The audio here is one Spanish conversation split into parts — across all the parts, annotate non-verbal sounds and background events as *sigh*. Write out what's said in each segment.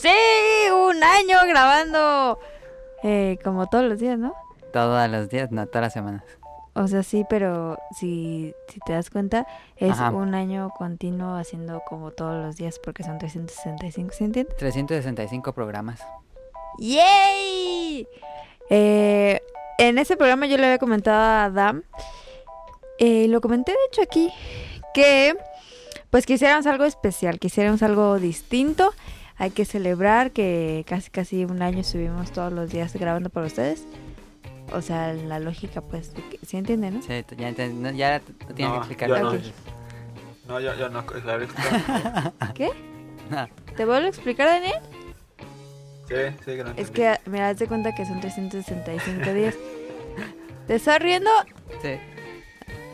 Sí, un año grabando eh, como todos los días, ¿no? Todos los días, no, todas las semanas. O sea, sí, pero si, si te das cuenta, es Ajá. un año continuo haciendo como todos los días porque son 365, ¿sí entiendes? 365 programas. ¡Yay! Eh, en ese programa yo le había comentado a Adam, eh, lo comenté de hecho aquí, que pues quisiéramos algo especial, quisiéramos algo distinto. Hay que celebrar que casi casi un año estuvimos todos los días grabando para ustedes. O sea, la lógica pues, ¿sí entienden, no? Sí, ya, ent- no, ya no tienes No, que explicar. yo no. Ok. No, yo, yo no. claro. *laughs* *laughs* ¿Qué? No. ¿Te vuelvo a explicar, Daniel? Sí, sí, que no Es que me das de cuenta que son 365 días. ¿Te estás riendo? Sí.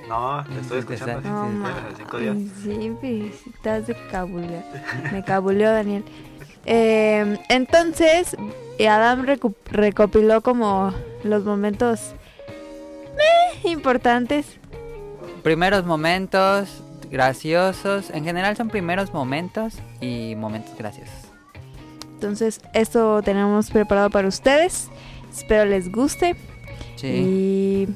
No, te estoy escuchando. No, sí, ma- sí, cinco días. Ay, Sí, pues, estás de cabulear. Me cabuleó Daniel. Eh, entonces, Adam recopiló como los momentos meh, importantes. Primeros momentos graciosos. En general son primeros momentos y momentos graciosos. Entonces, esto tenemos preparado para ustedes. Espero les guste. Sí. Y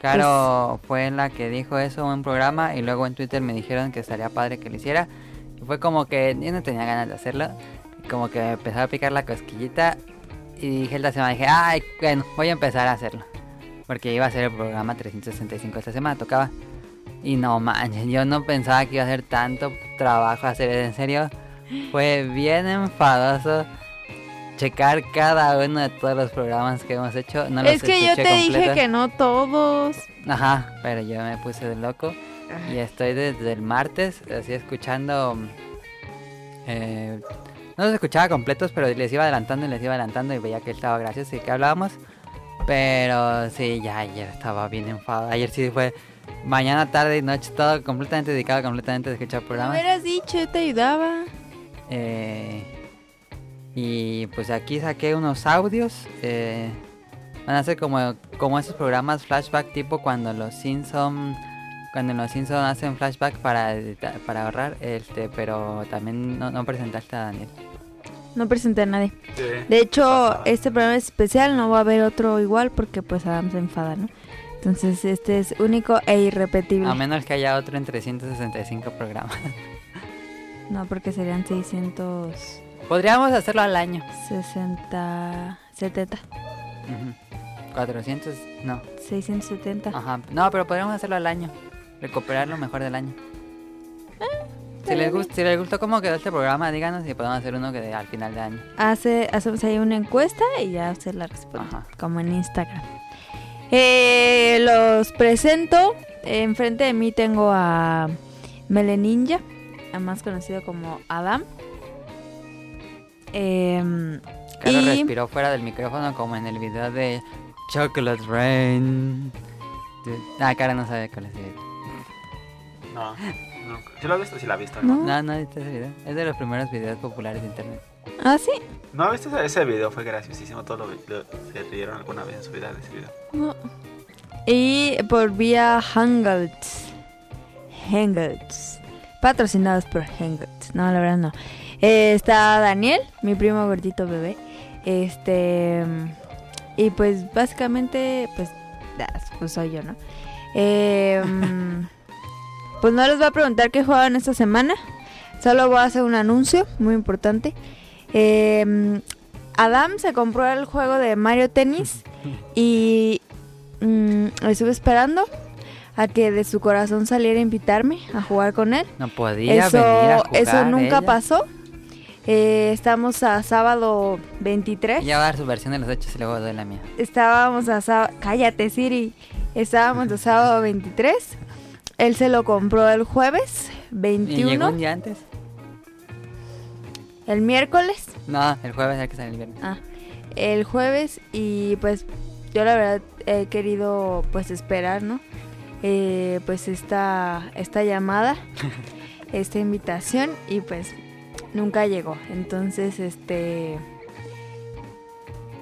Caro fue la que dijo eso en un programa y luego en Twitter me dijeron que estaría padre que lo hiciera. Y fue como que yo no tenía ganas de hacerlo. Como que me empezó a picar la cosquillita y dije esta semana, dije, ay, bueno, voy a empezar a hacerlo. Porque iba a ser el programa 365 esta semana, tocaba. Y no manches, yo no pensaba que iba a ser tanto trabajo hacer eso, en serio. Fue bien enfadoso checar cada uno de todos los programas que hemos hecho. No los es que yo te dije que no todos. Ajá, pero yo me puse de loco y estoy desde el martes así escuchando. eh, no los escuchaba completos, pero les iba adelantando y les iba adelantando y veía que estaba gracioso y que hablábamos. Pero sí, ya ayer estaba bien enfadado. Ayer sí fue mañana, tarde y noche, todo completamente dedicado completamente a escuchar Me programas. hubieras dicho, te ayudaba. Eh, y pues aquí saqué unos audios. eh, van a ser como, como esos programas flashback tipo cuando los Simpson cuando los Simpson hacen flashback para edita- para ahorrar, este, pero también no, no presentaste a Daniel. No presenté a nadie. Sí. De hecho, este programa es especial, no va a haber otro igual porque pues Adam se enfada, ¿no? Entonces este es único e irrepetible. A menos que haya otro en 365 programas. *laughs* No, porque serían 660, Podríamos hacerlo al año. 70, Ujú. 400, no. 670. Ajá. No, pero podríamos hacerlo al año. Recuperar lo mejor del año. Si les, gust- si les gustó cómo quedó este programa, díganos si podemos hacer uno que de- al final de año. Hace, hacemos ahí una encuesta y ya usted la responde, Ajá. como en Instagram. Eh, los presento. Enfrente de mí tengo a Meleninja, más conocido como Adam. Y- respiró fuera del micrófono como en el video de Chocolate Rain. Ah, Caro no sabe cuál es el video. No, no. ¿Sí lo has visto? Sí la has visto. No. ¿No, No, no viste ese video. Es de los primeros videos populares de internet. ¿Ah, sí? ¿No viste ese, ese video? Fue graciosísimo. Todos lo, lo- se rieron alguna vez en su vida de ese video. No. Y por vía Hangouts. Hangouts. Patrocinados por Hangouts. No, la verdad no. Eh, está Daniel, mi primo gordito bebé. Este. Y pues básicamente, pues, pues soy yo, ¿no? Eh, *laughs* pues no les voy a preguntar qué jugaron esta semana. Solo voy a hacer un anuncio muy importante. Eh, Adam se compró el juego de Mario Tennis *laughs* y mm, estuve esperando a que de su corazón saliera a invitarme a jugar con él. No podía Eso, venir a jugar. eso nunca ella. pasó. Eh, estamos a sábado 23. Ella va a dar su versión de los hechos y luego doy la mía. Estábamos a sábado... Cállate, Siri. Estábamos a sábado 23. Él se lo compró el jueves ¿Y llegó 21. un día antes? El miércoles. No, el jueves hay que salir el viernes. Ah, el jueves y pues yo la verdad he querido pues esperar, ¿no? Eh, pues esta, esta llamada, *laughs* esta invitación y pues nunca llegó. Entonces, este...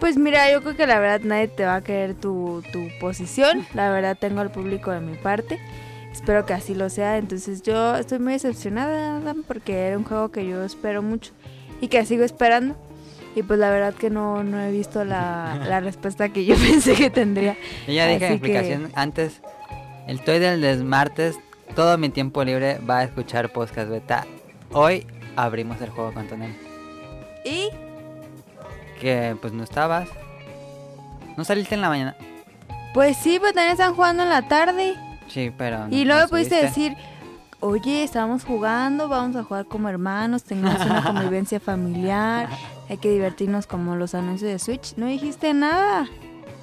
Pues mira, yo creo que la verdad nadie te va a querer tu, tu posición. *laughs* La verdad tengo al público de mi parte. Espero que así lo sea. Entonces yo estoy muy decepcionada, Adam, porque era un juego que yo espero mucho. y que sigo esperando. Y pues la verdad que no, no he visto la, *laughs* la respuesta que yo *laughs* pensé que tendría. Y ya dije en que- explicación antes, el Toy del Desmartes, todo mi tiempo libre va a escuchar podcast beta. Hoy abrimos el juego con Tonel. Y Que pues no estabas. No saliste en la mañana. pues sí, pues también están jugando en la tarde. Sí, pero... Y no luego me pudiste decir, oye, estábamos jugando, vamos a jugar como hermanos, tengamos una *laughs* convivencia familiar, hay que divertirnos como los anuncios de Switch. No dijiste nada,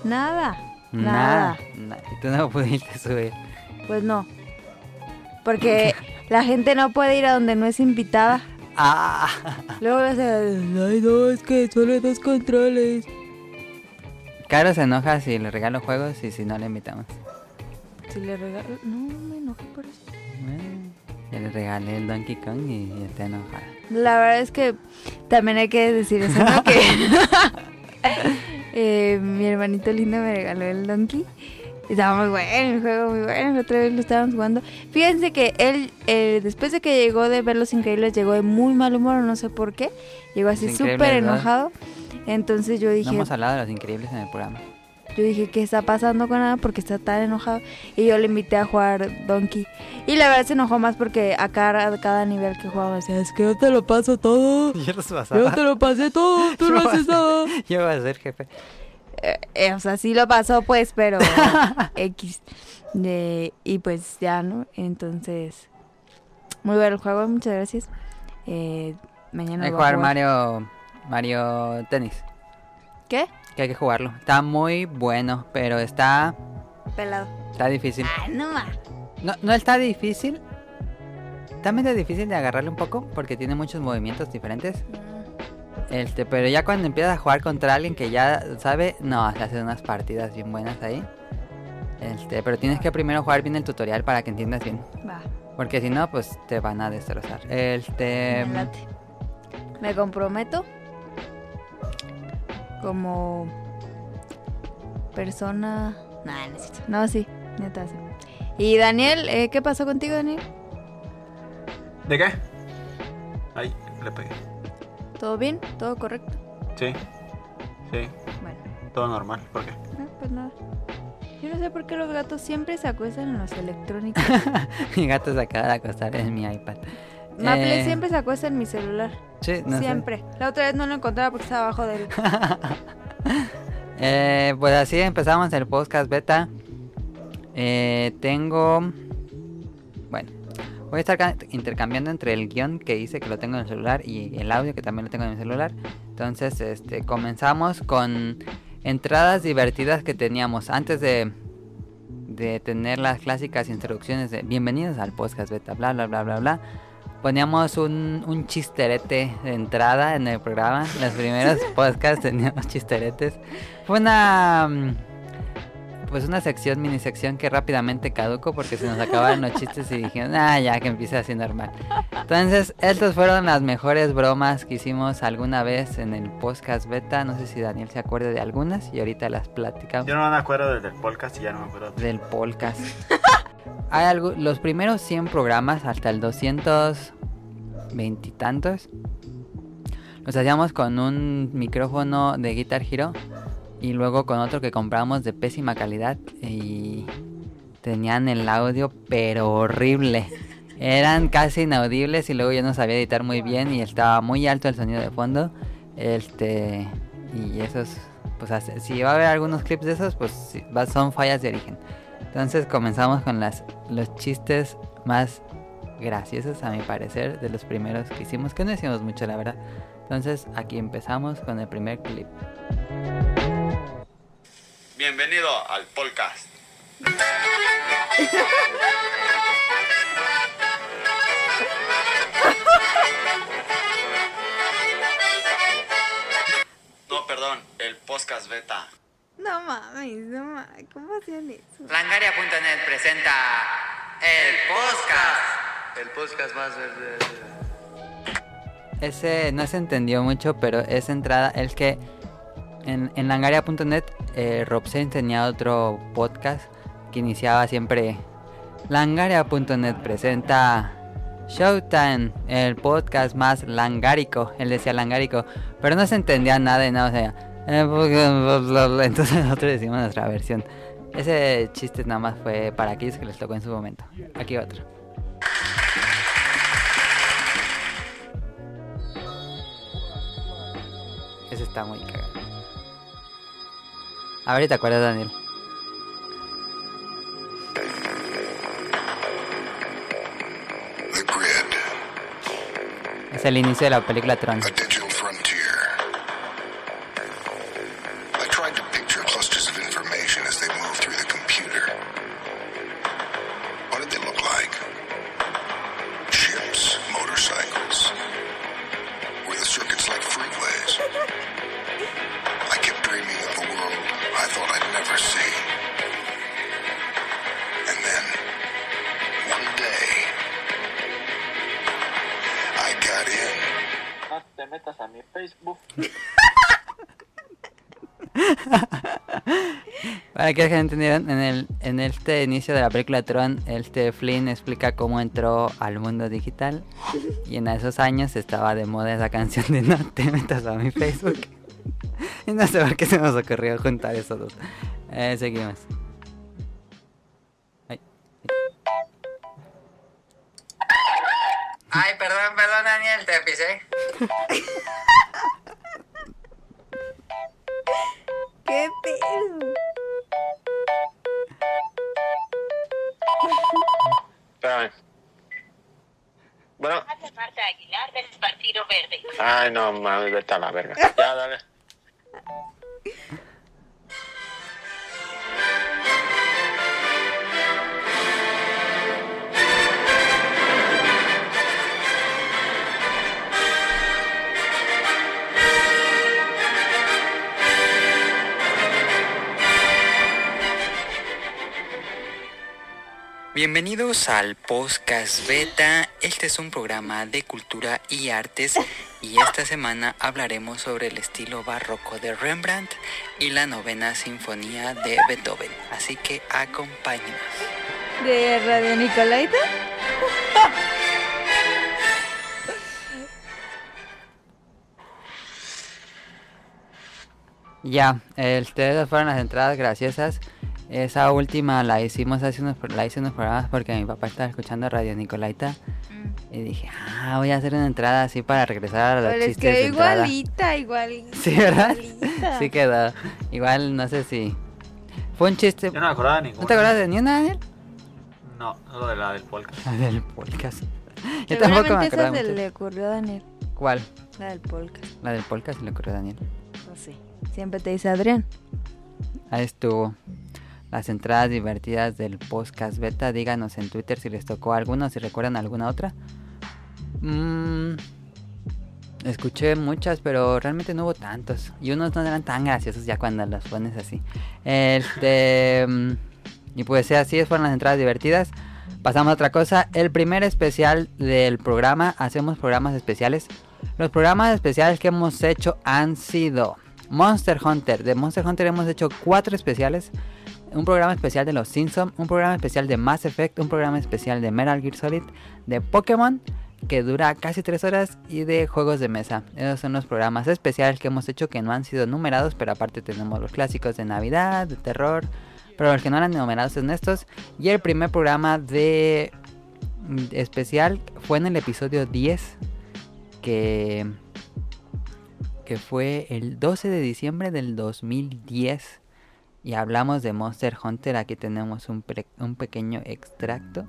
nada, nada. Y tú no pudiste subir. Pues no. Porque *laughs* la gente no puede ir a donde no es invitada. Ah, Luego ay no, es que solo hay dos controles. Caro se enoja si le regalo juegos y si no le invitamos. Si le regalo, no me enojé por eso. Bueno, ya le regalé el Donkey Kong y ya está enojada. La verdad es que también hay que decir eso, ¿no? que *laughs* eh, mi hermanito lindo me regaló el Donkey. Estaba muy bueno el juego, muy bueno. La otra vez lo estábamos jugando. Fíjense que él, eh, después de que llegó de ver Los Increíbles, llegó de muy mal humor, no sé por qué. Llegó así súper enojado. Entonces yo No dije, hemos hablado de los increíbles en el programa. Yo dije, ¿qué está pasando con nada? Porque está tan enojado. Y yo le invité a jugar Donkey. Y la verdad se enojó más porque a cada, cada nivel que jugaba decía, es que yo te lo paso todo. *laughs* Yo los Yo te lo pasé todo, tú *laughs* no Yo haces a nada. *laughs* Yo voy a ser jefe. Eh, eh, o sea, sí lo pasó, pues, pero X. De- y pues ya, ¿no? Entonces, muy bueno el juego, muchas gracias. Eh, mañana lo voy a jugar Mario, Mario Tennis. ¿Qué? Que hay que jugarlo. Está muy bueno, pero está, Pelado. está difícil. Ah, no más. No, no está difícil. También es difícil de agarrarle un poco porque tiene muchos movimientos diferentes. Este, pero ya cuando empiezas a jugar contra alguien que ya sabe, no, se hacen unas partidas bien buenas ahí. Este, pero tienes que primero jugar bien el tutorial para que entiendas bien. Va, Porque si no, pues te van a destrozar. Este. me. Me comprometo como persona... Nah, no, es cierto. no sí, neta sí. Y Daniel, eh, ¿qué pasó contigo, Daniel? ¿De qué? Ay, le pegué. ¿Todo bien? ¿Todo correcto? Sí. Sí, Bueno. todo normal. ¿Por qué? No, pues nada. Yo no sé por qué los gatos siempre se acuestan en los electrónicos. *laughs* Mi gato se acaba de acostar en mi iPad. Maple Eh, siempre se acuesta en mi celular. Sí, no sé. siempre. La otra vez no lo encontraba porque estaba abajo de él. *laughs* Eh, pues así empezamos el podcast beta. Eh, tengo. Bueno, voy a estar ca- intercambiando entre el guion que hice, que lo tengo en el celular, y el audio, que también lo tengo en el celular. Entonces, este, comenzamos con entradas divertidas que teníamos antes de, de tener las clásicas introducciones de bienvenidos al podcast beta, bla, bla, bla, bla, bla. Poníamos un, un chisterete de entrada en el programa. Los primeros *laughs* podcasts teníamos chisteretes. Fue una. mm, Pues una sección, mini sección que rápidamente caduco porque se nos acabaron los chistes y dijeron, ah, ya que empiece así normal. Entonces, estas fueron las mejores bromas que hicimos alguna vez en el podcast beta. No sé si Daniel se acuerda de algunas y ahorita las platicamos Yo no me acuerdo del podcast y ya no me acuerdo. del podcast. Hay algo, los primeros 100 programas hasta el 220 y tantos los hacíamos con un micrófono de Guitar Hero y luego con otro que compramos de pésima calidad y tenían el audio pero horrible. Eran casi inaudibles y luego yo no sabía editar muy bien y estaba muy alto el sonido de fondo. Este y esos pues si va a haber algunos clips de esos pues son fallas de origen. Entonces comenzamos con las los chistes más graciosos a mi parecer de los primeros que hicimos, que no hicimos mucho la verdad. Entonces aquí empezamos con el primer clip. Bienvenido al podcast. No, perdón, el podcast beta. No mames, no mames. ¿Cómo hacían eso? Langaria.net presenta el podcast. El podcast más verde. Ese no se entendió mucho, pero esa entrada es que en, en langaria.net eh, Robsen tenía otro podcast que iniciaba siempre Langaria.net presenta Showtime, el podcast más langárico. Él decía langárico, pero no se entendía nada y nada, o sea, entonces *laughs* nosotros decimos nuestra versión. Ese chiste nada más fue para aquellos que les tocó en su momento. Aquí otro. Ese está muy cagado. A ver, ¿te acuerdas, Daniel? Es el inicio de la película Tron. Para que no entendieran, en, el, en este inicio de la película Tron, este Flynn explica cómo entró al mundo digital. Y en esos años estaba de moda esa canción de No te metas a mi Facebook. *laughs* Y no sé por qué se nos ocurrió juntar esos dos. Eh, seguimos. Ay. Ay, perdón, perdón, Daniel, te pisé. *laughs* ¿Qué pedo? Espérame. Bueno, Marta Aguilar del Partido Verde. ay no mames, vete a la verga. Ya, dale. Bienvenidos al Podcast Beta. Este es un programa de cultura y artes y esta semana hablaremos sobre el estilo barroco de Rembrandt y la novena sinfonía de Beethoven. Así que acompáñenos. ¿De Radio Nicolaita? Ya, este, esas fueron las entradas graciosas. Esa última la hicimos hace unos, la hice unos programas porque mi papá estaba escuchando Radio Nicolaita y dije, ah, voy a hacer una entrada así para regresar a los Pero es chistes que de entrada. igualita, igualita. *laughs* Sí, ¿verdad? igualita. Sí quedó. Igual no sé si fue un chiste. Yo no me acordaba de ninguna. ¿No te acuerdas de ni una, Daniel? No, solo de la del podcast. La del podcast. *laughs* Yo tampoco me acordaba mucho. le ocurrió a Daniel. ¿Cuál? La del podcast. La del podcast le ocurrió a Daniel. Pues sí. Siempre te dice Adrián. Ahí estuvo. Las entradas divertidas del podcast beta. Díganos en Twitter si les tocó alguna, si recuerdan alguna otra. Mm, escuché muchas, pero realmente no hubo tantos. Y unos no eran tan graciosos ya cuando los pones así. Este. *laughs* mm, y pues así fueron las entradas divertidas. Pasamos a otra cosa. El primer especial del programa. Hacemos programas especiales. Los programas especiales que hemos hecho han sido Monster Hunter. De Monster Hunter hemos hecho cuatro especiales. Un programa especial de los Simpsons, un programa especial de Mass Effect, un programa especial de Metal Gear Solid, de Pokémon, que dura casi tres horas, y de juegos de mesa. Esos son los programas especiales que hemos hecho que no han sido numerados, pero aparte tenemos los clásicos de Navidad, de terror, pero los que no eran numerados son estos. Y el primer programa de mm, especial fue en el episodio 10, que que fue el 12 de diciembre del 2010 y hablamos de Monster Hunter. Aquí tenemos un, pre- un pequeño extracto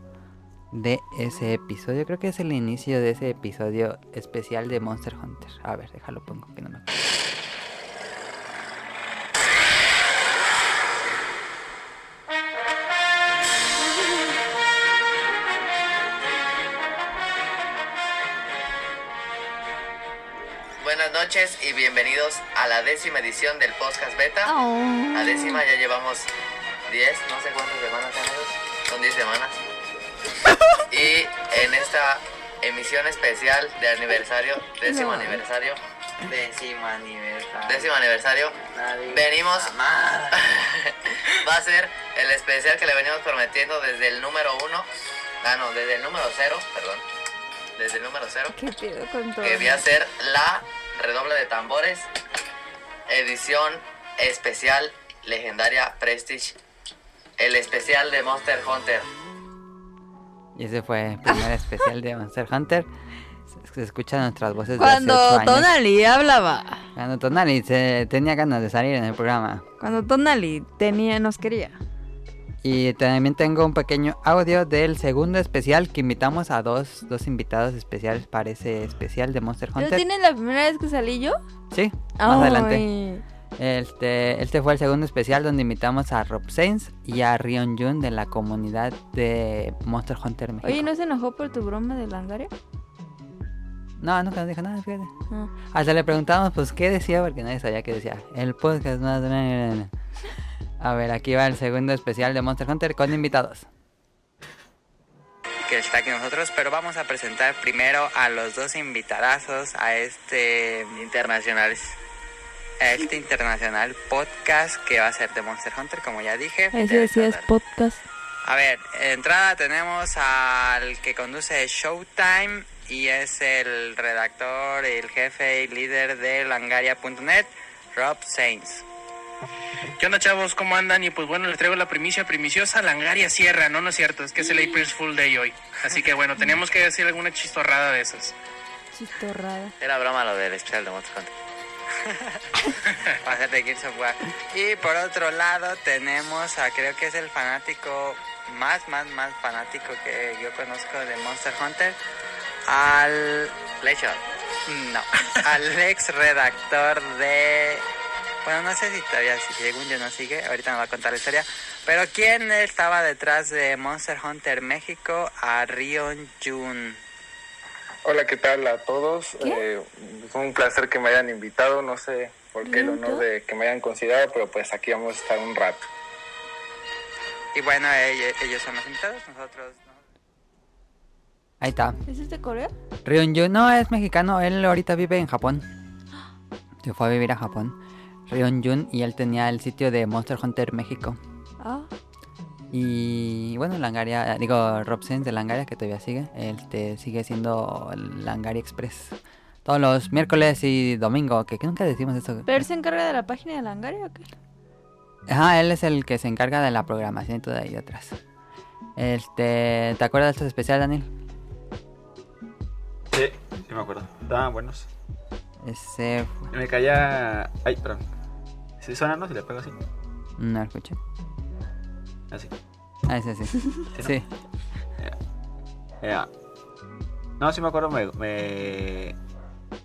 de ese episodio. Creo que es el inicio de ese episodio especial de Monster Hunter. A ver, déjalo pongo que no me acuerdo. Noches y bienvenidos a la décima edición del podcast beta. Oh. La décima ya llevamos 10, no sé cuántas semanas amigos. Son 10 semanas. *laughs* Y en esta emisión especial de aniversario, décimo No. aniversario, Décimo aniversario. décimo aniversario, venimos. *laughs* Va a ser el especial que le venimos prometiendo desde el número 1. Ah, no, desde el número 0, perdón. desde el número cero. ¿Qué pedo con todo? que debía ser la redoble de tambores edición especial legendaria Prestige el especial de Monster Hunter Y ese fue el primer especial de Monster Hunter. Se, escuchan nuestras voces de Cuando hace ocho años. Tonali hablaba. Cuando Tonali se tenía ganas de salir en el programa. Cuando Tonali tenía, nos quería. Y también tengo un pequeño audio del segundo especial que invitamos a dos, dos invitados especiales para ese especial de Monster ¿No Hunter. tiene la primera vez que salí yo? Sí, más adelante. Este, este fue el segundo especial donde invitamos a Rob Sainz y a Rion Jun de la comunidad de Monster Hunter México. Oye, ¿no se enojó por tu broma de Langaria? No, nunca nos dijo nada, fíjate. Ah. Hasta le preguntamos, pues, ¿qué decía? Porque nadie sabía qué decía. El podcast más... A ver, aquí va el segundo especial de Monster Hunter con invitados. Que está aquí nosotros, pero vamos a presentar primero a los dos invitadazos a este internacionales a este internacional podcast que va a ser de Monster Hunter, como ya dije. Ahí sí decías podcast. A ver, entrada tenemos al que conduce Showtime y es el redactor, el jefe y líder de langaria.net, Rob Sainz. ¿Qué onda chavos? ¿Cómo andan? Y pues bueno, les traigo la primicia primiciosa Langaria Sierra, no, no es cierto, es que es el April's Full Day hoy. Así que bueno, teníamos que decir alguna chistorrada de esas. Chistorrada. era broma lo del especial de Monster Hunter Va a ser de Gears of War. Y por otro lado tenemos a creo que es el fanático más, más, más fanático que yo conozco de Monster Hunter, al... Leishon No, al ex redactor de... Bueno, no sé si todavía si según yo no sigue, ahorita me va a contar la historia. Pero ¿quién estaba detrás de Monster Hunter México? A Rion Jun. Hola, ¿qué tal a todos? Eh, es un placer que me hayan invitado, no sé por qué el honor de que me hayan considerado, pero pues aquí vamos a estar un rato. Y bueno, ellos, ellos son los invitados, nosotros no. Ahí está. ¿Ese es de Corea? Ryun Jun, no, es mexicano, él ahorita vive en Japón. Se fue a vivir a Japón. Ryun Jun y él tenía el sitio de Monster Hunter México. Ah. Y bueno, Langaria, digo, Rob Sainz de Langaria, que todavía sigue, este sigue siendo Langaria Express. Todos los miércoles y domingo, que, que nunca decimos eso. ¿Pero él se encarga de la página de Langaria o qué? Ajá, él es el que se encarga de la programación y todo ahí atrás. Este, ¿te acuerdas de estos especial, Daniel? Sí, sí me acuerdo. Estaban buenos. Ese Me caía. Ay, perdón. Si suena, ¿no? Si le pego así. no lo escuché. Así. Ah, ese sí. no? Sí. Ya. No, sí me acuerdo. Me. me...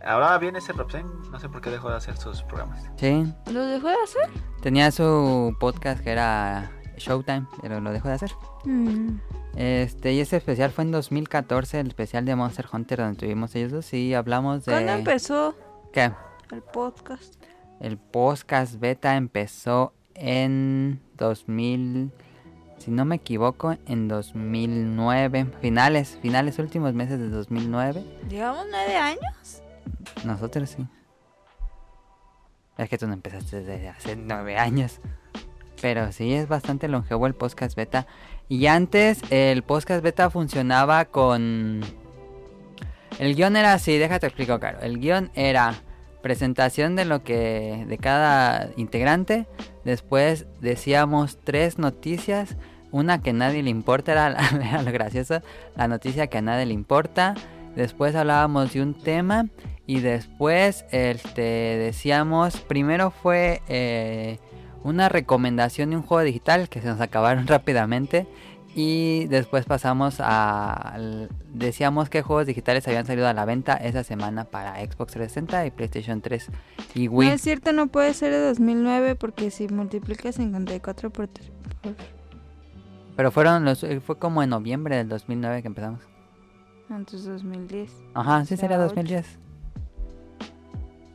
Hablaba bien ese Robsen. No sé por qué dejó de hacer sus programas. Sí, ¿Lo dejó de hacer? tenía su podcast que era Showtime, pero lo dejó de hacer. Mm. Este, y ese especial fue en 2014, el especial de Monster Hunter, donde tuvimos ellos dos y hablamos de... ¿Cuándo empezó ¿Qué? el podcast? El podcast beta empezó en 2000, si no me equivoco, en 2009, finales, finales últimos meses de 2009. ¿Llevamos nueve años? Nosotros sí. Es que tú no empezaste desde hace nueve años. Pero sí, es bastante longevo el podcast beta. Y antes el podcast beta funcionaba con... El guion era así, déjate explico, Caro. El guion era presentación de lo que... de cada integrante. Después decíamos tres noticias. Una que a nadie le importa, *laughs* era, lo gracioso. La noticia que a nadie le importa. Después hablábamos de un tema. Y después este, decíamos, primero fue eh, una recomendación de un juego digital que se nos acabaron *laughs* rápidamente. Y después pasamos a... Decíamos que juegos digitales habían salido a la venta esa semana para Xbox 360 y PlayStation 3 y No Wii. es cierto, no puede ser de 2009 porque si multiplicas 54 por... Pero fueron los, fue como en noviembre del 2009 que empezamos. Entonces 2010. Ajá, sí sería ocho. 2010.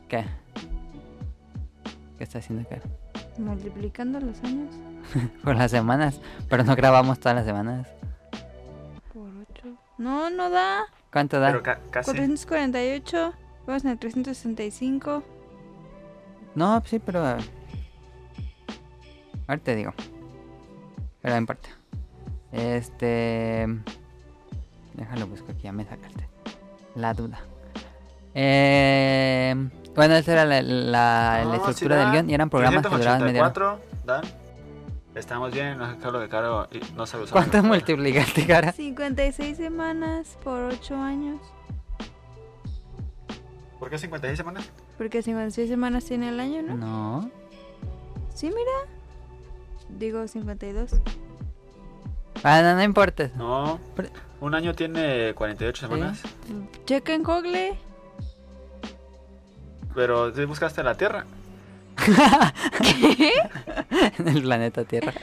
¿Qué? ¿Qué está haciendo Caro? Multiplicando los años *laughs* Por las semanas, pero no grabamos todas las semanas. por 8. No, no da. ¿Cuánto da? Pero ca- casi. 448. Vamos en el 365. No, pues sí, pero... a ver. Ahorita te digo. Pero no importa. Este... Déjalo busco aquí, ya me sacaste. la duda. Eh, bueno, esa era la, la- la No, estructura sí del guion y eran programas que duraban media. 384. Estamos bien, no sé lo que Caro y no sabe usar. ¿Cuánto multiplicaste, cara? 56 semanas por 8 años. ¿Por qué 56 semanas? Porque 56 semanas tiene el año, ¿no? No. Sí, mira. Digo 52. Ah, no, no importa. No. Un año tiene 48 semanas. Checa en Google. Pero si buscaste la Tierra. ¿Qué? *laughs* en el planeta Tierra.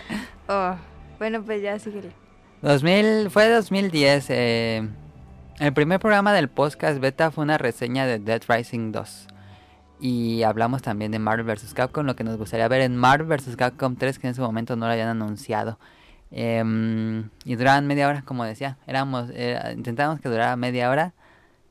Oh, bueno, pues ya síguele. 2000, fue 2010. eh, el primer programa del podcast beta fue una reseña de Dead Rising 2. Y hablamos también de Marvel vs. Capcom, lo que nos gustaría ver en Marvel vs. Capcom 3, que en ese momento no lo habían anunciado. Em, y duraban media hora, como decía. Éramos, eh, intentábamos que durara media hora.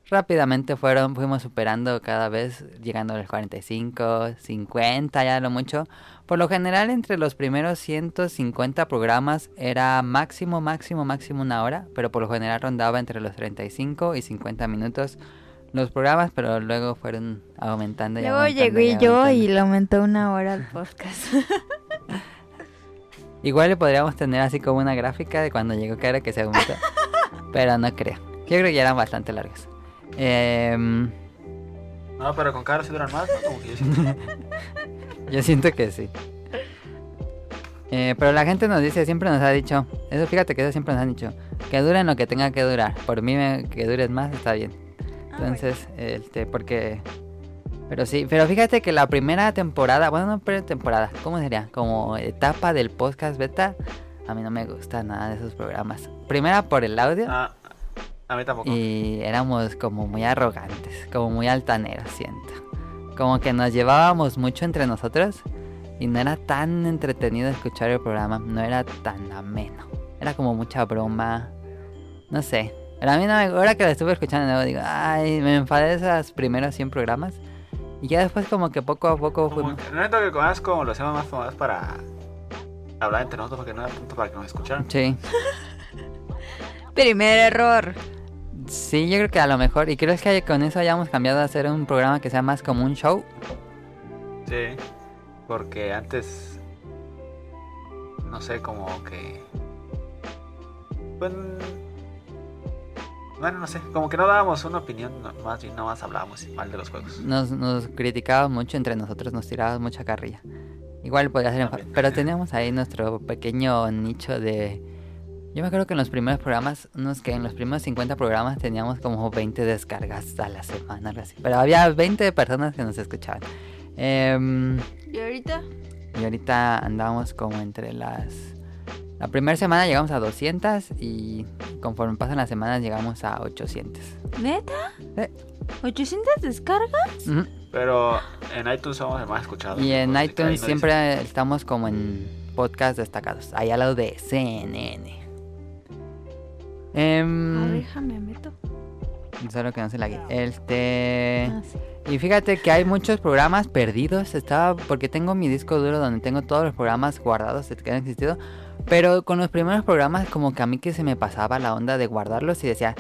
Rápidamente fueron, fuimos superando cada vez, llegando a los 45, 50, ya lo mucho. Por lo general, entre los primeros 150 programas era máximo, máximo, máximo una hora, pero por lo general rondaba entre los 35 y 50 minutos los programas, pero luego fueron aumentando y Luego aumentando llegué y yo aumentando. y le aumentó una hora al podcast. *laughs* Igual le podríamos tener así como una gráfica de cuando llegó Cara que se aumentó, *laughs* pero no creo. Yo creo que ya eran bastante largos. Em, No, pero con Caro sí duran más, ¿no? Como que yo siento. *laughs* Yo siento que sí. Eh, pero la gente nos dice, siempre nos ha dicho, eso fíjate que eso siempre nos han dicho, que duren lo que tenga que durar. Por mí me- que dures más está bien. Entonces, este, porque... Pero sí, pero fíjate que la primera temporada, bueno, no primera temporada, ¿cómo sería? Como etapa del podcast beta, a mí no me gusta nada de esos programas. Primera por el audio. Ah, a mí tampoco. Y éramos como muy arrogantes, como muy altaneros, siento. Como que nos llevábamos mucho entre nosotros y no era tan entretenido escuchar el programa, no era tan ameno. Era como mucha broma, no sé. Pero a mí no me, ahora que lo estuve escuchando de nuevo digo, ay, me enfadé de esos primeros 100 programas. Y ya después como que poco a poco fuimos... no siento que más como lo hacemos más, más para hablar entre nosotros porque no era tanto para que nos escucharan. Sí. *laughs* Primer error. Sí, yo creo que a lo mejor, y creo que con eso hayamos cambiado a hacer un programa que sea más como un show. Sí, porque antes, no sé, como que... Pues, bueno, no sé, como que no dábamos una opinión, no- más bien más hablábamos mal de los juegos. Nos, nos criticábamos mucho entre nosotros, nos tirábamos mucha carrilla. Igual podría ser enfado, pero teníamos ahí nuestro pequeño nicho de... Yo me acuerdo que en los primeros programas, unos que en los primeros 50 programas teníamos como 20 descargas a la semana, algo así. Pero había 20 personas que nos escuchaban. Em, ¿Y ahorita? y ahorita andamos como entre las... La primera semana llegamos a 200 y conforme pasan las semanas llegamos a 800. ¿Neta? Eh. ¿800 descargas? Pero en iTunes somos el más escuchado. Y en iTunes no siempre estamos como en podcast destacados, ahí al lado de CNN. Em, A ver, déjame meto. solo que no se la guíe. Este. Ah, sí. Y fíjate que hay muchos programas perdidos. Estaba. Porque tengo mi disco duro donde tengo todos los programas guardados que han existido. Pero con los primeros programas, como que a mí que se me pasaba la onda de guardarlos y decía.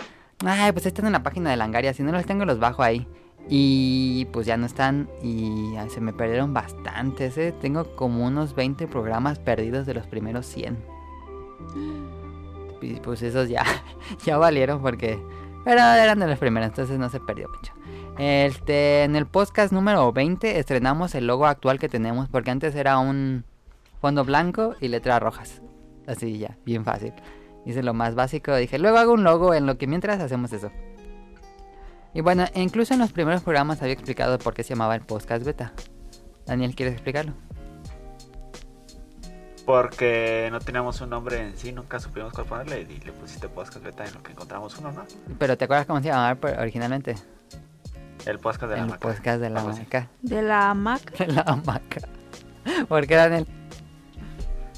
Ay, pues están en la página de Langaria. Si no los tengo, los bajo ahí. Y pues ya no están. Y se me perdieron bastantes. ¿eh? Tengo como unos 20 programas perdidos de los primeros 100. *gasps* *gasps* Y pues esos ya, *laughs* ya valieron porque pero eran de los primeros, entonces no se perdió mucho. Este, en el podcast número 20 estrenamos el logo actual que tenemos porque antes era un fondo blanco y letras rojas. Así ya, bien fácil. Hice lo más básico, dije, luego hago un logo en lo que mientras hacemos eso. Y bueno, incluso en los primeros programas había explicado por qué se llamaba el podcast beta. Daniel, ¿quieres explicarlo? Porque no teníamos un nombre en sí, nunca supimos cuál ponerle y le pusiste podcast beta en lo que encontramos uno, ¿no? Pero ¿te acuerdas cómo se llamaba originalmente? El podcast de la el maca. podcast de la algo así. maca. De la Mac. *laughs* De la hamaca. ¿Por qué Daniel?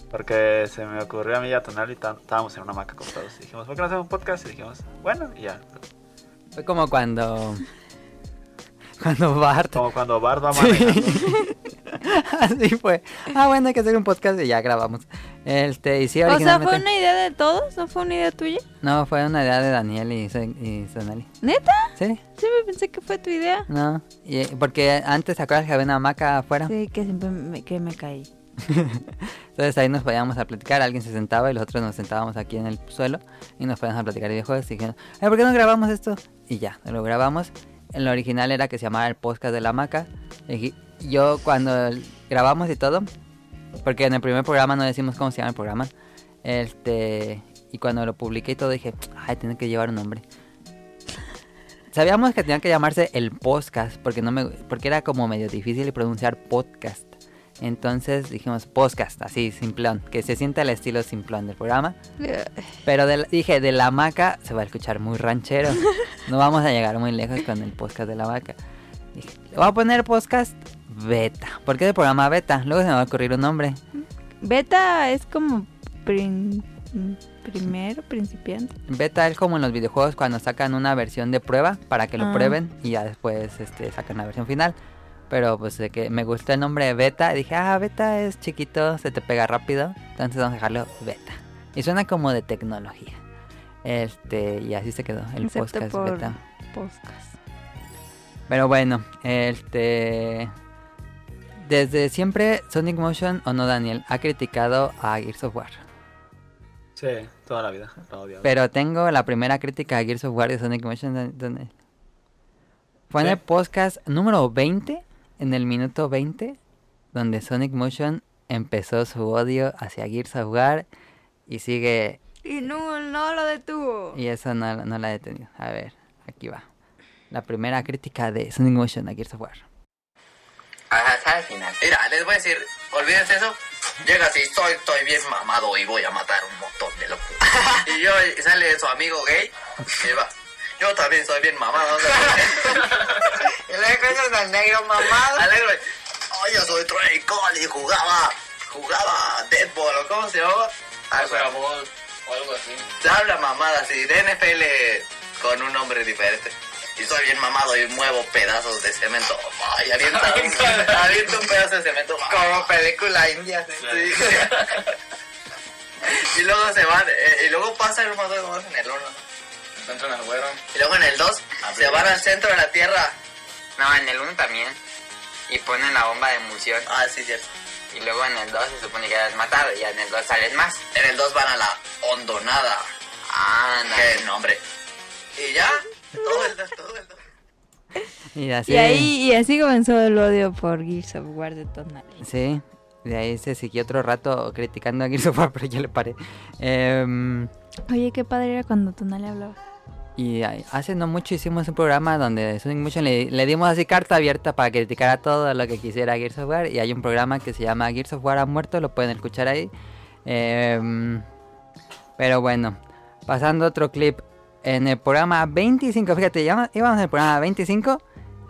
Porque se me ocurrió a mí y a Tonali, tá- estábamos en una maca acostados y dijimos, ¿por qué no hacemos un podcast? Y dijimos, bueno, y ya. Fue como cuando. Cuando Bart. Como cuando Bart va manejando. *laughs* Así fue. Ah, bueno, hay que hacer un podcast y ya grabamos. Este, y sí, O sea. ¿fue una idea de todos? ¿No fue una idea tuya? No, fue una idea de Daniel y, y Sonali. ¿Neta? ¿Sí? Siempre pensé que fue tu idea. No, y, porque antes, ¿te acuerdas que había una hamaca afuera? Sí, que siempre me, que me caí. *laughs* Entonces ahí nos podíamos a platicar, alguien se sentaba y los otros nos sentábamos aquí en el suelo y nos podíamos a platicar de videojuegos y dijeron, "Ay, ¿por qué no grabamos esto? Y ya, lo grabamos. En lo original era que se llamaba el podcast de la hamaca. Yo cuando grabamos y todo, porque en el primer programa no decimos cómo se llama el programa, este, y cuando lo publiqué y todo dije, ay, tiene que llevar un nombre. Sabíamos que tenía que llamarse el podcast porque no me porque era como medio difícil pronunciar podcast. Entonces dijimos podcast, así simplón, que se sienta el estilo simplón del programa. *laughs* Pero de la- dije, de la hamaca se va a escuchar muy ranchero. No vamos a llegar muy lejos con el podcast de la hamaca. Dije, le voy a poner podcast beta. ¿Por qué el programa beta? Luego se me va a ocurrir un nombre. Beta es como prin- primero, principiante. Beta es como en los videojuegos cuando sacan una versión de prueba para que lo Ah. prueben y ya después este, sacan la versión final. Pero pues de que me gustó el nombre de beta, dije, ah, beta es chiquito, se te pega rápido, entonces vamos a dejarlo beta. Y suena como de tecnología. Este, y así se quedó el Excepto podcast por beta. podcast. Pero bueno, este. Desde siempre, Sonic Motion, o no Daniel, ha criticado a Gears of War. Sí, toda la vida. he odiado. Pero tengo la primera crítica a Gears of War de Sonic Motion. Daniel. Fue en ¿Sí? el podcast número 20, en el minuto 20, donde Sonic Motion empezó su odio hacia Gears of War y sigue. Y no, no lo detuvo. Y eso no, no la he detenido. A ver, aquí va. La primera crítica de Sonic Motion a Gears of War. Hasta el final. Mira, les voy a decir, olvídense eso. Llega así, estoy, estoy bien mamado y voy a matar un montón de locos. *laughs* y yo, y sale su amigo gay y va. Yo también soy bien mamado. *laughs* y le encuentras al negro mamado. Al negro, oh, yo soy Trey Cole y jugaba, jugaba Deadball o cómo se llamaba. Algo, o algo así. se habla mamada así, de NFL con un nombre diferente. Y soy bien mamado y muevo pedazos de cemento. Ay, aviento, *laughs* un, aviento un pedazo de cemento. *laughs* Como película india. sí. y luego se van, eh, y luego pasa el modo como en el 1. Al güero. Y luego en el 2 se van al centro de la Tierra. No, en el 1 también. Y ponen la bomba de emulsión. Ah, sí, cierto. Y luego en el 2 se supone que eres matado. Y en el 2 salen más. En el 2 van a la hondonada. Ah, no. Qué nombre. Y ya, todo el 2, todo el 2. Y así. Y ahí y así comenzó el odio por Gears of War de Tonali. Sí, de ahí se siguió otro rato criticando a Gears of War, *laughs* pero ya le paré. Em, Oye, qué padre era cuando Tonali hablaba. Y hace no mucho hicimos un programa donde Sonic Motion le, dimos así carta abierta para criticar a todo lo que quisiera Gears of War. Y hay un programa que se llama Gears of War ha muerto, lo pueden escuchar ahí. Em, pero bueno, pasando a otro clip. En el programa 25, fíjate, íbamos en el programa 25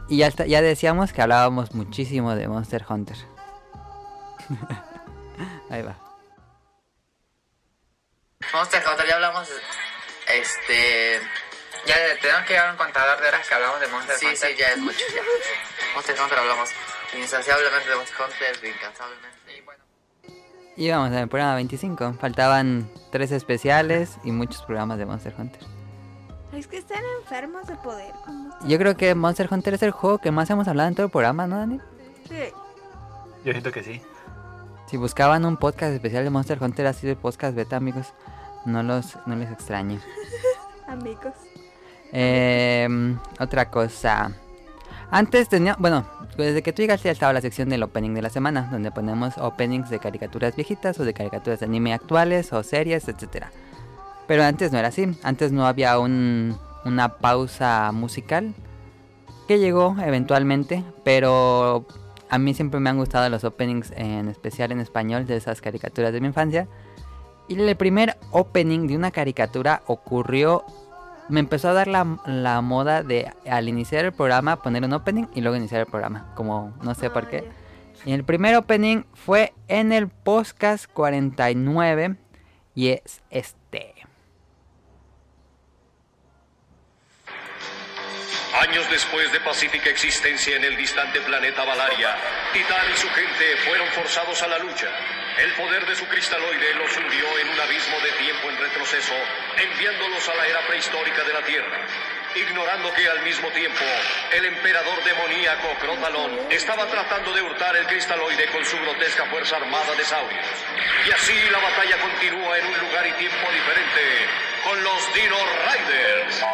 y ya, está- ya decíamos que hablábamos muchísimo de Monster Hunter. *laughs* ahí va. Monster Hunter, ya hablamos. Este. Ya tenemos que llevar un contador de horas que hablamos de Monster Sí, Hunter. sí, ya es mucho. Ya. Monster Hunter hablamos insaciablemente de Monster Hunter, incansablemente. Y bueno. Íbamos en el programa 25. Faltaban tres especiales y muchos programas de Monster Hunter. Es que están enfermos de poder. Yo creo que Monster Hunter es el juego que más hemos hablado en todo el programa, ¿no, Dani? Sí. Yo siento que sí. Si buscaban un podcast especial de Monster Hunter, ha sido el podcast beta, amigos. No los, no les extraño. *laughs* Amigos. Em, otra cosa. Antes tenía, bueno, desde que tú llegaste ya estaba la sección del opening de la semana, donde ponemos openings de caricaturas viejitas o de caricaturas de anime actuales o series, etcétera. Pero antes no era así, antes no había un, una pausa musical que llegó eventualmente, pero a mí siempre me han gustado los openings en especial en español de esas caricaturas de mi infancia. Y el primer opening de una caricatura ocurrió me empezó a dar la, la moda de al iniciar el programa poner un opening y luego iniciar el programa, como no sé por qué. Y el primer opening fue en el podcast 49 y es este. Años después de pacífica existencia en el distante planeta Valaria, Titán y su gente fueron forzados a la lucha. El poder de su cristaloide los hundió en un abismo de tiempo en retroceso, enviándolos a la era prehistórica de la Tierra. Ignorando que al mismo tiempo el emperador demoníaco Crotalón estaba tratando de hurtar el cristaloide con su grotesca fuerza armada de saurios. Y así la batalla continúa en un lugar y tiempo diferente con los Dino Riders.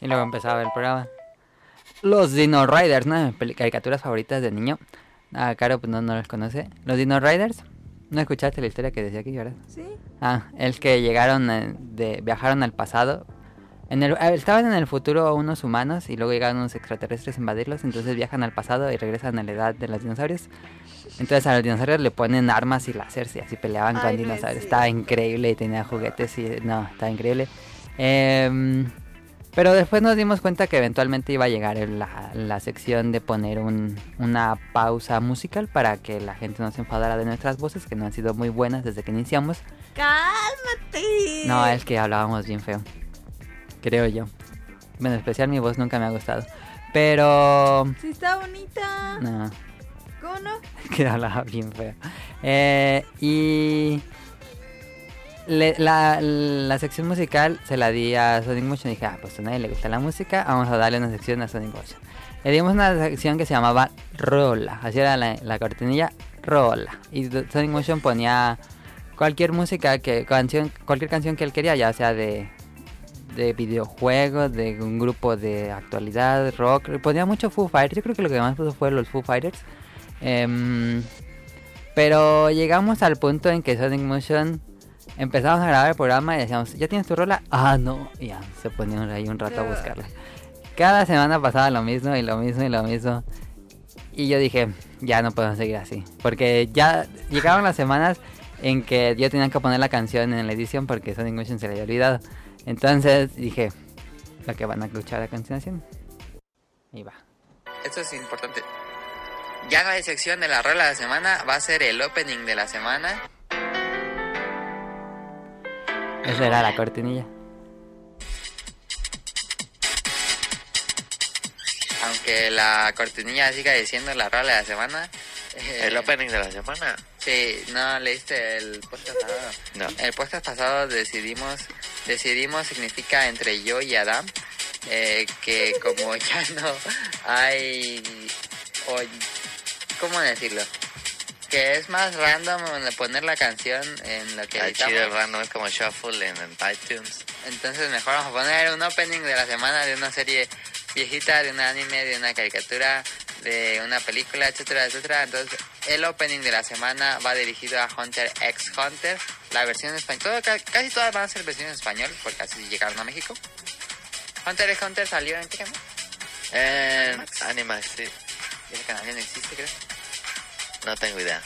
Y luego empezaba el programa. Los Dino Riders, una de caricaturas favoritas de niño. Ah, Caro pues no, no los conoce. Los Dino Riders. ¿No escuchaste la historia que decía aquí, verdad? Sí. Ah, es que llegaron, eh, de, viajaron al pasado. En el, ah, estaban en el futuro unos humanos y luego llegaron unos extraterrestres a invadirlos. Entonces viajan al pasado y regresan a la edad de los dinosaurios. Entonces a los dinosaurios le ponen armas y láseres y así peleaban con no es dinosaurios. Estaba increíble y tenía juguetes y no, estaba increíble. Em, pero después nos dimos cuenta que eventualmente iba a llegar la, la sección de poner un- una pausa musical para que la gente no se enfadara de nuestras voces, que no han sido muy buenas desde que iniciamos. ¡Cálmate! No, es que hablábamos bien feo. Creo yo. Bueno, en especial mi voz nunca me ha gustado. Pero... Sí, está bonita. No, ¿Cómo no? *laughs* que hablaba bien feo. Eh, y... le- la, sección musical se la di a Sonic Motion y dije, ah, pues a nadie le gusta la música, vamos a darle una sección a Sonic Motion. Le dimos una sección que se llamaba Rola, así era la, la cortinilla, Rola. Y Sonic Motion ponía cualquier música, que canción, cualquier canción que él quería, ya sea de, de videojuegos, de un grupo de actualidad, rock. Ponía mucho Foo Fighters, yo creo que lo que más puso fue los Foo Fighters. Em, pero llegamos al punto en que Sonic Motion empezamos a grabar el programa y decíamos, ¿ya tienes tu rola? Ah, no. Y ya se ponían ahí un rato a buscarla. Cada semana pasaba lo mismo y lo mismo y lo mismo. Y yo dije, ya no podemos seguir así. Porque ya llegaban las semanas en que yo tenía que poner la canción en la edición porque Sonic Motion se le había olvidado. Entonces dije, lo que van a escuchar a continuación. Y va. Esto es importante. Ya no hay sección de la rola de la semana, va a ser el opening de la semana. Esa era la cortinilla. Aunque la cortinilla siga diciendo la rola de la semana. eh, ¿El opening de la semana? Sí, no leíste el podcast pasado. No. El podcast pasado decidimos, decidimos significa entre yo y Adam, eh, que como ya no hay, o, ¿cómo decirlo? Que es más random poner la canción en lo que Ah, editamos. chido, random, es como shuffle en, en iTunes. Entonces mejor vamos a poner un opening de la semana de una serie viejita, de un anime, de una caricatura, de una película, etcétera, etcétera. Entonces el opening de la semana va dirigido a Hunter x Hunter, la versión en español. casi todas van a ser versiones en español porque así llegaron a México. Hunter x Hunter salió en qué canal? En Animax, sí. Ese canal ya no existe, creo. No tengo idea.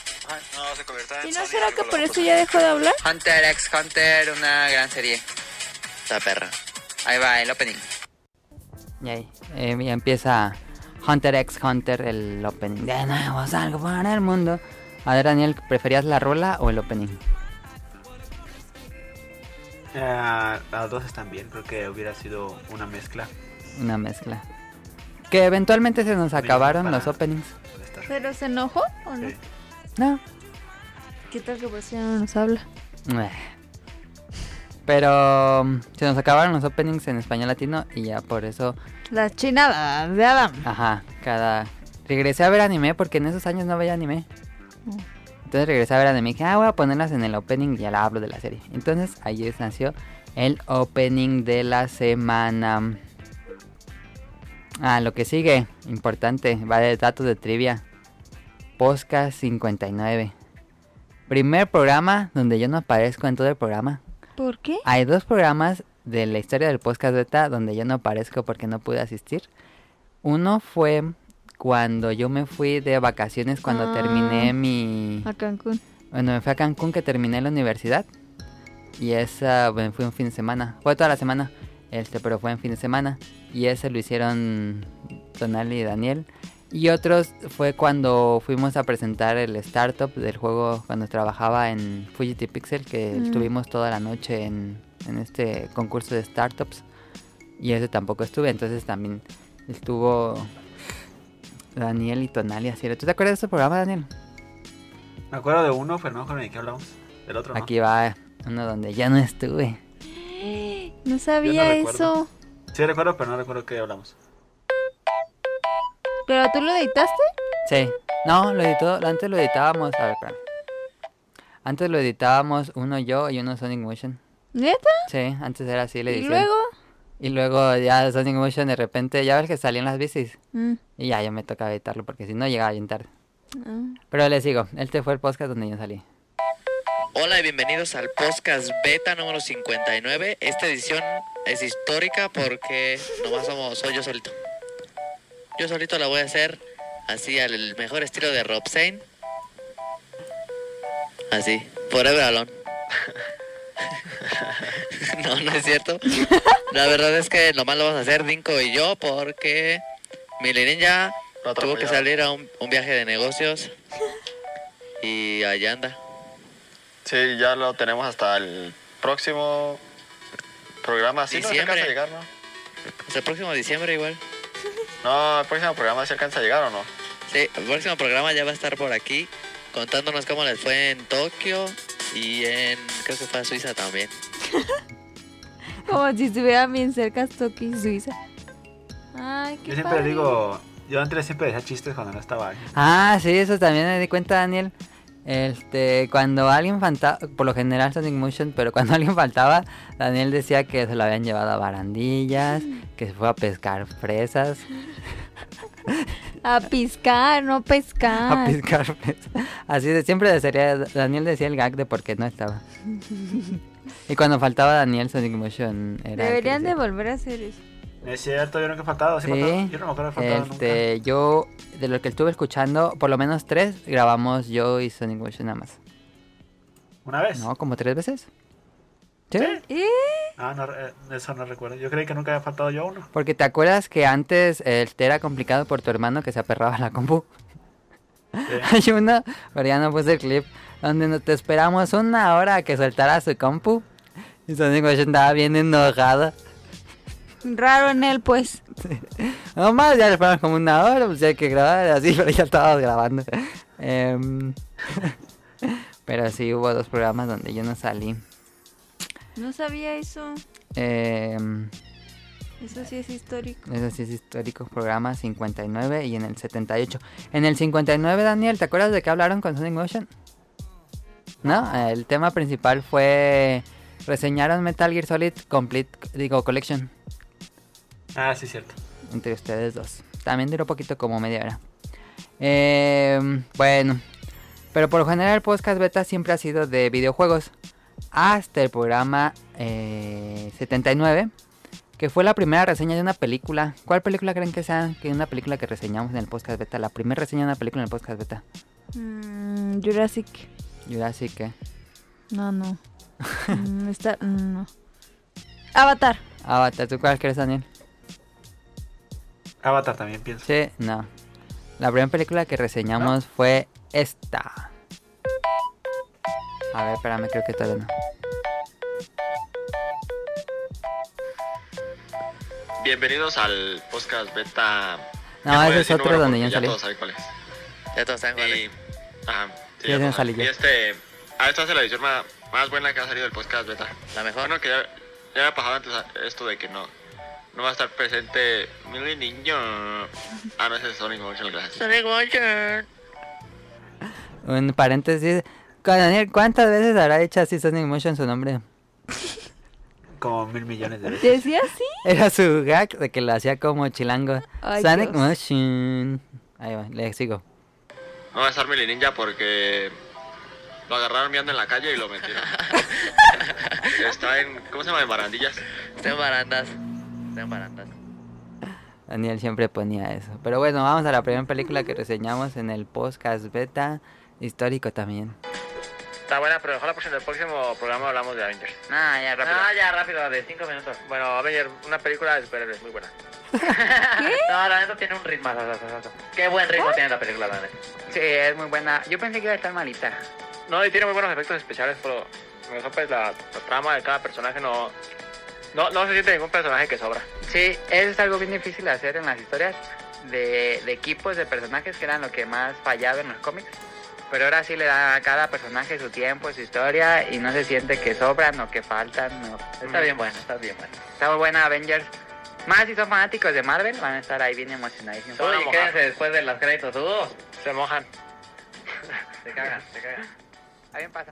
No, se en ¿Y no será que por eso ya dejó de hablar? Hunter x Hunter, una gran serie. Está perra. Ahí va el opening. Y ahí eh, ya empieza Hunter x Hunter, el opening. De nuevo salgo para el mundo. A ver, Daniel, ¿preferías la rola o el opening? Eh, las dos están bien, creo que hubiera sido una mezcla. Una mezcla. Que eventualmente se nos acabaron para- los openings. ¿Pero se enojó o no? Sí. No. ¿Qué tal que por ya no nos habla? Eh. Pero mm, se nos acabaron los openings en español latino y ya por eso, La chinada de Adam. ajá, cada... Regresé a ver anime porque en esos años no veía anime. Mm. Entonces regresé a ver anime y dije, ah, voy a ponerlas en el opening y ya la hablo de la serie. Entonces ahí es- nació el opening de la semana. Ah, lo que sigue, importante, va de datos de trivia. Podcast 59. Primer programa donde yo no aparezco en todo el programa. ¿Por qué? Hay dos programas de la historia del podcast beta donde yo no aparezco porque no pude asistir. Uno fue cuando yo me fui de vacaciones cuando Ah. terminé mi... A Cancún. Bueno, me fui a Cancún que terminé la universidad. Y esa, bueno, fue un fin de semana. Fue toda la semana. Este, pero fue en fin de semana. Y ese lo hicieron Tonali y Daniel. Y otros fue cuando fuimos a presentar el startup del juego cuando trabajaba en Fujity Pixel, que Mm. estuvimos toda la noche en, en este concurso de startups. Y ese tampoco estuve, entonces también estuvo Daniel y Tonali así. ¿Tú te acuerdas de ese programa, Daniel? Me acuerdo de uno, pero no me acuerdo de qué hablamos. Del otro, ¿no? Aquí va uno donde ya no estuve. *gasps* No sabía eso. Sí recuerdo, pero no recuerdo qué hablamos. ¿Pero tú lo editaste? Sí. No, lo editó, antes lo editábamos. A ver, espérame. Antes lo editábamos uno yo y uno Sonic Motion. ¿Neta? Sí, antes era así la ¿Y edición. luego? Y luego ya Sonic Motion de repente, ya ves que salían las bicis. Mm. Y ya, ya me tocaba editarlo porque si no llegaba bien tarde. Ah. Pero les digo, este fue el podcast donde yo salí. Hola y bienvenidos al podcast beta número 59. Esta edición es histórica porque nomás somos, soy yo solito. Yo solito la voy a hacer así al mejor estilo de Rob Zane. Así, forever alone. *laughs* no, no es cierto. La verdad es que nomás lo vamos a hacer Dinko y yo porque mi ya tuvo que salir a un, un viaje de negocios y allá anda. Sí, ya lo tenemos hasta el próximo programa. Sí, no Diciembre. a llegar, ¿no? Hasta el próximo diciembre igual. No, el próximo programa se alcanza a llegar o no. Sí, el próximo programa ya va a estar por aquí contándonos cómo les fue en Tokio y en creo que fue a Suiza también. *laughs* Como si estuvieran bien cerca Tokio y Suiza. Ay, qué Yo siempre padre. digo, yo antes siempre decía chistes cuando no estaba ahí. Ah, sí, eso también me di cuenta, Daniel. Este, cuando alguien faltaba, por lo general Sonic Motion, pero cuando *laughs* alguien faltaba, Daniel decía que se lo habían llevado a barandillas, que se fue a pescar fresas, *laughs* A piscar, no pescar. *laughs* a pescar fresas. Así de siempre decía, Daniel decía el gag de por qué no estaba. Y cuando faltaba Daniel, Sonic Motion era. Deberían de volver a hacer eso. Es cierto, yo nunca he faltado. Sí, Sí, faltado. Yo no me acuerdo de faltado este, yo, de lo que estuve escuchando, por lo menos tres, grabamos yo y Sonic Motion nada más. ¿Una vez? No, como tres veces. ¿Sí? ¿Eh? Ah, no, eh, eso no recuerdo. Yo creí que nunca había faltado yo uno. Porque te acuerdas que antes este, era complicado por tu hermano que se aperraba a la compu. *laughs* Hay uno, pero ya no puse el clip, donde nos te esperamos una hora a que soltara su compu. Y Sonic Motion estaba bien enojado. Raro en él, pues. No más, ya le fueron como una hora, pues ya hay que grabar así, *laughs* pero ya estábamos grabando. Em, *laughs* pero sí, hubo dos programas donde yo no salí. No sabía eso. Em, Eso sí es histórico. Eso sí es histórico, programa 59 y en el 78. En el 59, Daniel, ¿te acuerdas de qué hablaron con Sonic Motion? No, el tema principal fue reseñaron Metal Gear Solid Complete, digo, Collection, Ah, sí, cierto. entre ustedes dos. También duró poquito, como media hora. Eh, bueno, pero por lo general el podcast beta siempre ha sido de videojuegos. Hasta el programa eh, 79, que fue la primera reseña de una película. ¿Cuál película creen que sea? Que una película que reseñamos en el podcast beta. La primera reseña de una película en el podcast beta. Mm, Jurassic. Jurassic, ¿qué? No, no. *laughs* Mm, está, mm, no. Avatar. Avatar, ¿tú cuál crees, Daniel? Avatar también pienso. Sí, no. La primera película que reseñamos fue esta. A ver, espérame, creo que todavía no. Bienvenidos al podcast beta. No, Ya a ese es otro número donde yo ya salí. todos saben cuál es. Ya todos saben cuál es. Y, ajá, sí, Ya ya salí yo. Y este, ah, esta es la edición más, más buena que ha salido del podcast beta. La mejor. Bueno, que ya, ya me ha pasado antes a- esto de que no, no va a estar presente mi niño. Ah, no, ese es Sonic Motion, gracias. Sonic Motion. Un paréntesis. Daniel, ¿cuántas veces habrá dicho así Sonic Motion su nombre? *laughs* Como mil millones de veces. ¿Decía así? Era su gag de que lo hacía como chilango. Ay, Sonic Dios. Motion. Ahí va, le sigo. No va a estar Mili Ninja porque lo agarraron viendo en la calle y lo metieron. *laughs* Está en, ¿cómo se llama? En barandillas. Está en barandas. En. Daniel siempre ponía eso. Pero bueno, vamos a la primera película que reseñamos en el podcast beta. Histórico también. Está buena, pero mejor la próxima, el próximo programa hablamos de Avengers. Ah, ya rápido. Ah, ya rápido, de 5 minutos. Bueno, Avengers, una película de superhéroes muy buena. *laughs* No, la neta tiene un ritmo. Qué buen ritmo tiene la película, la neta. Sí, es muy buena. Yo pensé que iba a estar malita. No, y tiene muy buenos efectos especiales, pero mejor pues la, la trama de cada personaje no, no... No se siente ningún personaje que sobra. Sí, eso es algo bien difícil de hacer en las historias de, de equipos de personajes que eran lo que más fallaba en los cómics. pero ahora sí le da a cada personaje su tiempo, su historia y no se siente que sobran o que faltan. no. Está bien bueno, está bien bueno. Está muy buena Avengers. Más si son fanáticos de Marvel, van a estar ahí bien emocionadísimos. Uy, quédense después de las créditos. Uh, Se mojan. *laughs* se cagan, se cagan. Bien pasa.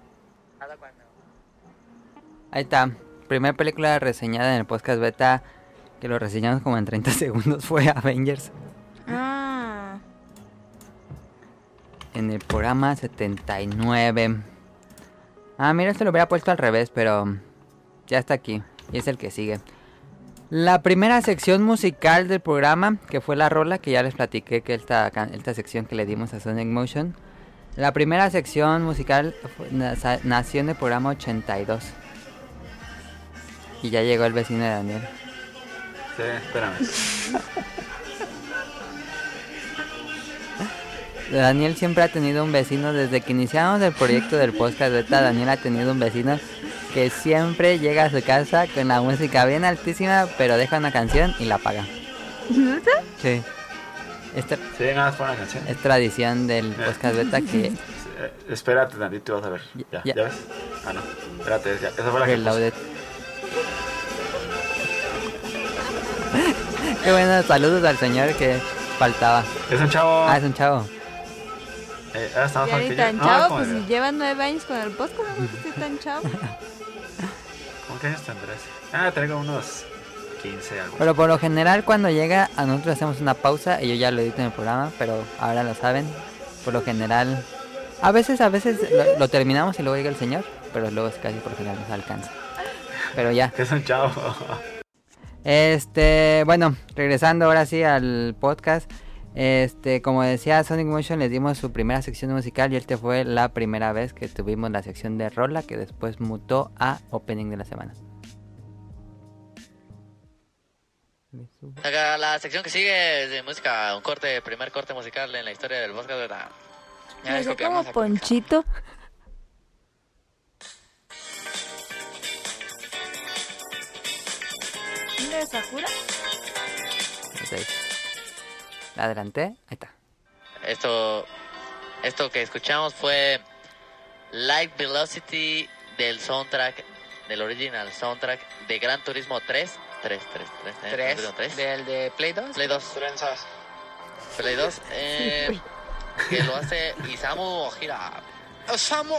Ahí está. Primera película reseñada en el podcast beta que lo reseñamos como en 30 *laughs* segundos fue Avengers. Ah. En el programa 79. Ah, mira, esto lo hubiera puesto al revés, pero ya está aquí. Y es el que sigue. La primera sección musical del programa, que fue la rola, que ya les platiqué que esta, esta sección que le dimos a Sonic Motion. La primera sección musical nació en el programa 82. Y ya llegó el vecino de Daniel. Sí, espérame. Daniel siempre ha tenido un vecino desde que iniciamos el proyecto del podcast beta. Daniel ha tenido un vecino que siempre llega a su casa con la música bien altísima, pero deja una canción y la apaga. ¿Neta? Sí. Es, tra- Sí, nada más por una canción. es tradición del podcast beta que Eh, espérate tantito vas a ver. Ya, Ya. ya, ves? Ah, no. Espérate, ya. esa fue la que puse. Reloaded. Qué bueno, saludos al señor que faltaba. Es un chavo. Ah, es un chavo. Eh, ah, está ni tan chavo, pues si llevan nueve años con el podcast, no que tan chavo. *laughs* ¿Cómo que años tendrás? Ah, traigo unos 15, algo. Pero por lo general cuando llega a nosotros hacemos una pausa y yo ya lo edito en el programa, pero ahora lo saben. Por lo general, a veces, a veces lo, lo terminamos y luego llega el señor, pero luego es casi por general nos alcanza. Pero ya. *laughs* Es un chavo. Este, bueno, regresando ahora sí al podcast. Este, como decía Sonic Motion, les dimos su primera sección musical y este fue la primera vez que tuvimos la sección de rola que después mutó a opening de la semana. La sección que sigue es de música, un corte, primer corte musical en la historia del podcast de la... Ya como Ponchito. ¿Dónde es Sakura? La adelanté, ahí está. Esto, esto que escuchamos fue Light Velocity del soundtrack, del original soundtrack de Gran Turismo 3. 3, 3, 3, ¿eh? Gran Turismo 3. ¿Del de Play 2? Play 2. Trenzas. Play 2. Eh, que lo hace Isamu Ojira. Isamu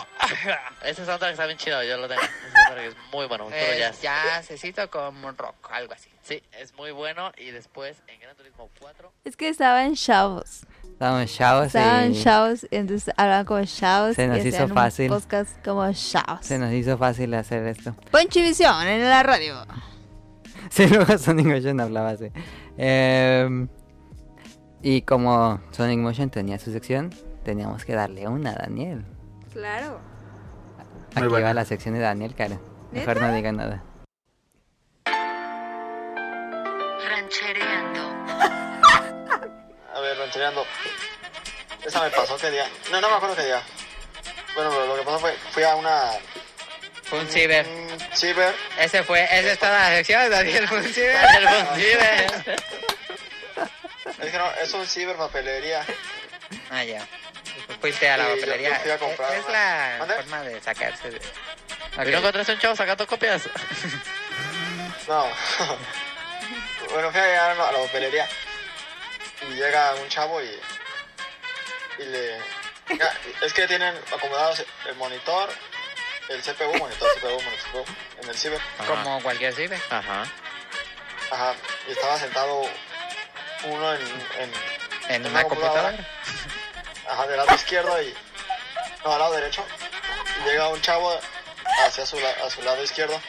Ese soundtrack está bien chido, yo lo tengo. Ese es muy bueno. puro Eh, jazz. jazzcito con rock, algo así. Sí, es muy bueno. Y después en Gran Turismo 4. Es que estaban chavos. Estábamos chavos Estaban y chavos, y entonces hablaban como chavos. Se nos y hizo fácil. podcast como chavos. se nos hizo fácil hacer esto. Ponchivisión en la radio. *laughs* Sí, luego Sonic Motion hablaba así. Em, y como Sonic Motion tenía su sección, teníamos que darle una a Daniel. Claro. Aquí va la sección de Daniel, cara. Mejor no diga nada. Ranchereando. A ver, ranchereando. Esa me pasó qué día. No, no me acuerdo qué día. Bueno, pero lo que pasó fue, fui a una... Fue un ciber. un ciber. Ese fue, esa es toda la sección, Daniel fue un ciber. *laughs* Es que no, es un ciber papelería. Ah, ya. Fuiste a la Sí, yo- papelería. yo fui a comprar Es la forma de sacarse de... ¿Y no encontraste un chavo sacando copias? *laughs* No. *laughs* bueno, fui a llegar a la papelería. Y llega un chavo y. Y le. Es que tienen acomodados el monitor, el CPU, monitor, CPU, monitor, en el ciber. Como cualquier ciber. Ajá. Ajá. Y estaba sentado uno en. En, En una computadora. Ajá, del lado izquierdo y. No, al lado derecho. Y llega un chavo hacia su, a su lado izquierdo.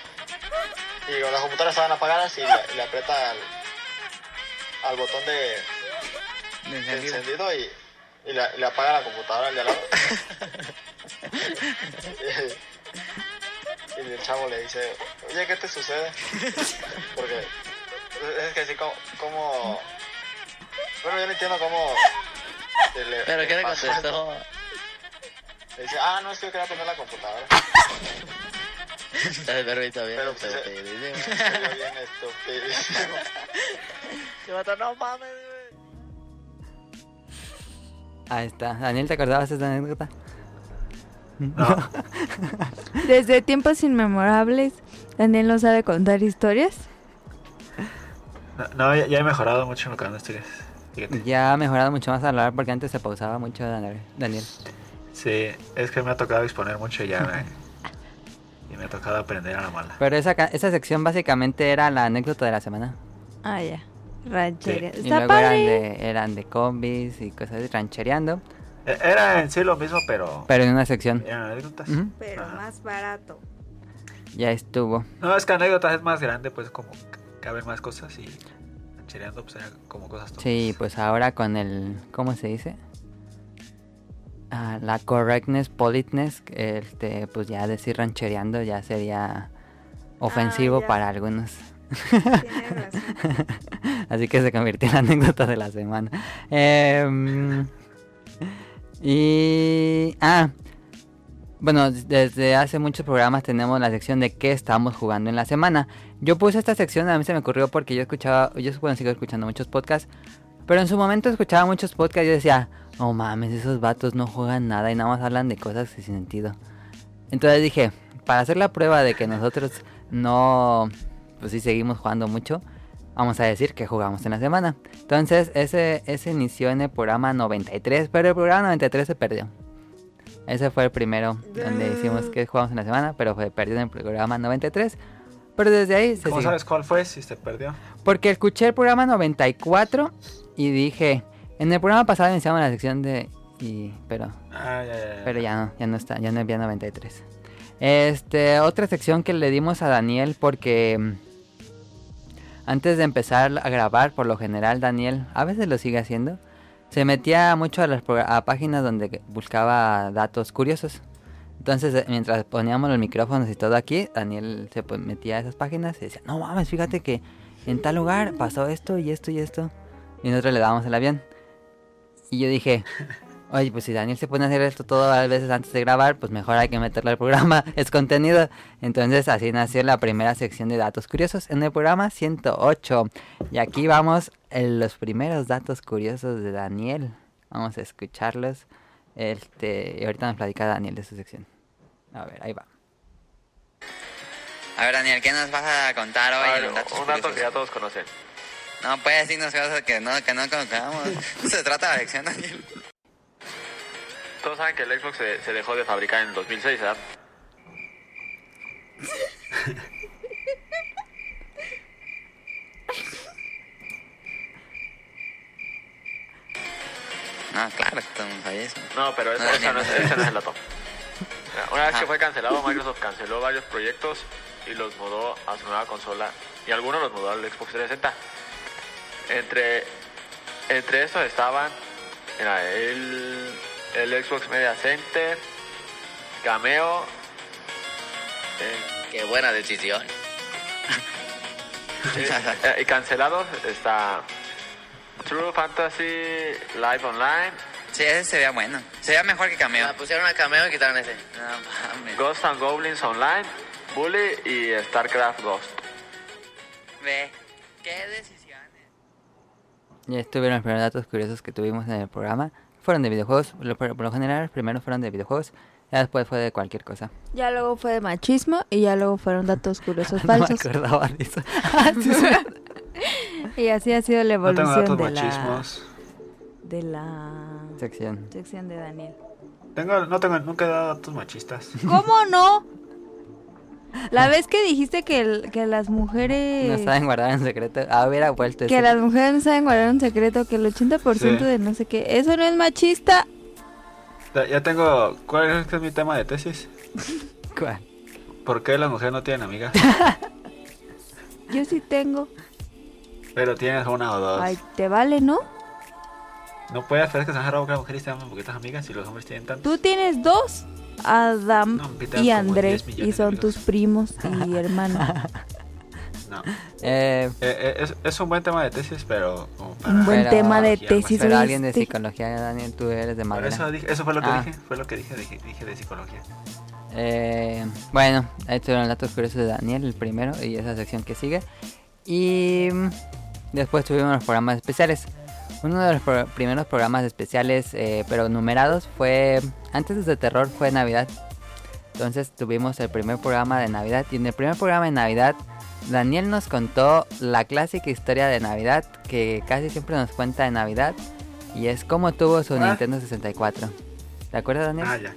Y las computadoras estaban apagadas y le, le aprieta al, al botón de, encendido. encendido y, y le, apaga la computadora al de al lado. *laughs* y, y el chavo le dice, oye, ¿qué te sucede? Porque es que así como... como bueno, yo no entiendo cómo... le- ¿Pero qué le contestó? esto. Le dice, ah, no, es que yo quería poner la computadora. El perrito bien Pero pues, estupidísimo. se bien estupidísimo. Se mató, no mames, Ahí está. Daniel, ¿te acordabas de esta anécdota? *laughs* Desde tiempos inmemorables, Daniel no sabe contar historias. No, no, ya, ya he mejorado mucho en lo que historias. Fíjate. Ya ha mejorado mucho más al hablar porque antes se pausaba mucho Daniel. Sí, es que me ha tocado exponer mucho y ya *laughs* me... Y me ha tocado aprender a la mala. Pero esa, ca- esa sección básicamente era la anécdota de la semana. Ah, ya. Ranchería. Sí. Y luego eran de, eran de combis y cosas así, ranchereando. E- Era en sí lo mismo, pero... Pero en una sección. Eran anécdotas. Pero más barato. Ya estuvo. No, es que anécdotas es más grande, pues como caben más cosas y... Chereando, pues era como cosas tontas. Sí, pues ahora con el... ¿Cómo se dice? Ah, la correctness, politeness, este, pues ya decir ranchereando ya sería ofensivo ya. para algunos. Razón. *laughs* Así que se convirtió en la anécdota de la semana. Em, y... Ah, bueno, desde hace muchos programas tenemos la sección de qué estamos jugando en la semana. Yo puse esta sección, a mí se me ocurrió porque yo escuchaba, yo bueno, sigo escuchando muchos podcasts, pero en su momento escuchaba muchos podcasts y yo decía, no mames, esos vatos no juegan nada y nada más hablan de cosas sin sentido. Entonces dije, para hacer la prueba de que nosotros no, pues sí seguimos jugando mucho, vamos a decir que jugamos en la semana. Entonces ese, ese inició en el programa 93, pero el programa 93 se perdió. Ese fue el primero donde hicimos que jugamos en la semana, pero fue perdido en el programa 93. Pero desde ahí se ¿Cómo sigue. sabes cuál fue si se perdió? Porque escuché el programa 94 y dije, en el programa pasado iniciamos la sección de... Y, pero Ah, ya, ya, ya. pero ya no, ya no está, ya no había 93. Este, otra sección que le dimos a Daniel porque mm, antes de empezar a grabar, por lo general Daniel, a veces lo sigue haciendo, se metía mucho a las a páginas donde buscaba datos curiosos. Entonces, eh, mientras poníamos los micrófonos y todo aquí, Daniel se metía a esas páginas y decía, no mames, fíjate que en tal lugar pasó esto y esto y esto. Y nosotros le dábamos el avión. Y yo dije, *laughs* Oye, pues si Daniel se pone a hacer esto todas las veces antes de grabar, pues mejor hay que meterlo al programa, *laughs* es contenido. Entonces así nació la primera sección de datos curiosos en el programa 108. Y aquí vamos en los primeros datos curiosos de Daniel. Vamos a escucharlos. Este, y ahorita nos platica Daniel de su sección. A ver, ahí va. A ver, Daniel, ¿qué nos vas a contar hoy? Ver, un dato Curiosos? que ya todos conocen. No, puedes decirnos cosas que no, que no conozcamos. *laughs* No se trata de la sección, Daniel. Todos saben que el Xbox se, se dejó de fabricar en el 2006, ¿verdad? *laughs* No, claro, sabe eso. No, pero eso, No, esa no es, no es el dato. Mira, *laughs* Una vez que fue cancelado, Microsoft canceló varios proyectos y los mudó a su nueva consola. Y algunos los mudó al Xbox 360. Entre, entre esos estaban mira, el, el Xbox Media Center, Cameo, eh, Qué buena decisión. eh, y cancelados está True Fantasy Live Online, Sí, ese sería bueno. Sería mejor que Cameo. Ah, pusieron a cameo y quitaron ese. No mames. Ghosts and Goblins Online, Bully y StarCraft Ghost. Ve. ¿Qué decisiones? Ya estuvieron los primeros datos curiosos que tuvimos en el programa. Fueron de videojuegos, lo- por, lo general los primeros fueron de videojuegos. Ya después fue de cualquier cosa. Ya luego fue de machismo y ya luego fueron datos curiosos *laughs* No me falsos. acordaba de eso. *laughs* y así ha sido la No tengo evolución datos de la, machismos. de la Sección. sección de Daniel. Tengo, no tengo, nunca he dado datos machistas. *laughs* ¿Cómo no? La vez que dijiste que, el- que las mujeres... No saben guardar en secreto. Ah, hubiera vuelto Que ese. las mujeres no saben guardar un secreto, que el 80% Sí. de no sé qué. Eso no es machista. Ya, ya tengo. ¿Cuál es, que es mi tema de tesis? *laughs* ¿Cuál? ¿Por qué las mujeres no tienen amigas? *laughs* Yo sí tengo. Pero tienes una o dos. Ay, te vale, ¿no? No puede hacer que se han raro que las mujeres tengan poquitas amigas y los hombres tienen tantas. Tú tienes dos. Adam No, y André. 10 millones Y son tus primos y *laughs* hermanos. No. Eh, Eh, eh, es, es un buen tema de tesis, pero. Un buen tema de tesis. pero alguien de psicología, Daniel, tú eres de madera. eso, dije- eso fue lo que Ah. dije. Fue lo que dije, dije, dije de psicología. Eh, bueno, estuvieron los datos curiosos de Daniel, el primero, y esa sección que sigue. Y después tuvimos los programas especiales. Uno de los pro- primeros programas especiales, eh, pero numerados, fue antes de terror, fue Navidad. Entonces tuvimos el primer programa de Navidad y en el primer programa de Navidad Daniel nos contó la clásica historia de Navidad que casi siempre nos cuenta de Navidad y es cómo tuvo su Ah. Nintendo 64. ¿Te acuerdas Daniel? Ah, ya.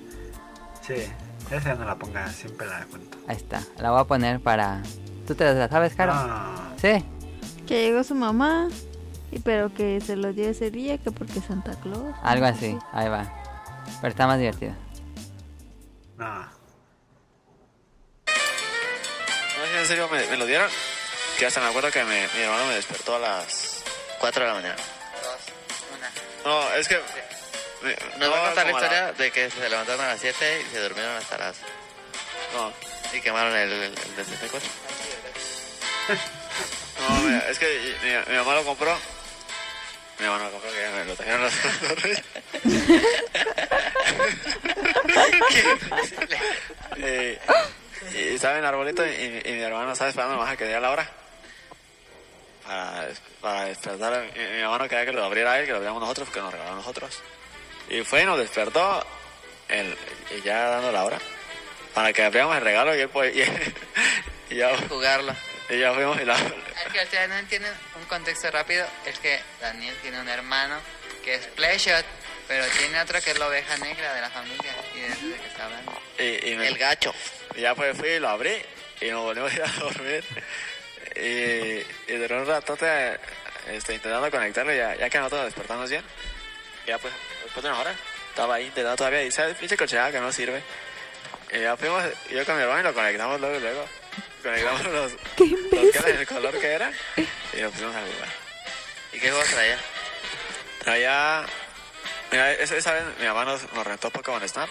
Sí, esa no la ponga, siempre la cuento. Ahí está, la voy a poner para... ¿Tú te la sabes, Caro? Ah, Sí. Que llegó su mamá, y pero que se lo dio ese día, que porque Santa Claus. Algo así, ahí va. Pero está más divertido. no. No sé si en serio me, me lo dieron. Que hasta me acuerdo que me- mi hermano me despertó a las 4 de la mañana. No, es que. me- Nos va a contar la historia de que se levantaron a las 7 y se durmieron hasta las. No. Y quemaron el, el, el del *laughs* 64. No, mira, es que mi, mi mamá lo compró. Mi mamá lo compró, que me lo trajeron *laughs* reyes. Eh, *laughs* y estaba en el arbolito y, y mi hermano estaba esperando nomás a que diera la hora. Para, para despertar. Mi, mi mamá no quería que lo abriera él, que lo abriéramos nosotros, porque nos regalaron nosotros. Y fue y nos despertó el, y ya dando la hora. Para que abriéramos el regalo y él pues, *laughs* y, y ya, Jugarlo. Y ya fuimos y la, Es que ustedes no entienden un contexto rápido. Es que Daniel tiene un hermano que es Playshot, pero tiene otro que es la oveja negra de la familia. Y de eso es que está hablando. Y, y me- El gacho. Y ya pues fui y lo abrí y nos volvimos a ir a dormir. Y, y duró un ratote este, intentando conectarlo ya, ya que nosotros nos despertamos bien. Y ya pues, después de una hora, estaba ahí intentando todavía y dice, pinche cochinada que no sirve. Y ya fuimos, yo con mi hermano y lo conectamos luego y luego. Conectamos los, los cables del color que era y nos pusimos a jugar. ¿Y qué juego traía? Traía... Mira, esa, esa vez mi mamá nos, nos rentó Pokémon Snap.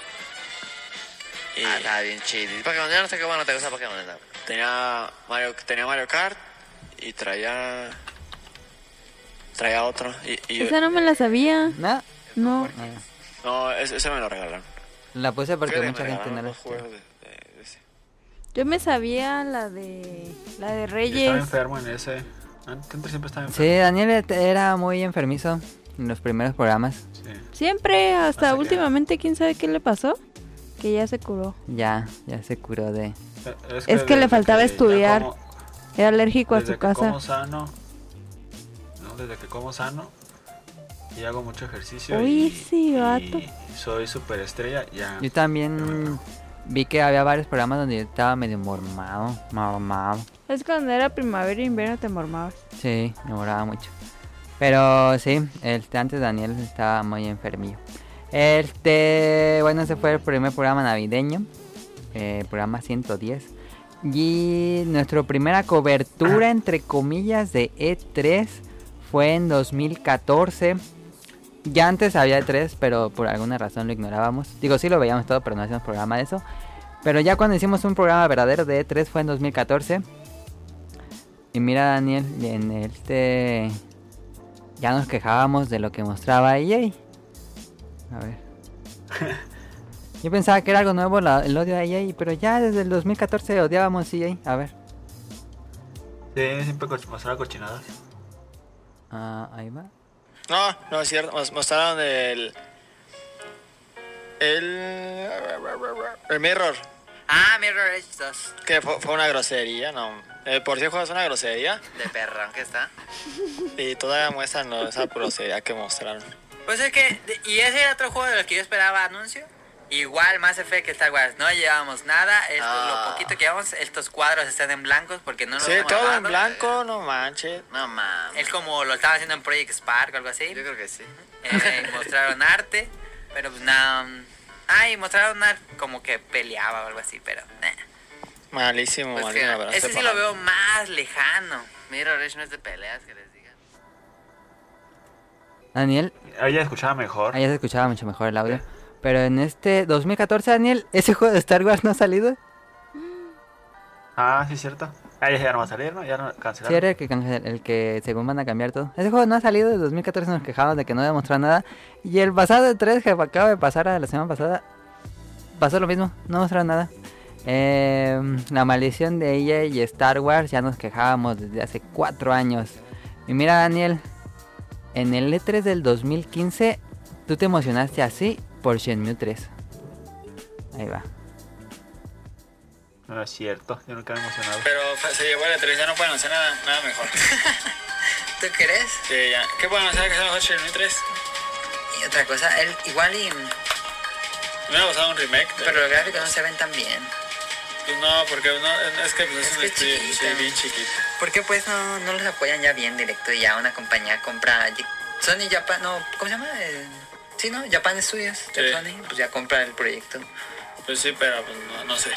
Y Ah, está bien chido. Pokémon, yo no sé qué bueno te gusta Pokémon. ¿no? Tenía Mario, tenía Mario Kart y traía traía otro y, y- Esa no me la sabía. No, No. no ese, ese me lo regalaron. la puse porque mucha gente no la juegos de-. Yo me sabía la de la de Yo estaba Reyes. enfermo en ese. Antes siempre estaba enfermo. Sí, Daniel et- era muy enfermizo en los primeros programas. Sí. Siempre, hasta que- últimamente, quién sabe qué le pasó. Que ya se curó. Ya, ya se curó de... Es que le faltaba que estudiar. como- Era alérgico a desde su que casa. como sano. No, desde que como sano. Y hago mucho ejercicio. Uy, y, sí, vato. y soy super estrella. Ya. Yo también vi que había varios programas donde yo estaba medio mormado, mormado. Es cuando era primavera e invierno te mormabas. Sí, me moraba mucho. Pero sí, este, antes Daniel estaba muy enfermillo. Este, bueno, ese fue el primer programa navideño, eh, programa 110. Y nuestra primera cobertura, entre comillas, de E3 fue en 2014. Ya antes había E3, pero por alguna razón lo ignorábamos. Digo, sí lo veíamos todo, pero no hacíamos programa de eso. Pero ya cuando hicimos un programa verdadero de E3 fue en 2014. Y mira Daniel, en este ya nos quejábamos de lo que mostraba EA. A ver. *laughs* Yo pensaba que era algo nuevo la- el odio a EA, pero ya desde el 2014 odiábamos EA. A ver. Sí, siempre mostraba cochinadas. Ah, ahí va. No, no es cierto. Mos- Mostraron el. El. El Mirror. Ah, Mirror Edge 2. Que fue, fue una grosería, ¿no? Eh, por si el juego es una grosería. De perrón que está. Y todavía muestran esa grosería que mostraron. Pues es que, y ese era otro juego de los que yo esperaba anuncio. Igual Mass Effect que Star Wars, no llevamos nada. Esto, Ah. Lo poquito que llevamos, estos cuadros están en blancos porque no nos Sí, hemos todo en blanco, no manches. No mames. Es como lo estaban haciendo en Project Spark o algo así. Yo creo que sí. Eh, mostraron arte, pero pues nada. mm, Ah, y mostraron arte como que peleaba o algo así, pero. eh. Malísimo, Pues malísimo. que Ese sí lo veo más lejano. Mirror Edge no es de peleas, que les diga. Daniel, Ahí ya escuchaba mejor. ahí ya se escuchaba mucho mejor el audio. Pero en este 2014, Daniel, ese juego de Star Wars no ha salido. Ah, sí, es cierto. Ah, ya no va a salir, ¿no? Ya no Sí, cancelaron. era el que, el que según van a cambiar todo. Ese juego no ha salido, de 2014 nos quejamos de que no había mostrado nada. Y el pasado 3 que acaba de pasar a la semana pasada, pasó lo mismo, no mostraron nada. Eh, la maldición de ella y Star Wars ya nos quejábamos desde hace 4 años. Y mira Daniel, en el E3 del 2015, tú te emocionaste así por Shenmue 3. Ahí va. No es cierto, yo nunca me he emocionado. Pero fa- se llevó el E3, ya no pueden hacer nada, nada mejor. *laughs* ¿Tú crees? Sí, ya. ¿Qué pueden hacer que sea mejor Shenmue 3? Y otra cosa, él igual y... Me hubiera gustado un remake. Pero los gráficos no se ven tan bien. Pues no, porque no, es que pues, es, un que estudio bien chiquito. ¿Por qué pues no, no los apoyan ya bien directo y ya una compañía compra... Sony Japan, no, ¿cómo se llama? Sí, ¿no? Japan Studios, Sí. Sony, pues ya compra el proyecto. Pues sí, pero pues no, no sé.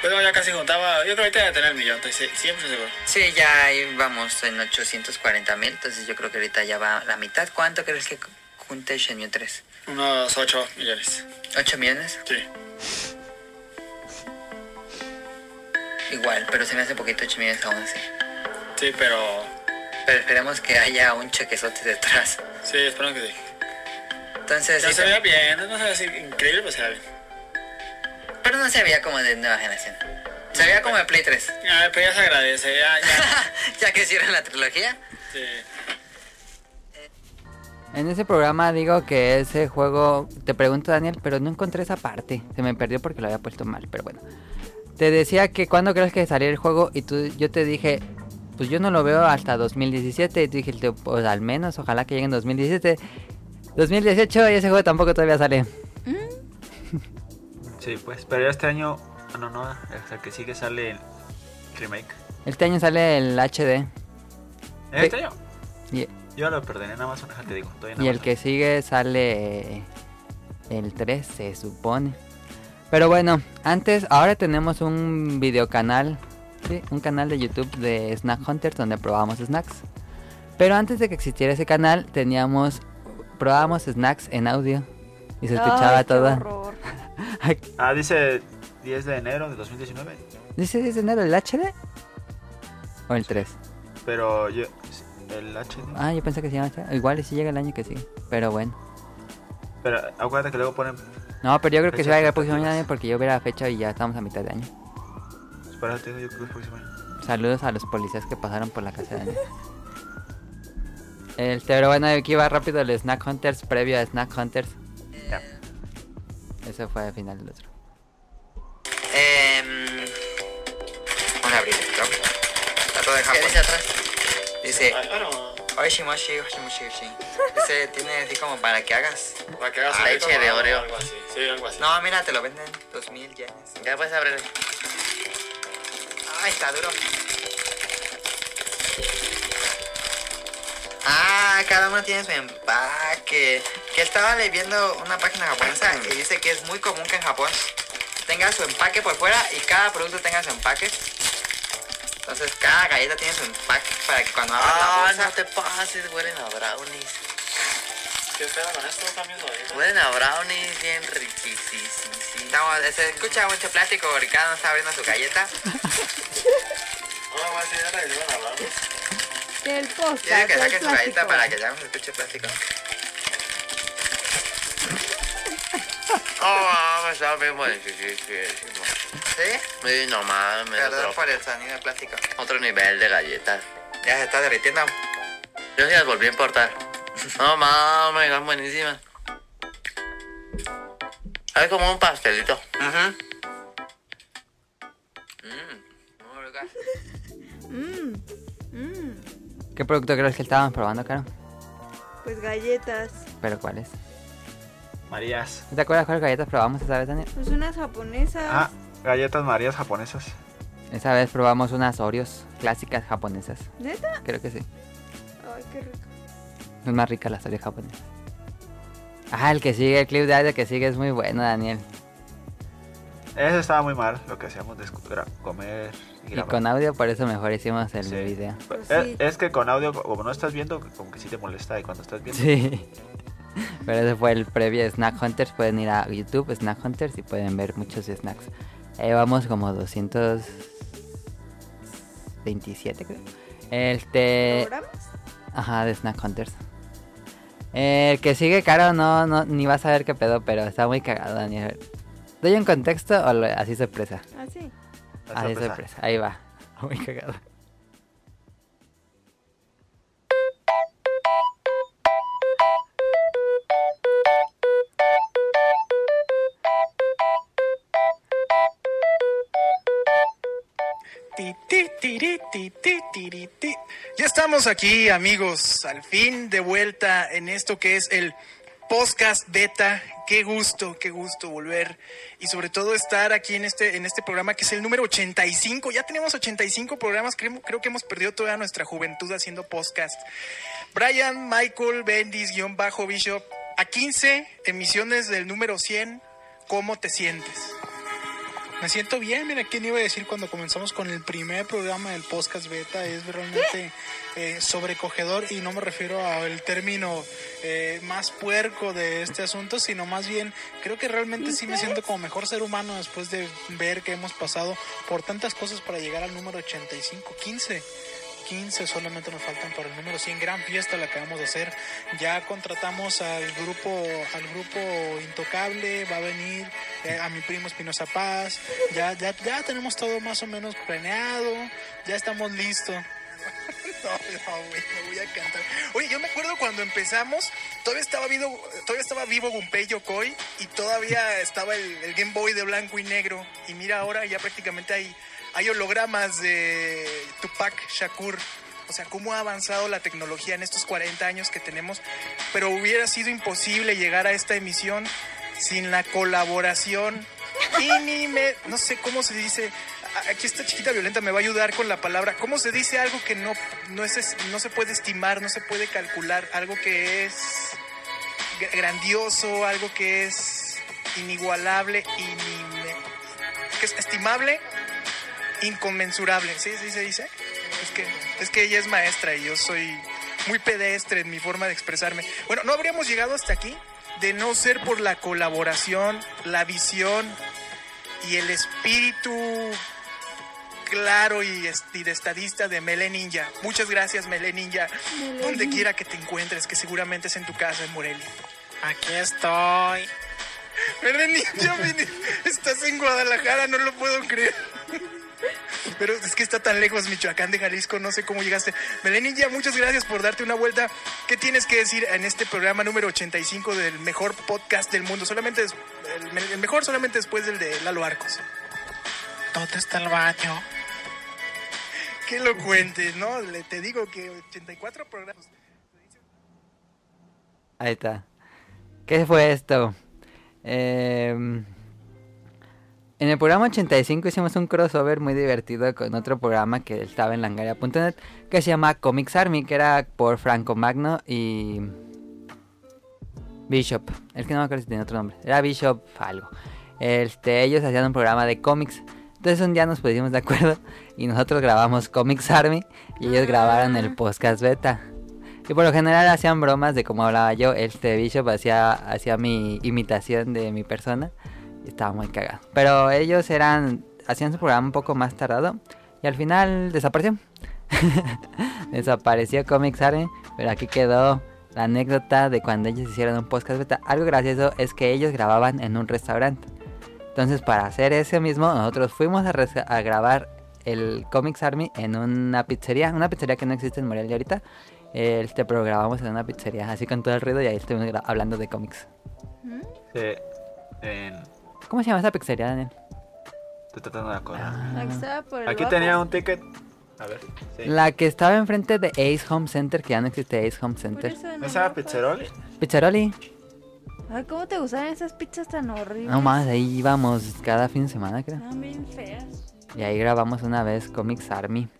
Pero ya casi juntaba, yo creo que ahorita debe tener el millón, estoy siempre seguro. Sí, ya vamos en 840 mil, entonces yo creo que ahorita ya va la mitad. ¿Cuánto crees que junte Shenmue 3? Unos 8 millones. ¿8 millones? Sí. Igual, pero se me hace poquito 8 millones aún así. Sí, pero... Pero esperemos que haya un chequezote detrás. Sí, espero que sí. Entonces, No sí, se vea bien, no se ve así increíble, pero se ve bien. pero no se veía como de nueva generación. Se veía como de Play 3. Ah, pero ya se agradece, ya, ya. *laughs* ya que hicieron la trilogía. Sí. En ese programa digo que ese juego, te pregunto Daniel, pero no encontré esa parte. Se me perdió porque lo había puesto mal, pero bueno. Te decía que cuando crees que saliera el juego y tú, yo te dije, pues yo no lo veo hasta 2017 y tú dijiste, pues al menos, ojalá que llegue en 2017. 2018 y ese juego tampoco todavía sale. Sí, pues, pero este año, ah, no, no, hasta que sigue sale el remake. Este año sale el HD. ¿Este año? Y, Yo lo perdoné en Amazon, déjate digo. Estoy en y el que sigue sale el 3, se supone. Pero bueno, antes, ahora tenemos un videocanal, ¿sí? un canal de YouTube de Snack Hunters donde probábamos snacks. Pero antes de que existiera ese canal, teníamos, probábamos snacks en audio y se escuchaba Ay, qué todo. horror. *laughs* Ah, dice 10 de enero de 2019. ¿Dice 10 de enero el HD? ¿O el 3? Pero yo, el HD. Ah, yo pensé que se llama HD. Igual y si llega el año que sigue. Pero bueno. Pero acuérdate que luego ponen. No, pero yo creo que se va a llegar el próximo año porque yo vi la fecha y ya estamos a mitad de año. Espérate, yo creo que el próximo año. Saludos a los policías que pasaron por la casa de Daniel. *laughs* El, pero bueno, aquí va rápido el Snack Hunters previo a Snack Hunters. Ya. Eso fue al final del otro. Eh, vamos a abrir esto. Está todo en ¿Qué japonés. dice atrás? Dice, bueno, Oishimoshi, Oishimoshi, Oishi. Dice, tiene así como para que hagas. para que hagas Ah, leche de Oreo. Algo así, sí, algo así. No, mira, te lo venden 2000 yenes. Ya puedes abrir. Ay, está duro. Ah, cada uno tiene su empaque. Que estaba leyendo una página japonesa y dice que es muy común que en Japón tenga su empaque por fuera y cada producto tenga su empaque. Entonces cada galleta tiene su empaque para que cuando abras la Ah, bolsa... no te pases, huelen a brownies. ¿Qué pedo con esto? También lo Huelen a brownies bien riquísimos. Se escucha mucho plástico porque cada uno está abriendo su galleta. *laughs* No, voy a decir ahora que se van a hablar. El podcast. Tiene que su galleta plástico. para que ya no se escuche plástico. Oh, me está bien buenísimo. ¿Sí? Sí, no mames, Perdón por el sonido de plástico. otro nivel de galletas. Ya se está derritiendo. Yo sí las volví a importar. No mames, están buenísimas. Es como un pastelito. Ajá. Mm, mm, ¿Qué producto crees que estábamos probando, Caro? pues galletas. ¿Pero cuáles? Marías. ¿No ¿Te acuerdas cuáles galletas probamos esa vez, Daniel? Pues unas japonesas. Ah, galletas Marías japonesas. Esa vez probamos unas Oreos clásicas japonesas. ¿Neta? Creo que sí. Ay, qué rico. Es más rica las Oreos japonesas. Ah, el que sigue, el clip de audio que sigue es muy bueno, Daniel. Eso estaba muy mal, lo que hacíamos de comer y con audio, por eso mejor hicimos el Sí. video. Pues Eh, sí. Es que con audio, como no estás viendo, como que sí te molesta. Y cuando estás viendo, Sí. *laughs* Pero ese fue el previo de Snack Hunters. Pueden ir a YouTube, Snack Hunters, y pueden ver muchos snacks. Ahí vamos como 227, creo. Este. ¿Programas? Ajá, de Snack Hunters. El que sigue, Caro, no, no, ni vas a ver qué pedo, pero está muy cagado, Daniel. ¿Doy un contexto o lo- así sorpresa? Ah, Así sorpresa. Ahí va. *laughs* Muy cagado. Tiri, ti, ti, tiri, ti. Ya estamos aquí, amigos, al fin de vuelta en esto que es el podcast beta. Qué gusto, qué gusto volver y sobre todo estar aquí en este en este programa que es el número 85. Ya tenemos 85 programas, creo, creo que hemos perdido toda nuestra juventud haciendo podcast. Brian Michael Bendis guion bajo Bishop a 15 emisiones del número 100. ¿Cómo te sientes? Me siento bien, mira, ¿quién iba a decir cuando comenzamos con el primer programa del podcast beta? Es realmente eh, sobrecogedor y no me refiero al término eh, más puerco de este asunto, sino más bien creo que realmente sí me siento como mejor ser humano después de ver que hemos pasado por tantas cosas para llegar al número 85, 15. 15 solamente nos faltan para el número 100 gran fiesta la que vamos a hacer ya contratamos al grupo al grupo intocable va a venir eh, a mi primo Espinosa Paz ya ya ya tenemos todo más o menos planeado ya estamos listos *laughs* No, no, güey, no voy a cantar. Oye, yo me acuerdo cuando empezamos, todavía estaba vivo, todavía estaba vivo Gunpei Yokoi y todavía estaba el, el Game Boy de blanco y negro. Y mira ahora ya prácticamente hay, hay hologramas de Tupac Shakur. O sea, cómo ha avanzado la tecnología en estos 40 años que tenemos. Pero hubiera sido imposible llegar a esta emisión sin la colaboración mínime, no sé cómo se dice. Aquí esta chiquita violenta me va a ayudar con la palabra. ¿Cómo se dice algo que no, no, es, no se puede estimar, no se puede calcular? Algo que es gr- grandioso, algo que es inigualable, inime- que es estimable, inconmensurable. ¿Sí? ¿Sí se dice? Es que, es que ella es maestra y yo soy muy pedestre en mi forma de expresarme. Bueno, no habríamos llegado hasta aquí de no ser por la colaboración, la visión y el espíritu claro y, de estadista de Mele Ninja. Muchas gracias, Mele Ninja. Mele Donde quiera que te encuentres, que seguramente es en tu casa en Morelia. Aquí estoy. Mele Ninja, vine- estás en Guadalajara, no lo puedo creer. Pero es que está tan lejos Michoacán de Jalisco, no sé cómo llegaste. Mele Ninja, muchas gracias por darte una vuelta. ¿Qué tienes que decir en este programa número 85 del mejor podcast del mundo? Solamente es- el, el mejor solamente después del de Lalo Arcos. ¿Dónde está el baño? Que lo cuentes, ¿no? Le, te digo que 84 programas. Ahí está. ¿Qué fue esto? Em, en el programa 85 hicimos un crossover muy divertido con otro programa que estaba en langaria.net que se llama Comics Army, que era por Franco Magno y Bishop. Es que no me acuerdo si tenía otro nombre. Era Bishop algo. Este, ellos hacían un programa de cómics. Entonces un día nos pusimos de acuerdo y nosotros grabamos Comics Army y ellos grabaron el podcast beta. Y por lo general hacían bromas de cómo hablaba yo. Este Bishop hacía, hacía mi imitación de mi persona. Y estaba muy cagado. Pero ellos eran. hacían su programa un poco más tardado. Y al final desapareció. *laughs* Desapareció Comics Army. Pero aquí quedó la anécdota de cuando ellos hicieron un podcast beta. Algo gracioso es que ellos grababan en un restaurante. Entonces, para hacer ese mismo, nosotros fuimos a, grabar el Comics Army en una pizzería. Una pizzería que no existe en Morelia ahorita. Este, pero grabamos en una pizzería, así con todo el ruido y ahí estuvimos hablando de cómics. Sí, en- ¿Cómo se llama esa pizzería, Daniel? Estoy tratando de acordarme. La que estaba por el Aquí tenía un ticket. A ver. Sí. La que estaba enfrente de Ace Home Center, que ya no existe Ace Home Center. eso no ¿No estaba Pizzeroli? Pizzaroli. Ay, ¿cómo te gustaban esas pizzas tan horribles? No más, ahí íbamos cada fin de semana, creo. Estaban bien feas. Y ahí grabamos una vez Comics Army.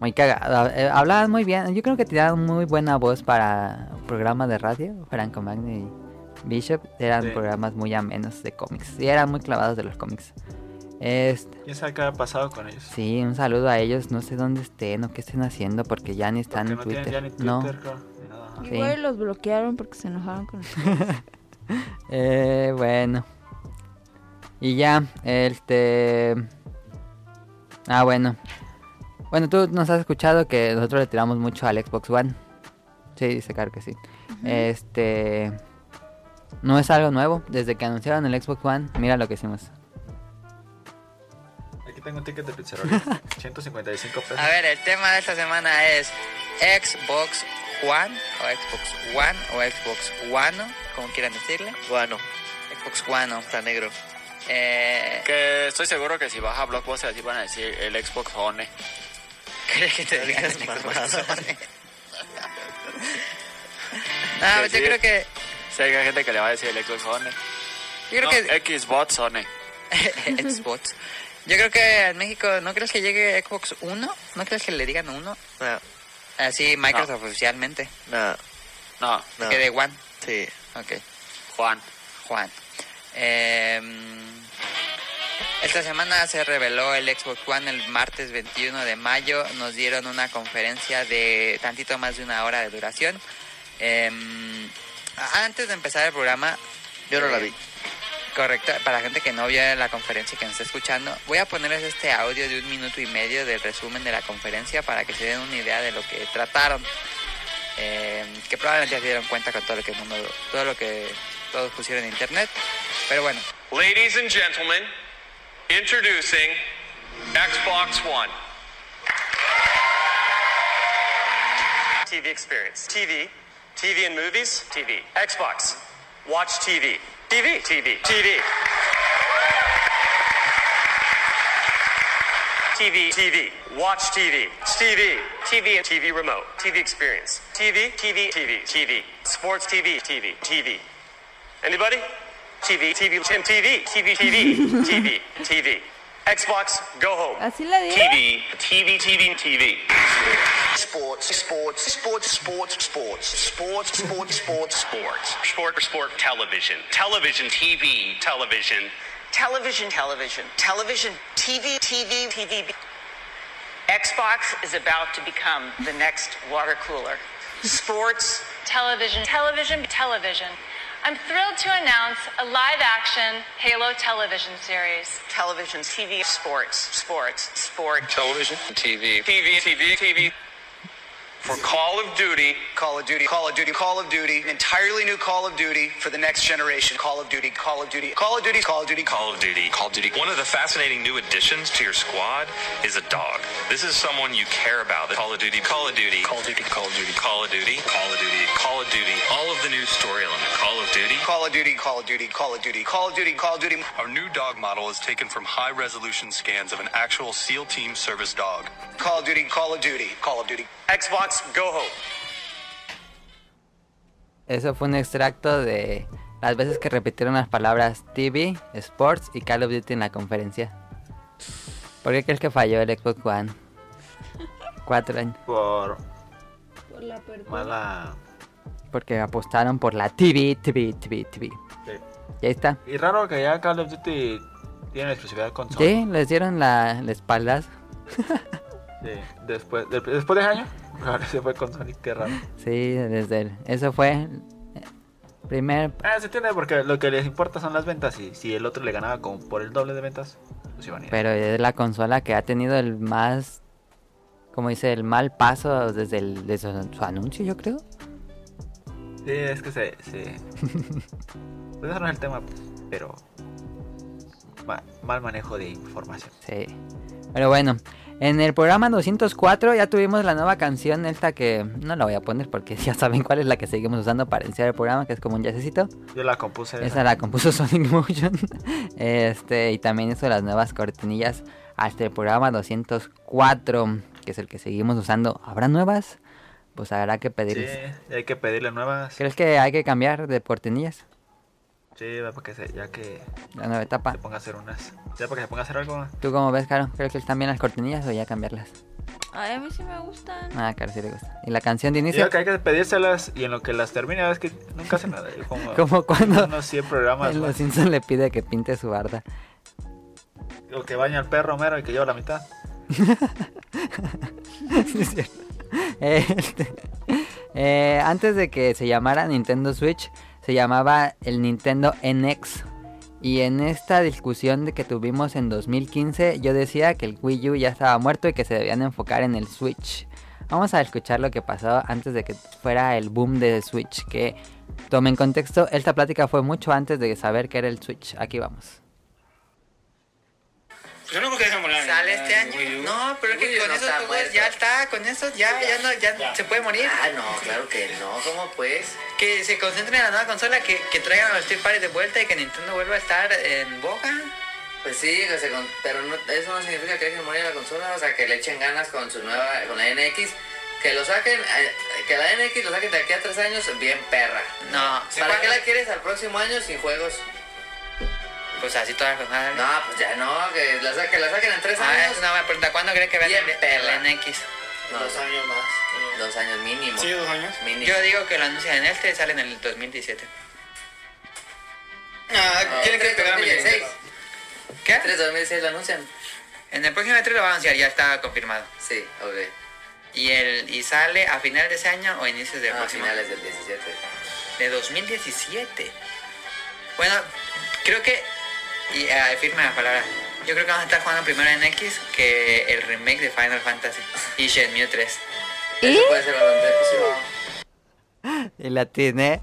Muy cagado. eh, hablaban muy bien. Yo creo que tenían muy buena voz para un programa de radio. Franco Magni y Bishop eran Sí. programas muy amenos de cómics. Y eran muy clavados de los cómics. Este, ¿Quién sabe qué ha pasado con ellos? sí, un saludo a ellos. No sé dónde estén o qué estén haciendo porque ya ni están en no tienen Twitter. ya ni No. Twitter, ni nada. Sí. Igual los bloquearon porque se enojaron con *laughs* ustedes. Eh, bueno. Y ya, este... Ah, bueno. Bueno, tú nos has escuchado que nosotros le tiramos mucho al Xbox One. Sí, dice claro que sí. Este... No es algo nuevo. Desde que anunciaron el Xbox One, mira lo que hicimos. Aquí tengo un ticket de Pizzeroli. 155 *laughs* pesos. A ver, el tema de esta semana es Xbox One o Xbox One o Xbox One, como quieran decirle. Bueno, Xbox One, está negro. Eh, Que estoy seguro que si vas a Blockbuster así van a decir el Xbox One. *laughs* ¿Crees que te digas *laughs* Xbox mamadas? One? No, pues yo sí. creo que Sí, hay gente que le va a decir el Xbox One. Yo creo No, que- Xbox One. *laughs* Xbox. Yo creo que en México, ¿no crees que llegue Xbox 1? ¿No crees que le digan 1? Así Microsoft oficialmente. No. No. Que de One. Sí. Ok. Juan. Juan. Eh, esta semana se reveló el Xbox One el martes 21 de mayo. Nos dieron una conferencia de tantito más de una hora de duración. Eh, antes de empezar el programa... Yo no la eh, vi. Correcto, para la gente que no vio la conferencia y que nos está escuchando, voy a ponerles este audio de un minuto y medio del resumen de la conferencia para que se den una idea de lo que trataron. Eh, que probablemente ya se dieron cuenta con todo lo que el mundo, todo lo que todos pusieron en internet. Pero bueno, Ladies and gentlemen, introducing Xbox One. TV experience. TV. TV in movies. TV. Xbox. Watch TV. TV. TV. TV. TV. TV. Watch TV. TV. TV and TV remote. TV experience. TV. TV. TV. TV. Sports TV. TV. TV. Anybody? TV, TV, Tim, TV, TV, TV, TV, TV. Xbox, go home. TV, TV, TV, TV. Sports, sports, sports, sports, sports, sports, sports, sports, sports. Sport, sport, television. Television, TV, television. Television, television, television, TV, TV, TV. Xbox is about to become the next water cooler. Sports, Television, television, television. I'm thrilled to announce a live action Halo television series. television, TV, sports, sports, sport. Television, TV. TV, TV, TV. For Call of Duty. Call of Duty, Call of Duty, Call of Duty, an entirely new Call of Duty for the next generation. Call of Duty, Call of Duty, Call of Duty, Call of Duty. Call of Duty. Call of Duty. One of the fascinating new additions to your squad is a dog. This is someone you care about. Call of Duty. Call of Duty. Call of Duty. Call of Duty. Call of Duty. Call of Duty. Call of Duty. All of the new story element. Call of Duty. Call of Duty, Call of Duty, Call of Duty, Call of Duty, Call of Duty. Our new dog model is taken from high resolution scans of an actual SEAL team service dog. Call of Duty, Call of Duty, Call of Duty. Xbox, go home. Eso fue un extracto de las veces que repitieron las palabras TV, Sports y Call of Duty en la conferencia. ¿Por qué crees que falló el Xbox One? Cuatro años. Por Por la apertura. mala. Porque apostaron por la TV, TV, TV, TV. Sí. Y ahí está. Y raro que ya Call of Duty tiene exclusividad con Sony. Sí, les dieron la, la espaldas. *laughs* Sí, Después, de- después de año, ahora se fue con Sony, qué raro. Sí, desde el, eso fue eh, primer Ah, se entiende porque lo que les importa son las ventas y si el otro le ganaba como por el doble de ventas, pues iban a ir. Pero es la consola que ha tenido el más, como dice, el mal paso desde, el, desde su anuncio, yo creo. Sí, es que se... se... *laughs* pues eso no es el tema, pues, pero... ma- mal manejo de información. Sí. Pero bueno, en el programa 204 ya tuvimos la nueva canción esta que no la voy a poner porque *laughs* ya saben cuál es la que seguimos usando para iniciar el programa, que es como un jazzecito. Yo la compuse. Esa la compuso *laughs* Sonic Motion. este, y también hizo las nuevas cortinillas hasta el programa 204, que es el que seguimos usando. ¿Habrá nuevas? Pues habrá que Sí, pedirles. hay que pedirle nuevas. ¿Crees que hay que cambiar de cortinillas? Sí, para que se, ya que La nueva etapa. se ponga a hacer unas. Ya para que se ponga a hacer algo. ¿Tú cómo ves, Caro? ¿Crees que están bien las cortinillas o ya cambiarlas? Ay, a mí sí me gustan. Ah, Caro sí le gusta. ¿Y la canción de inicio? Digo que hay que pedírselas y en lo que las termine, es que nunca hace nada. Como, *laughs* Como cuando Unos 100 programas. en. Los Simpsons le pide que pinte su barda. O que baña al perro mero y que lleva la mitad. *laughs* Sí, es cierto. Este, eh, antes de que se llamara Nintendo Switch, se llamaba el Nintendo NX. Y en esta discusión que tuvimos en 2015, yo decía que el Wii U ya estaba muerto y que se debían enfocar en el Switch. Vamos a escuchar lo que pasó antes de que fuera el boom de Switch. Que tomen contexto, esta plática fue mucho antes de saber que era el Switch. Aquí vamos. Yo no creo que dejen morir. ¿Sale este año? No, pero es que Wii U con no esos está juegos muerto. ya está, con esos ya, ya no, ya se puede morir. Ah, no, claro que no. ¿Cómo pues? Que se concentren en la nueva consola, que, que traigan a los Street Fighter de vuelta y que Nintendo vuelva a estar en boca. Pues sí, que se con- pero no- eso no significa que dejen morir la consola, o sea, que le echen ganas con su nueva, con la NX, que lo saquen, eh, que la NX lo saquen de aquí a tres años bien perra. No, ¿Para qué la quieres al próximo año sin juegos? Pues así todas las cosas. No, pues ya no, que la, que la saquen en tres Ah, años. es una buena pregunta. ¿Cuándo creen que vean el, el NX? No, dos años más. Dos años mínimo. Sí, dos años. Mínimo. Yo digo que lo anuncian en este y sale en el 2017. Ah, quieren que tres pegar a mi 2016. ¿Qué? 3 2016 lo anuncian. En el próximo E3 lo van a anunciar, ya está confirmado. Sí, ok. Y el y sale a final de ese año o inicios de Ah, próximo finales del 17. de 2017. Bueno, creo que y ah, firme la palabra. Yo creo que vamos a estar jugando primero en X que el remake de Final Fantasy y Shenmue 3. Eso puede ser bastante posible. Y la tiene.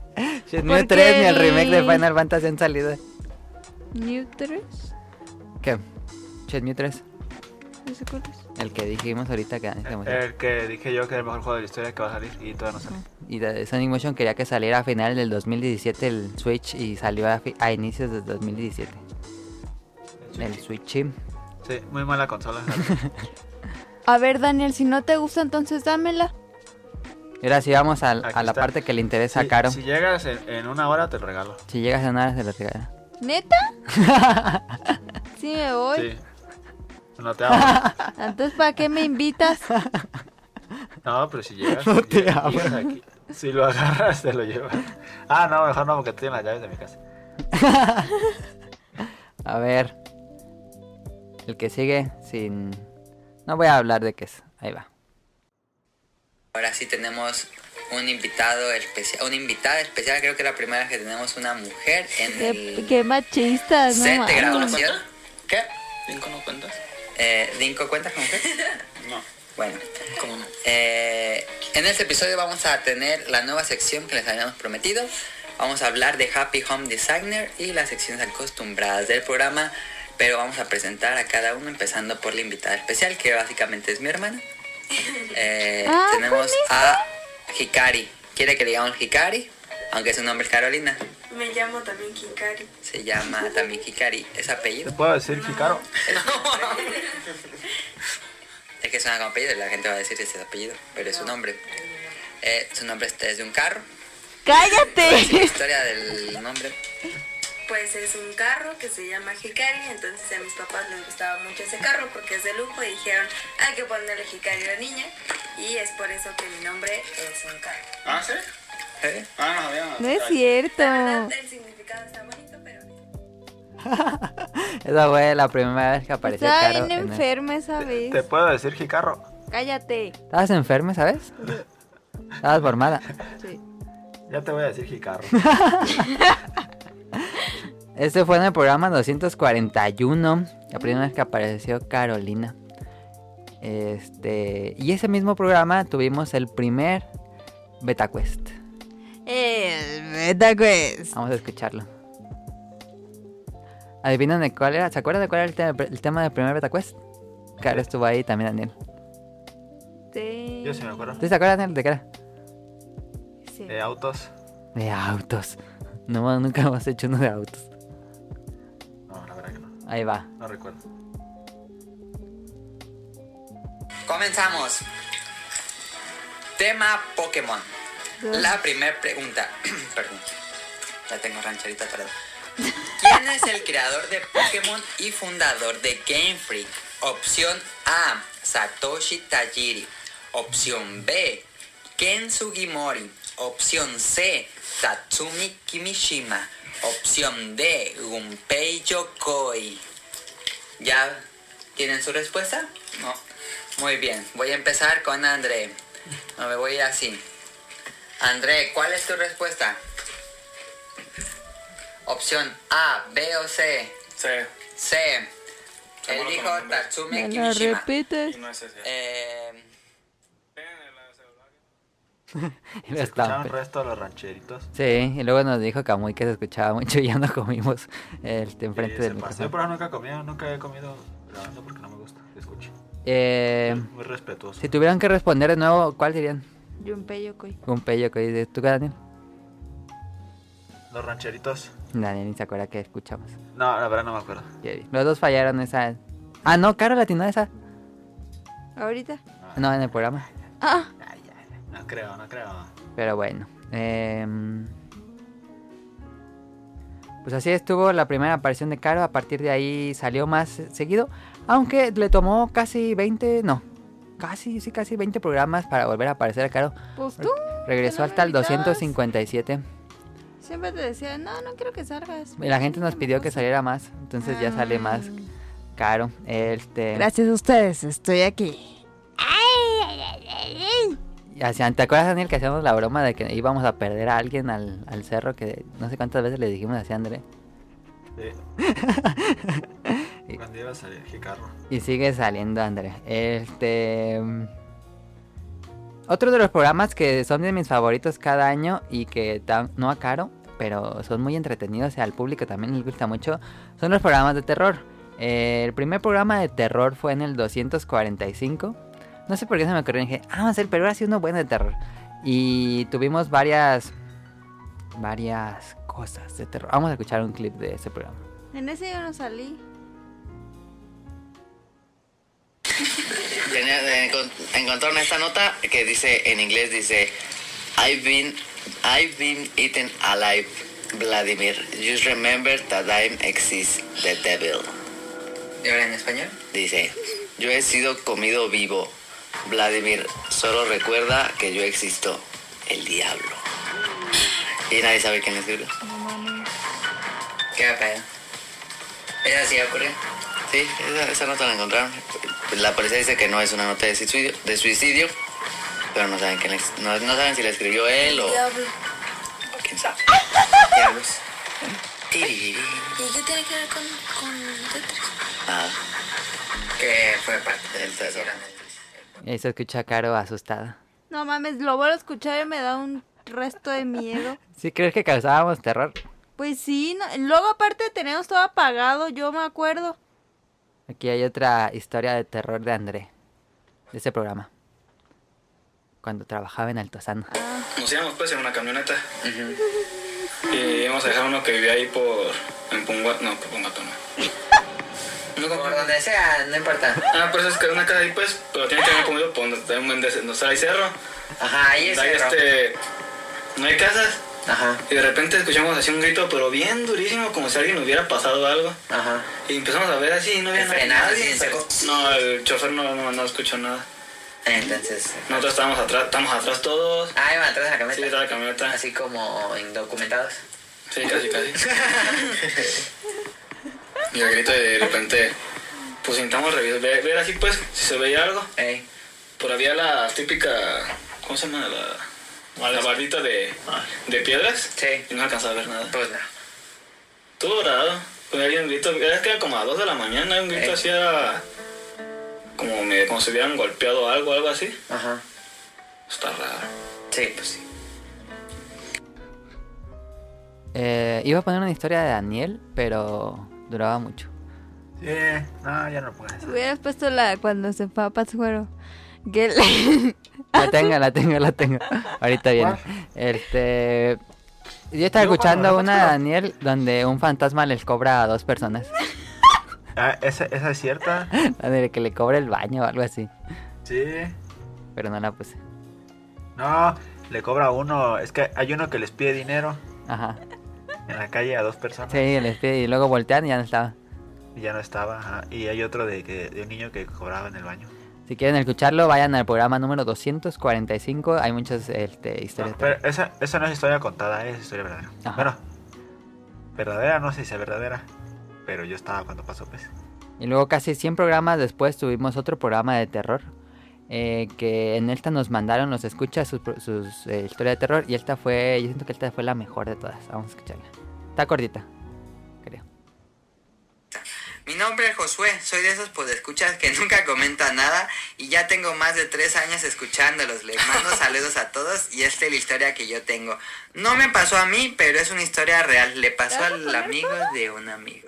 Shenmue ¿Por 3 qué ni el remake de el- Final Fantasy han salido. New 3. ¿Qué? Shenmue 3. ¿Ese cuál es? El que dijimos ahorita que emocionó. El que dije yo que es el mejor juego de la historia que va a salir y todavía no sale. Y de Sonic Motion quería que saliera a finales del 2017 el Switch y salió a, fi- a inicios del 2017. El Switch. sí. Muy mala consola. *laughs* A ver, Daniel, si no te gusta, entonces dámela. Y ahora sí vamos a la parte que le interesa Si- a Caro. Si Si, llegas en, en una hora te lo regalo. llegas a una hora se lo regala. ¿Neta? *laughs* sí, me voy. Sí. No te amo. *laughs* Entonces, ¿para qué me invitas? No, pero si llegas, No te llegas amo. aquí. Si lo agarras, te lo llevas. Ah, no, mejor no, porque tú tienes las llaves de mi casa. A ver. El que sigue sin... No voy a hablar de qué es. Ahí va. Ahora sí tenemos un invitado especial, una invitada especial, creo que es la primera vez que tenemos una mujer en Qué, el qué machistas, no mames. grabación. ¿Qué? ¿Cinco no cuentas? Eh, ¿Dinko cuenta con mujer? *laughs* No. Bueno, ¿Cómo no? eh, en este episodio vamos a tener la nueva sección que les habíamos prometido. Vamos a hablar de Happy Home Designer y las secciones acostumbradas del programa, pero vamos a presentar a cada uno empezando por la invitada especial, que básicamente es mi hermana. *laughs* Eh, Ah, tenemos a Hikari. ¿Quiere que le digamos Hikari? Aunque su nombre es Carolina. Me llamo también Kinkari. Se llama también Hikari. ¿Es apellido? ¿Te puedo decir, Hikaru? *laughs* Es que suena como apellido y la gente va a decir ese apellido, pero es su nombre. Eh, su nombre es de un carro. ¿Cuál es la ¡Cállate! historia del nombre? Pues es un carro que se llama Hikari, entonces a mis papás les gustaba mucho ese carro porque es de lujo y dijeron hay que ponerle Hikari a la niña y es por eso que mi nombre es un carro. ¿Ah, sí? ¿Eh? Ah, no sabía. No es cierto. La verdad el significado está bonito, pero *laughs* Esa fue la primera vez que apareció Estaba Caro. bien en el- enferma esa vez. ¿Te puedo decir, Hikaru? Cállate. ¿Estabas enferma, sabes? *laughs* Estabas formada. Sí. Ya te voy a decir, Hikaru. *laughs* Este fue en el programa 241, la primera vez que apareció Carolina. Este, y ese mismo programa tuvimos el primer Beta Quest. El Beta Quest. Vamos a escucharlo. ¿Adivinan de cuál era? ¿Se acuerdan de cuál era el, tema- el tema del primer Beta Quest? Caro estuvo ahí también, Daniel. Sí. Yo sí me acuerdo. ¿Tú te acuerdas, Daniel? ¿De qué era? Sí. De autos. De autos. No, nunca *laughs* hemos hecho uno de autos. No, la verdad que no. Ahí va. No recuerdo. Comenzamos. Tema Pokémon. La primera pregunta. *clears throat* Perdón. Ya tengo rancherita, perdón. *laughs* ¿Quién es el creador de Pokémon y fundador de Game Freak? Opción A, Satoshi Tajiri. Opción B, Ken Sugimori. Opción C, Tatsumi Kimishima. Opción D, Gunpei Yokoi. ¿Ya tienen su respuesta? No. Muy bien, voy a empezar con André. No me voy a ir así. André, ¿cuál es tu respuesta? Opción A, B o C. C. C. Él dijo. Tatsumi ¿Me lo Kimishima. repites? Y no es ese. Eh, Y *laughs* lo ¿Se escucharon estampe. el resto de los rancheritos? Sí, y luego nos dijo Camuy que se escuchaba mucho y ya no comimos este, enfrente Sí, del pasó. Yo micrófono. por ahí nunca he comido, nunca he comido grabando porque no me gusta que escuche. Eh, Muy respetuoso. si tuvieran que responder de nuevo, ¿cuál dirían? Junpei Yokoi. Un pello que dice, ¿tú qué, Daniel? Los rancheritos. Daniel ni se acuerda que escuchamos. No, la verdad no me acuerdo. Jerry. Los dos fallaron esa. Ah, no, Caro latinó esa. ¿Ahorita? No, en el programa. Ah. No creo, no creo. Pero bueno. em, pues así estuvo la primera aparición de Caro. A partir de ahí salió más seguido. Aunque le tomó casi 20, no. Casi, sí, casi 20 programas para volver a aparecer a Caro. Pues tú. Regresó no hasta el invitabas. 257. Siempre te decía, no, no quiero que salgas. Y la gente nos pidió que saliera más. Entonces ya sale más caro. Este. Gracias a ustedes, estoy aquí. Y hacían- ¿Te acuerdas, Daniel, que hacíamos la broma de que íbamos a perder a alguien al, al cerro? Que no sé cuántas veces le dijimos así a André. Sí. *laughs* Cuando iba a salir Jicarro. Y sigue saliendo, André. Este. mm, Otro de los programas que son de mis favoritos cada año y que no a caro, pero son muy entretenidos y al público también les gusta mucho, son los programas de terror. Eh, el primer programa de terror fue en el 245. No sé por qué se me ocurrió. Dije, ah, vamos a hacer, pero ahora sí uno bueno de terror. Y tuvimos varias. Varias cosas de terror. Vamos a escuchar un clip de ese programa. En ese yo no salí. Encon- encontraron esta nota que dice en inglés dice I've been I've been eaten alive Vladimir just remember that I exist the devil ¿Y ahora en español? dice yo he sido comido vivo Vladimir solo recuerda que yo existo el diablo y nadie sabe quién escribió ¿Qué pedo? ¿Esa sí ocurrió? Sí, esa, esa nota la encontraron. La policía dice que no es una nota de suicidio, de suicidio pero no saben quién es- no, no saben si la escribió él o, Diablo. quién sabe. *laughs* Diablos. ¿Y qué tiene que ver con, con Tetris? Nada. Que fue parte del tesoro. Y ahí se escucha a Caro asustada. No mames, lo vuelvo a escuchar y me da un resto de miedo. *laughs* ¿Sí crees que causábamos terror? Pues sí, no- luego aparte teníamos todo apagado, yo me acuerdo. Aquí hay otra historia de terror de André. De ese programa. Cuando trabajaba en Altozano. Nos íbamos pues en una camioneta. Y íbamos a dejar uno que vivía ahí por. En Punguato. No, por Punguato no. Por donde sea, no importa. Ah, pues es que es una casa ahí pues, pero tiene que haber comido por donde des- donde hay cerro. Ajá, ahí es cerro. este. No hay casas. Ajá. Y de repente escuchamos así un grito, pero bien durísimo, como si alguien hubiera pasado algo. Ajá. Y empezamos a ver así y no había Frenaron nadie. seco. No, el chofer no, no, no escuchó nada. Entonces. Nosotros estábamos atrás, estamos atrás todos. Ah, iban atrás de la camioneta. Sí, atrás de la camioneta. Así como indocumentados. Sí, casi, casi. *laughs* y el grito y de repente, pues intentamos revisar, ver, ver así pues, si se veía algo. Por había la típica, ¿cómo se llama? La, la bardita de, de piedras. Sí. Y no alcanzaba a ver nada. Pues no. Todo dorado. Pues había un grito, era que era como a las 2 de la mañana, un grito Ey. así era como, me, como si hubieran golpeado algo, algo así. Ajá. Está raro. Sí, pues sí. Eh, iba a poner una historia de Daniel, pero duraba mucho. Sí, no, ya no puedes. Hubieras puesto la cuando se fue a Pátzcuaro. Que le- *laughs* La tengo, la tengo, la tengo. Ahorita viene. Este. Yo estaba Yo escuchando una de Daniel donde un fantasma les cobra a dos personas. *laughs* Ah, esa, esa es cierta. *laughs* La de que le cobra el baño o algo así. Sí. Pero no la puse. No, le cobra uno. Es que hay uno que les pide dinero Ajá. En la calle a dos personas. Sí, les pide y luego voltean y ya no estaba. Y ya no estaba. ajá. Y hay otro de, que, de un niño que cobraba en el baño. Si quieren escucharlo, vayan al programa número 245. Hay muchas este, historias. Pero esa, esa no es historia contada, es historia verdadera. Ajá. Bueno, verdadera, no sé si es verdadera. Pero yo estaba cuando pasó, pues. Y luego casi 100 programas después tuvimos otro programa de terror. Eh, que en esta nos mandaron los escuchas sus, eh, historias de terror. Y esta fue, yo siento que esta fue la mejor de todas. Vamos a escucharla. Está cortita. Mi nombre es Josué, soy de esos podescuchas que *laughs* nunca comentan nada y ya tengo más de tres años escuchándolos. Les mando *laughs* saludos a todos y esta es la historia que yo tengo. No me pasó a mí, pero es una historia real. Le pasó al amigo de un amigo.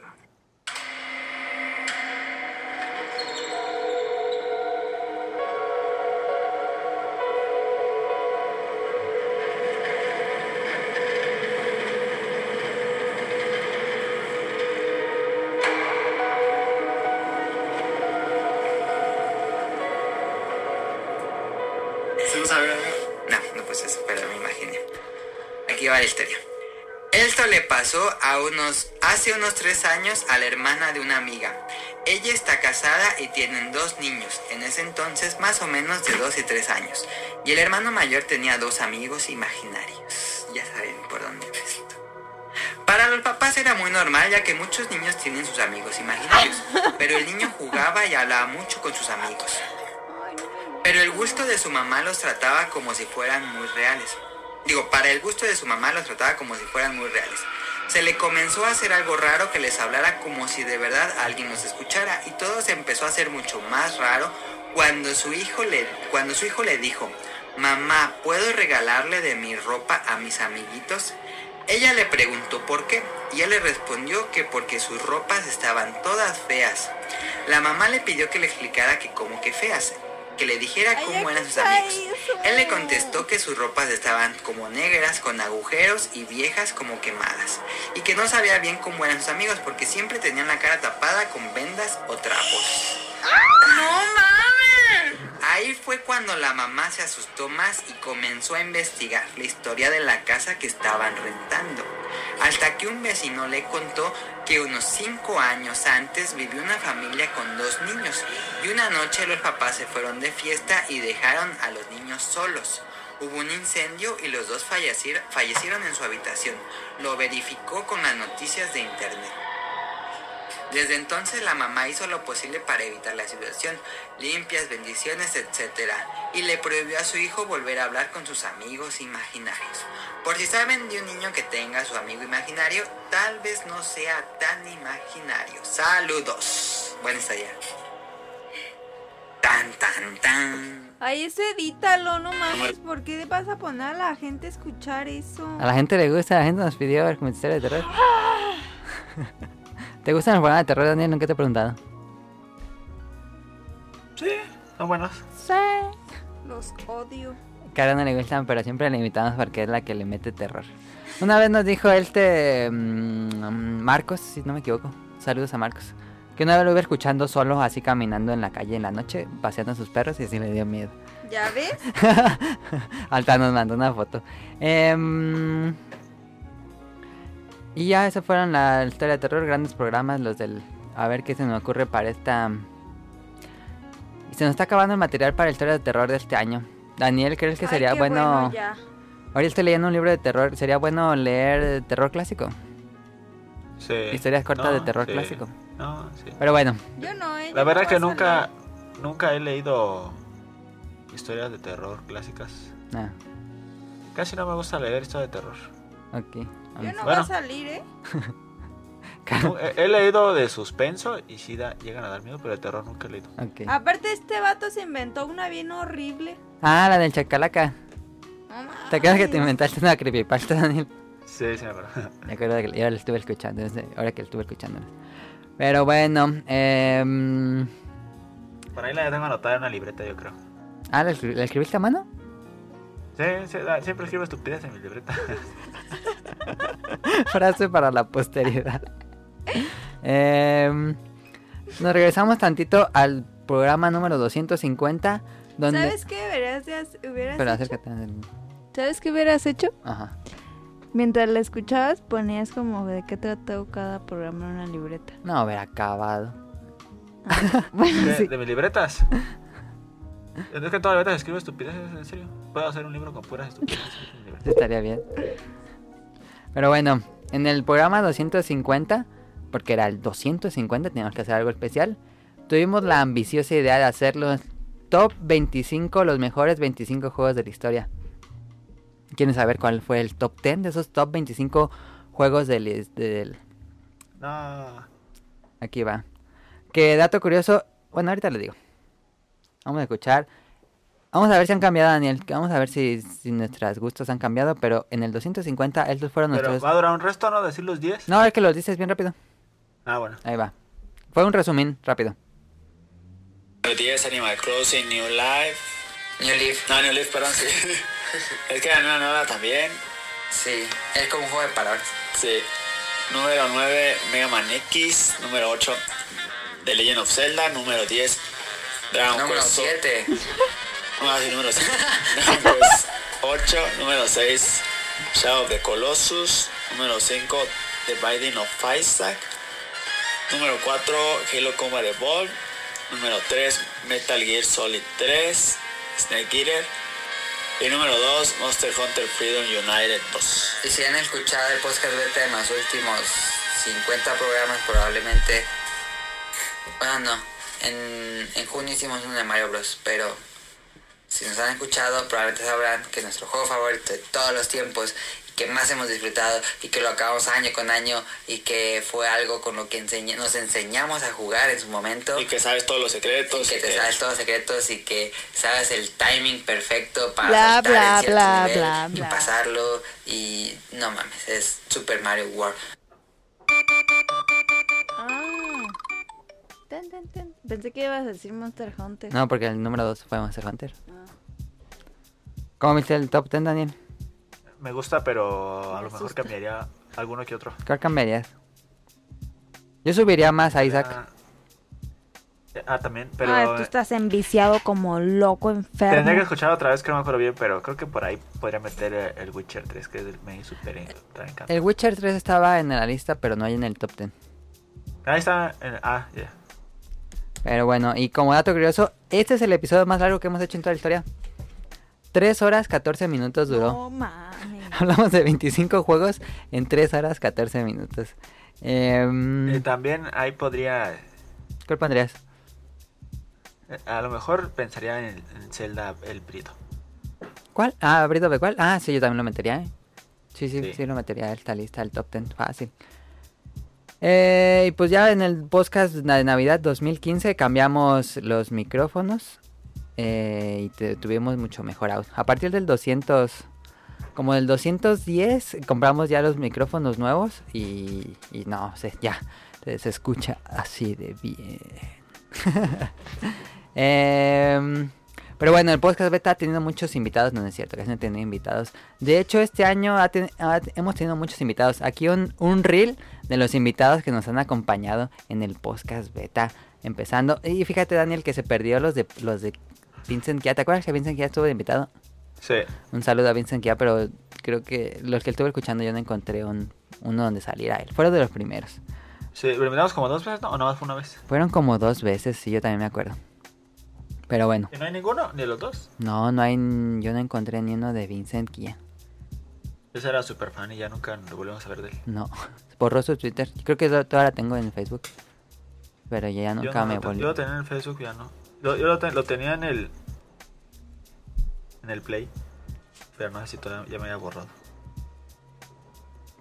Esto le pasó a unos, hace unos tres años a la hermana de una amiga. Ella está casada y tienen dos niños, en ese entonces más o menos de dos y tres años. Y el hermano mayor tenía dos amigos imaginarios. Ya saben por dónde va esto. Para los papás era muy normal ya que muchos niños tienen sus amigos imaginarios, pero el niño jugaba y hablaba mucho con sus amigos. Pero el gusto de su mamá los trataba como si fueran muy reales. Digo, para el gusto de su mamá los trataba como si fueran muy reales. Se le comenzó a hacer algo raro que les hablara como si de verdad alguien los escuchara y todo se empezó a hacer mucho más raro cuando su hijo le, cuando su hijo le dijo, mamá, ¿puedo regalarle de mi ropa a mis amiguitos? Ella le preguntó por qué y él le respondió que porque sus ropas estaban todas feas. La mamá le pidió que le explicara que como que feas, que le dijera cómo eran sus amigos. Él le contestó que sus ropas estaban como negras, con agujeros y viejas como quemadas, y que no sabía bien cómo eran sus amigos porque siempre tenían la cara tapada con vendas o trapos. ¡No mames! Ahí fue cuando la mamá se asustó más y comenzó a investigar la historia de la casa que estaban rentando. Hasta que un vecino le contó que unos cinco años antes vivió una familia con dos niños y una noche los papás se fueron de fiesta y dejaron a los niños solos. Hubo un incendio y los dos fallecieron en su habitación. Lo verificó con las noticias de internet. Desde entonces la mamá hizo lo posible para evitar la situación, limpias, bendiciones, etc. Y le prohibió a su hijo volver a hablar con sus amigos imaginarios. Por si saben de un niño que tenga su amigo imaginario, tal vez no sea tan imaginario. Saludos. Buena historia. Tan, tan, tan. Ay, eso edítalo, no mames. ¿Por qué vas a poner a la gente a escuchar eso? A la gente le gusta, la gente nos pidió ver como historia de terror. *gasps* ¿Te gustan los programas de terror, Daniel? Nunca te he preguntado. Sí, son buenos. Sí, los odio. Cara no le gustan, pero siempre le invitamos porque es la que le mete terror. Una vez nos dijo este mm, Marcos, si no me equivoco. Saludos a Marcos. Que una vez lo iba escuchando solo, así caminando en la calle en la noche, paseando a sus perros y así le dio miedo. ¿Ya ves? *laughs* Alta nos mandó una foto. Em, y ya, eso fueron la historia de terror, grandes programas, los del... A ver qué se nos ocurre para esta... Y se nos está acabando el material para la historia de terror de este año. Daniel, ¿crees que Ay, sería qué bueno... ya. Ahora estoy leyendo un libro de terror. ¿Sería bueno leer terror clásico? Sí. Historias cortas No, de terror sí. clásico. No, sí. Pero bueno, Yo no, eh. La verdad no que nunca, nunca he leído historias de terror clásicas. Ah. Casi no me gusta leer historias de terror. ok. Yo no voy Bueno. a salir, eh. *laughs* He, he leído de suspenso y sí da- llegan a dar miedo, pero de terror nunca he leído. Ok. Aparte, este vato se inventó una bien horrible. Ah, la del chacalaca. ¿Te acuerdas que te inventaste una creepypasta, Daniel? Sí, sí me acuerdo. *laughs* Me acuerdo que yo la estuve escuchando, ahora que la estuve escuchando. Pero bueno, eh... Por ahí la tengo anotada en una libreta, yo creo. Ah, ¿la, la escribiste a mano? Sí, siempre escribo estupidez en mi libreta. *laughs* Frase para la posteridad. Em, nos regresamos tantito al programa número 250, donde... ¿Sabes qué deberías de hacer? hubieras Pero hecho? acércate. ¿Sabes qué hubieras hecho? Ajá. Mientras la escuchabas, ponías como de qué trató cada programa en una libreta. No, haber acabado. Bueno, ¿De, sí. de mis libretas? *laughs* Es que todas las libretas escribo estupideces, en serio. Puedo hacer un libro con puras estupideces. *laughs* Estaría bien. Pero bueno, en el programa 250, porque era el 250, teníamos que hacer algo especial, tuvimos la ambiciosa idea de hacer los top 25, los mejores 25 juegos de la historia. ¿Quieren saber cuál fue el top 10 de esos top 25 juegos del... del... No. Aquí va. Que dato curioso, bueno, ahorita le digo. Vamos a escuchar. Vamos a ver si han cambiado, Daniel. Vamos a ver si, si nuestros gustos han cambiado. Pero en el 250, estos fueron Pero nuestros. va a durar un resto, ¿no? Decir los 10. No, es que los dices bien rápido. Ah, bueno. Ahí va. Fue un resumín rápido. Número 10, Animal Crossing, New Life. New Leaf. No, New Leaf, perdón, sí. *laughs* es que ganó una nueva también. Sí, es como un juego de palabras. Sí. Número 9, Mega Man X. Número 8, The Legend of Zelda. Número 10, Dragon Número Quest. *laughs* 7. Ah, sí, número 5. pues 8. Número 6. Shadow of the Colossus. Número 5. The Binding of Isaac. Número 4. Halo Combat Evolved. Número 3. Metal Gear Solid 3. Snake Eater. Y número 2. Monster Hunter Freedom United 2. Y si han escuchado el podcast beta en los últimos 50 programas, probablemente. Bueno, no. En, en junio hicimos uno de Mario Bros. Pero si nos han escuchado, probablemente sabrán que nuestro juego favorito de todos los tiempos y que más hemos disfrutado y que lo acabamos año con año y que fue algo con lo que enseña- nos enseñamos a jugar en su momento. Y que sabes todos los secretos. Y que y te que- sabes todos los secretos y que sabes el timing perfecto para Bla, saltar bla, en cierto bla, nivel bla, y bla. pasarlo y no mames, es Super Mario World. Ten, ten, ten. Pensé que ibas a decir Monster Hunter. No, porque el número 2 fue Monster Hunter. Ah. ¿Cómo viste el top 10, Daniel? Me gusta, pero a Me lo mejor asusta. cambiaría alguno que otro. ¿Cuál cambiarías? Yo subiría más a Isaac. Ah, Ah, también, pero Ah, tú estás enviciado como loco, enfermo. tendría que escuchar otra vez que no me acuerdo bien, pero creo que por ahí podría meter el Witcher 3, que es el me super encanta. El Witcher 3 estaba en la lista, pero no hay en el top 10. Ahí está, en- ah, ya. Pero bueno, y como dato curioso, este es el episodio más largo que hemos hecho en toda la historia. 3 horas 14 minutos duró. No mames. *laughs* Hablamos de 25 juegos en 3 horas 14 minutos. Eh, también ahí podría, ¿Cuál pondrías? eh, a lo mejor pensaría en, en Zelda el Brito. ¿Cuál? Ah, of the Wild. Ah, sí, yo también lo metería, ¿eh? Sí, sí, sí, Sí. lo metería a esta lista, el top 10, fácil. Eh, y pues ya en el podcast de Navidad 2015 cambiamos los micrófonos eh, y tuvimos mucho mejor audio. A partir del 200, como del 210, compramos ya los micrófonos nuevos y, no, se, ya, se, se escucha así de bien. *laughs* Em, pero bueno, el podcast beta ha tenido muchos invitados, no, no es cierto, casi no ha tenido invitados. De hecho, este año ha ten- ha- hemos tenido muchos invitados. Aquí un, un reel de los invitados que nos han acompañado en el podcast beta empezando. Y fíjate, Daniel, que se perdió los de los de Vincent Kia. ¿Te acuerdas que Vincent Kia estuvo de invitado? Sí. Un saludo a Vincent Kia, pero creo que los que estuve escuchando yo no encontré un, uno donde saliera él. Fueron de los primeros. Sí, ¿lo invitamos como dos veces, no? ¿O nada más fue una vez? Fueron como dos veces, sí, yo también me acuerdo. Pero bueno. ¿Y no hay ninguno? ¿Ni los dos? No, no hay, yo no encontré ni uno de Vincent Kia. Yo era súper fan y ya nunca lo volvimos a ver de él. No, *laughs* borró su Twitter. Creo que todavía la tengo en Facebook. Pero ya Yo nunca no me volví. Yo lo tenía en el Facebook, ya no. Yo, yo lo, lo tenía en el. En el Play. Pero no sé si todavía ya me había borrado.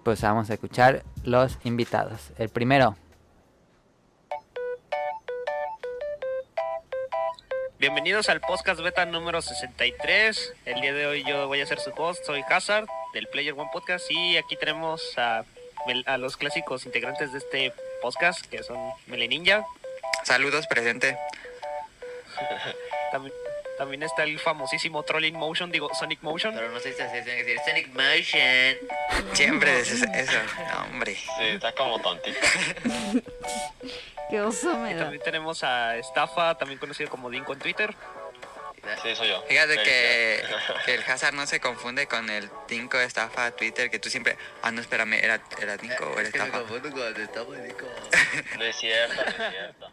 Pues vamos a escuchar los invitados. El primero, Bienvenidos al podcast beta número 63. El día de hoy yo voy a ser su host, soy Hazard del Player One Podcast y aquí tenemos a, a los clásicos integrantes de este podcast que son Mele Ninja. Saludos, presente. *laughs* También, también está el famosísimo Trolling Motion, digo Sonic Motion. Pero no sé si así, tiene que decir Sonic Motion. Siempre es eso. *laughs* No, hombre. Sí, está como tontito. Qué oso me Y da. también tenemos a Estafa, también conocido como Dinko en Twitter. Sí, soy yo. Fíjate Sí, que, que el Hazard no se confunde con el Dinko de estafa Twitter, que tú siempre... Ah, no, espérame, ¿era, era Dinko o era estafa? No es cierto, no es cierto.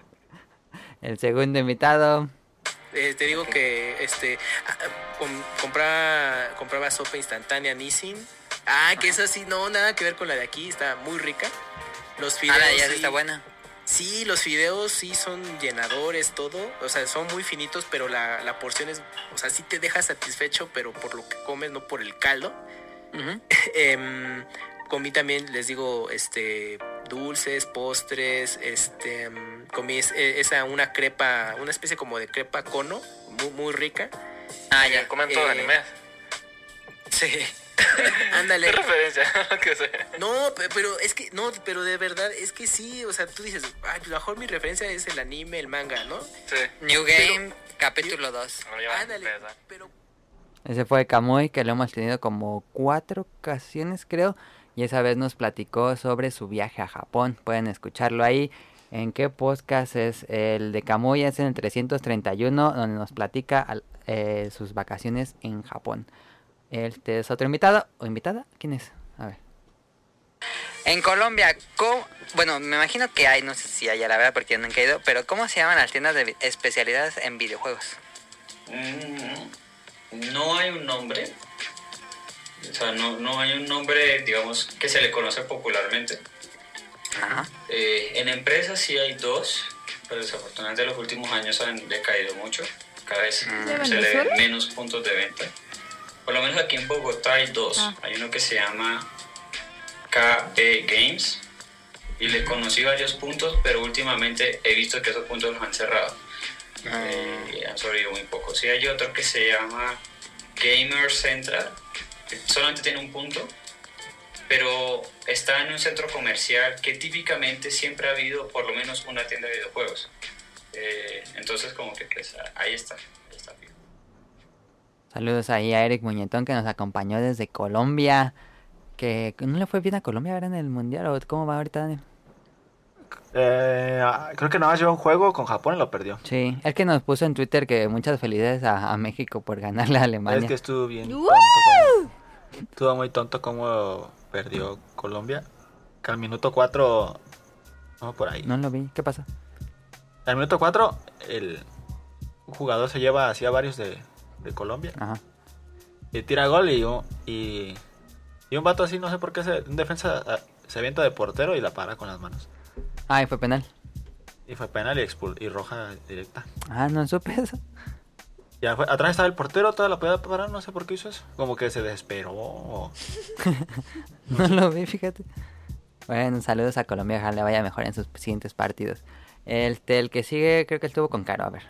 el segundo invitado. Eh, te digo que este ah, ah, com- compraba, compraba sopa instantánea Nissin. Ah, que esa sí, no, nada que ver con la de aquí, está muy rica. Los Ah, fideos. allá sí sí- está buena. Sí, los fideos sí son llenadores, todo. O sea, son muy finitos, pero la, la porción es. O sea, sí te deja satisfecho, pero por lo que comes, no por el caldo. *laughs* Em, comí también, les digo, este dulces, postres, este em, comí eh, esa una crepa, una especie como de crepa cono, muy, muy rica. Ah, ya. Comen todo Eh, anime. Sí. *laughs* Ándale. ¿Qué referencia? *laughs* que. No, pe- pero es que, no, pero de verdad, es que sí, o sea, tú dices, ay, a lo mejor mi referencia es el anime, el manga, ¿no? Sí. New Game, capítulo 2. Ándale, pero Ese fue Kamui, que lo hemos tenido como cuatro ocasiones, creo. Y esa vez nos platicó sobre su viaje a Japón. Pueden escucharlo ahí. ¿En qué podcast es? El de Kamui es en el 331, donde nos platica al- eh, sus vacaciones en Japón. Este es otro invitado o invitada. ¿Quién es? A ver. En Colombia, ¿cómo- bueno, me imagino que hay, no sé si hay a la verdad porque yo nunca he ido, pero ¿cómo se llaman las tiendas de especialidades en videojuegos? Mm, no hay un nombre. O sea, no, no hay un nombre, digamos, que se le conoce popularmente. Eh, en empresas sí hay dos, pero desafortunadamente los últimos años han decaído mucho. Cada vez ¿De se le ven menos puntos de venta. Por lo menos aquí en Bogotá hay dos. Ah. Hay uno que se llama KB Games y le conocí varios puntos, pero últimamente he visto que esos puntos los han cerrado. Eh, y han sobrevivido muy poco. Sí hay otro que se llama Gamer Central, que solamente tiene un punto, pero está en un centro comercial que típicamente siempre ha habido por lo menos una tienda de videojuegos. Eh, entonces como que pues ahí está. ahí está. Saludos ahí a Eric Muñetón que nos acompañó desde Colombia. Que no le fue bien a Colombia ahora en el mundial. ¿O cómo va ahorita, Daniel? Eh, ah, creo que nada más llevó un juego con Japón y lo perdió. Sí, el que nos puso en Twitter que muchas felicidades a, a México por ganarle a Alemania. Es que estuvo bien tonto. como- estuvo muy tonto como perdió Colombia. Que al minuto 4... No, por ahí. No lo vi. ¿Qué pasa? Al minuto 4, el jugador se lleva así a varios de, de Colombia. Ajá. Y tira gol y un, y, y un vato así, no sé por qué, se, un defensa ah, se avienta de portero y la para con las manos. Ah, y fue penal. Y fue penal y, expul y roja directa. Ah, no supe eso. Ya fue, atrás estaba el portero, toda la podía parar, no sé por qué hizo eso. Como que se desesperó. o- *laughs* No lo vi, fíjate. Bueno, saludos a Colombia. Ojalá le vaya mejor en sus siguientes partidos. El, el que sigue, creo que estuvo con Caro. A ver.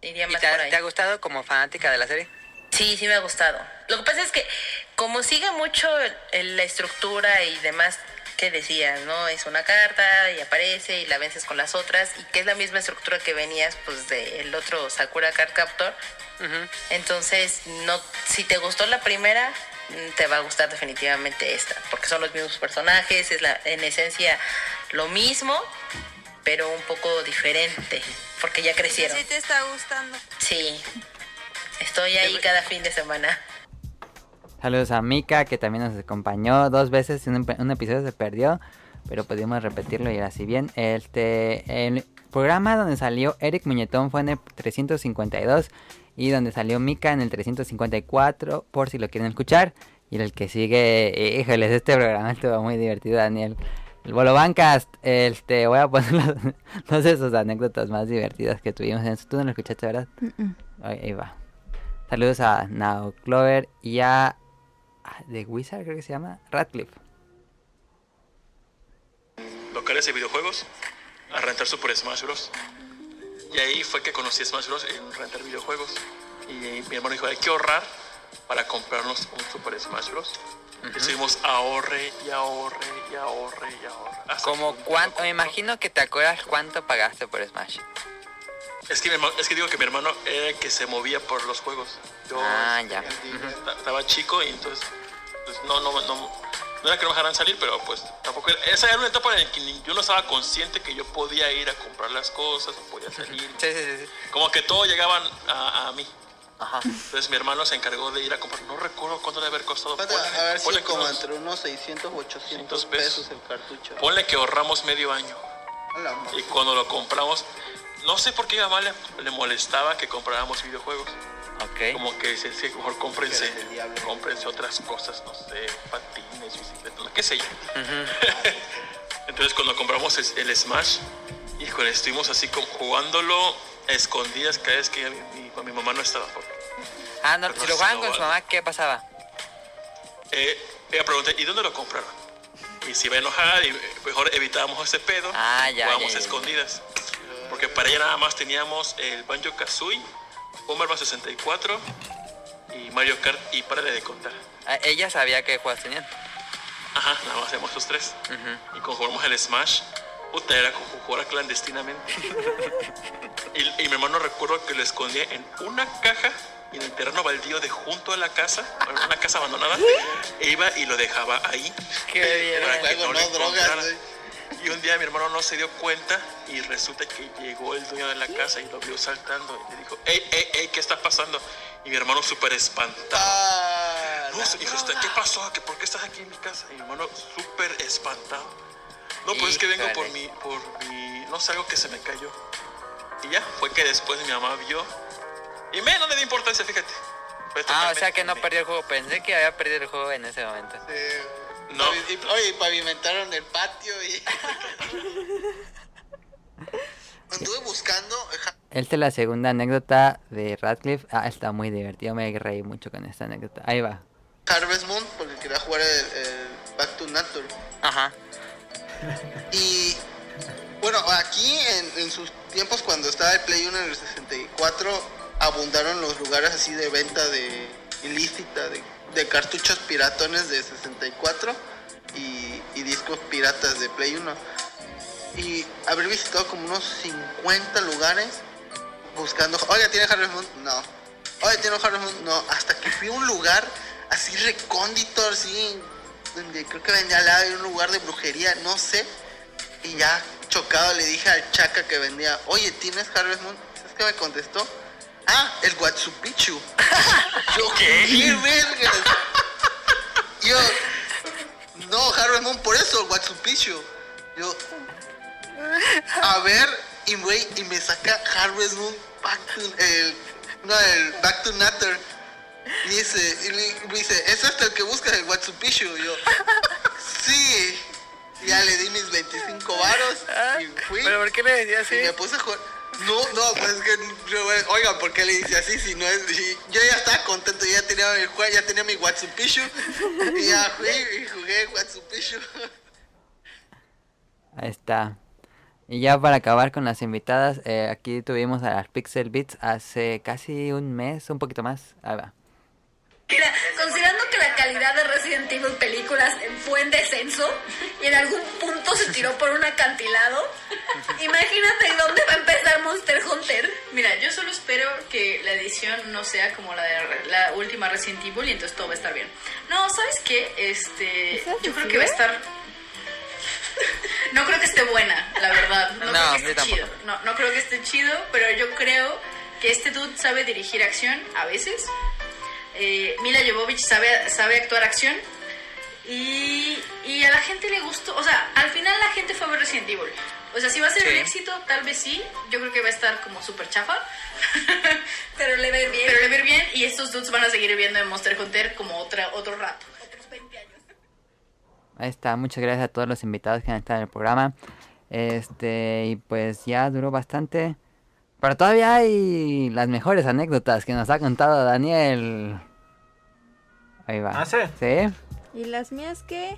Iría ¿Y más te, por ha- ahí. te ha gustado como fanática de la serie? Sí, sí me ha gustado. Lo que pasa es que como sigue mucho el- la estructura y demás que decías, ¿no? Es una carta y aparece y la vences con las otras y que es la misma estructura que venías pues del otro Sakura Card Captor. Entonces, no si te gustó la primera, mm, te va a gustar definitivamente esta, porque son los mismos personajes, es la en esencia lo mismo, pero un poco diferente, porque ya crecieron. Sí te está gustando. Sí. Estoy ahí cada fin de semana. Saludos a Mika, que también nos acompañó dos veces. Un, un episodio se perdió, pero pudimos repetirlo y era así bien. Este, el programa donde salió Eric Muñetón fue en el 352 y donde salió Mika en el 354, por si lo quieren escuchar. Y el que sigue, híjoles, este programa estuvo muy divertido, Daniel. El Bolo Bancast, este, voy a poner las- *laughs* dos de sus anécdotas más divertidas que tuvimos en eso. Tú no lo escuchaste, ¿verdad? Ahí, ahí va. Saludos a Now Clover y a, a The Wizard, creo que se llama, Radcliffe. locales de videojuegos a rentar Super Smash Bros. Y ahí fue que conocí Smash Bros. en rentar videojuegos. Y mi hermano dijo, hay que ahorrar para comprarnos un Super Smash Bros. Y estuvimos ahorre y ahorre y ahorre y ahorre. Como cuánto, me imagino que te acuerdas cuánto pagaste por Smash. Es que, mi hermano- es que digo que mi hermano era el que se movía por los juegos. Yo Ah, ya. esta- estaba chico y entonces pues, no, no, no, no era que no me dejaran salir, pero pues tampoco era- esa era una etapa en la que ni- yo no estaba consciente que yo podía ir a comprar las cosas o podía salir. Sí, sí, sí. Como que todo llegaban a, a mí. Entonces mi hermano se encargó de ir a comprar. No recuerdo cuánto debe haber costado. Ponle- haber sido ponle que como unos- entre unos 600 o 800 pesos. pesos el cartucho. Ponle que ahorramos medio año. A. Y cuando lo compramos, no sé por qué a mi mamá le, le molestaba que compráramos videojuegos. Como que dice, sí, mejor cómprense, cómprense otras cosas, no sé, patines, bicicletas, qué sé yo. *laughs* Entonces cuando compramos el Smash, híjole, estuvimos así como jugándolo a escondidas cada vez que mi, mi- mi mamá no estaba. Ah, no, Pero si no lo jugaban si con su mamá, ¿qué pasaba? Eh, ella ¿y dónde lo compraron? Y se iba a enojar y mejor evitábamos ese pedo. Ah, ya, jugábamos ya, ya. escondidas. Porque para ella nada más teníamos el Banjo Kazooie, Bomberman 64 y Mario Kart y para de contar. Ah, Ella sabía qué juegos tenían. Ajá, nada más hacemos esos tres. Y cuando jugamos el Smash, puta, era como jugar clandestinamente. *laughs* y, y mi hermano recuerdo que lo escondía en una caja y en el terreno baldío de junto a la casa, una casa abandonada, e iba y lo dejaba ahí. Qué bien. para que Juego, no drogas. Y un día mi hermano no se dio cuenta y resulta que llegó el dueño de la casa y lo vio saltando y le dijo, ¡Ey, ey, ey! ¿Qué está pasando? Y mi hermano súper espantado. no, se dijo, "¿Usted ¿qué pasó? ¿Que ¿Por qué estás aquí en mi casa? Y mi hermano súper espantado. No, pues es que vengo por mi, por mi, no sé, algo que se me cayó. Y ya, fue que después mi mamá vio. Y me no le di importancia, fíjate. Ah, o sea que no perdió el juego. Pensé que había perdido el juego en ese momento. No. Oye, pavimentaron el patio y... *laughs* Anduve buscando... Esta es la segunda anécdota de Radcliffe. Ah, está muy divertido. Me reí mucho con esta anécdota. Ahí va. Harvest Moon porque quería jugar el, el Back to Nature. Ajá. Y bueno, aquí en, en sus tiempos cuando estaba el Play 1 en el 64, abundaron los lugares así de venta de ilícita, de, de cartuchos piratones de 64 y, discos piratas de Play 1. Y haber visitado como unos 50 lugares buscando, oiga, ¿tiene Harvest Moon? No. Oye, ¿tiene Harvest Moon? No. Hasta que fui a un lugar así recóndito, así, donde creo que vendía al lado de un lugar de brujería, no sé. Y ya chocado le dije al chaca que vendía, oye, ¿tienes Harvest Moon? ¿Sabes qué me contestó? Ah, el Watsupichu. *laughs* Yo, ¿qué vergas? Yo, no, Harvest Moon, por eso, el Watsupichu. Yo, a ver, y güey, y me saca Harvest Moon Back to, el, no, el Back to Natter. Y dice, y me dice, ¿es este el que buscas el Watsupichu? Y yo, sí. Ya le di mis 25 varos y fui. ¿Pero por qué le decía así? Y me puse a jugar. No, no, pues es que, yo, bueno, oigan, ¿por qué le dice así? Si no es, yo ya estaba contento, ya tenía el juego, ya tenía mi Watsupichu. *laughs* Y ya y jugué Watsupichu. Ahí está. Y ya para acabar con las invitadas, eh, aquí tuvimos a las Pixel Beats hace casi un mes, un poquito más. Ahí va. Mira, considerando que la calidad de Resident Evil películas fue en descenso y en algún punto se tiró por un acantilado, imagínate dónde va a empezar Monster Hunter. Mira, yo solo espero que la edición no sea como la de la última Resident Evil y entonces todo va a estar bien. No, ¿sabes qué? Este, ¿Esa yo creo que va a es? estar *laughs* No creo que esté buena, la verdad. No, No, creo que esté chido. No, no creo que esté chido, pero yo creo que este dude sabe dirigir acción a veces. Eh, Mila Jovovich sabe, sabe actuar acción. Y, y a la gente le gustó. O sea, al final la gente fue a ver Resident Evil. O sea, si va a ser Sí. un éxito, tal vez sí. Yo creo que va a estar como súper chafa. *laughs* Pero le va a ir bien. Pero le va a ir bien. Y estos dudes van a seguir viendo en Monster Hunter como otra, otro rato. Ahí está, muchas gracias a todos los invitados que han estado en el programa. Este, y pues ya duró bastante. Pero todavía hay las mejores anécdotas que nos ha contado Daniel. Ahí va. ¿Ah, sí? Sí. ¿Y las mías qué?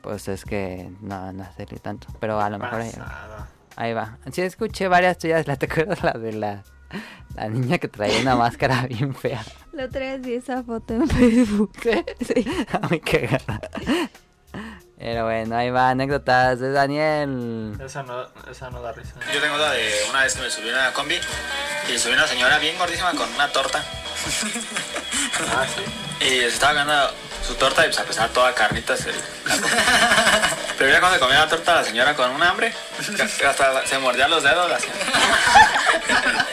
Pues es que no, no sé tanto. Pero a lo mejor ahí va. Ahí va. Sí, escuché varias tuyas. ¿La te acuerdas la de la, la niña que traía una *laughs* máscara bien fea? La otra vez vi esa foto en Facebook. Sí. Muy *laughs* cagada. Pero bueno, ahí va, anécdotas de Daniel. Esa no, esa no da risa. Yo tengo la de una vez que me subí a una combi y subí una señora bien gordísima con una torta. *laughs* Ah, sí. Y se estaba comiendo su torta y pues a pesar toda carnitas el Pero ya cuando comía la torta la señora con un hambre, hasta se mordía los dedos la señora. *laughs*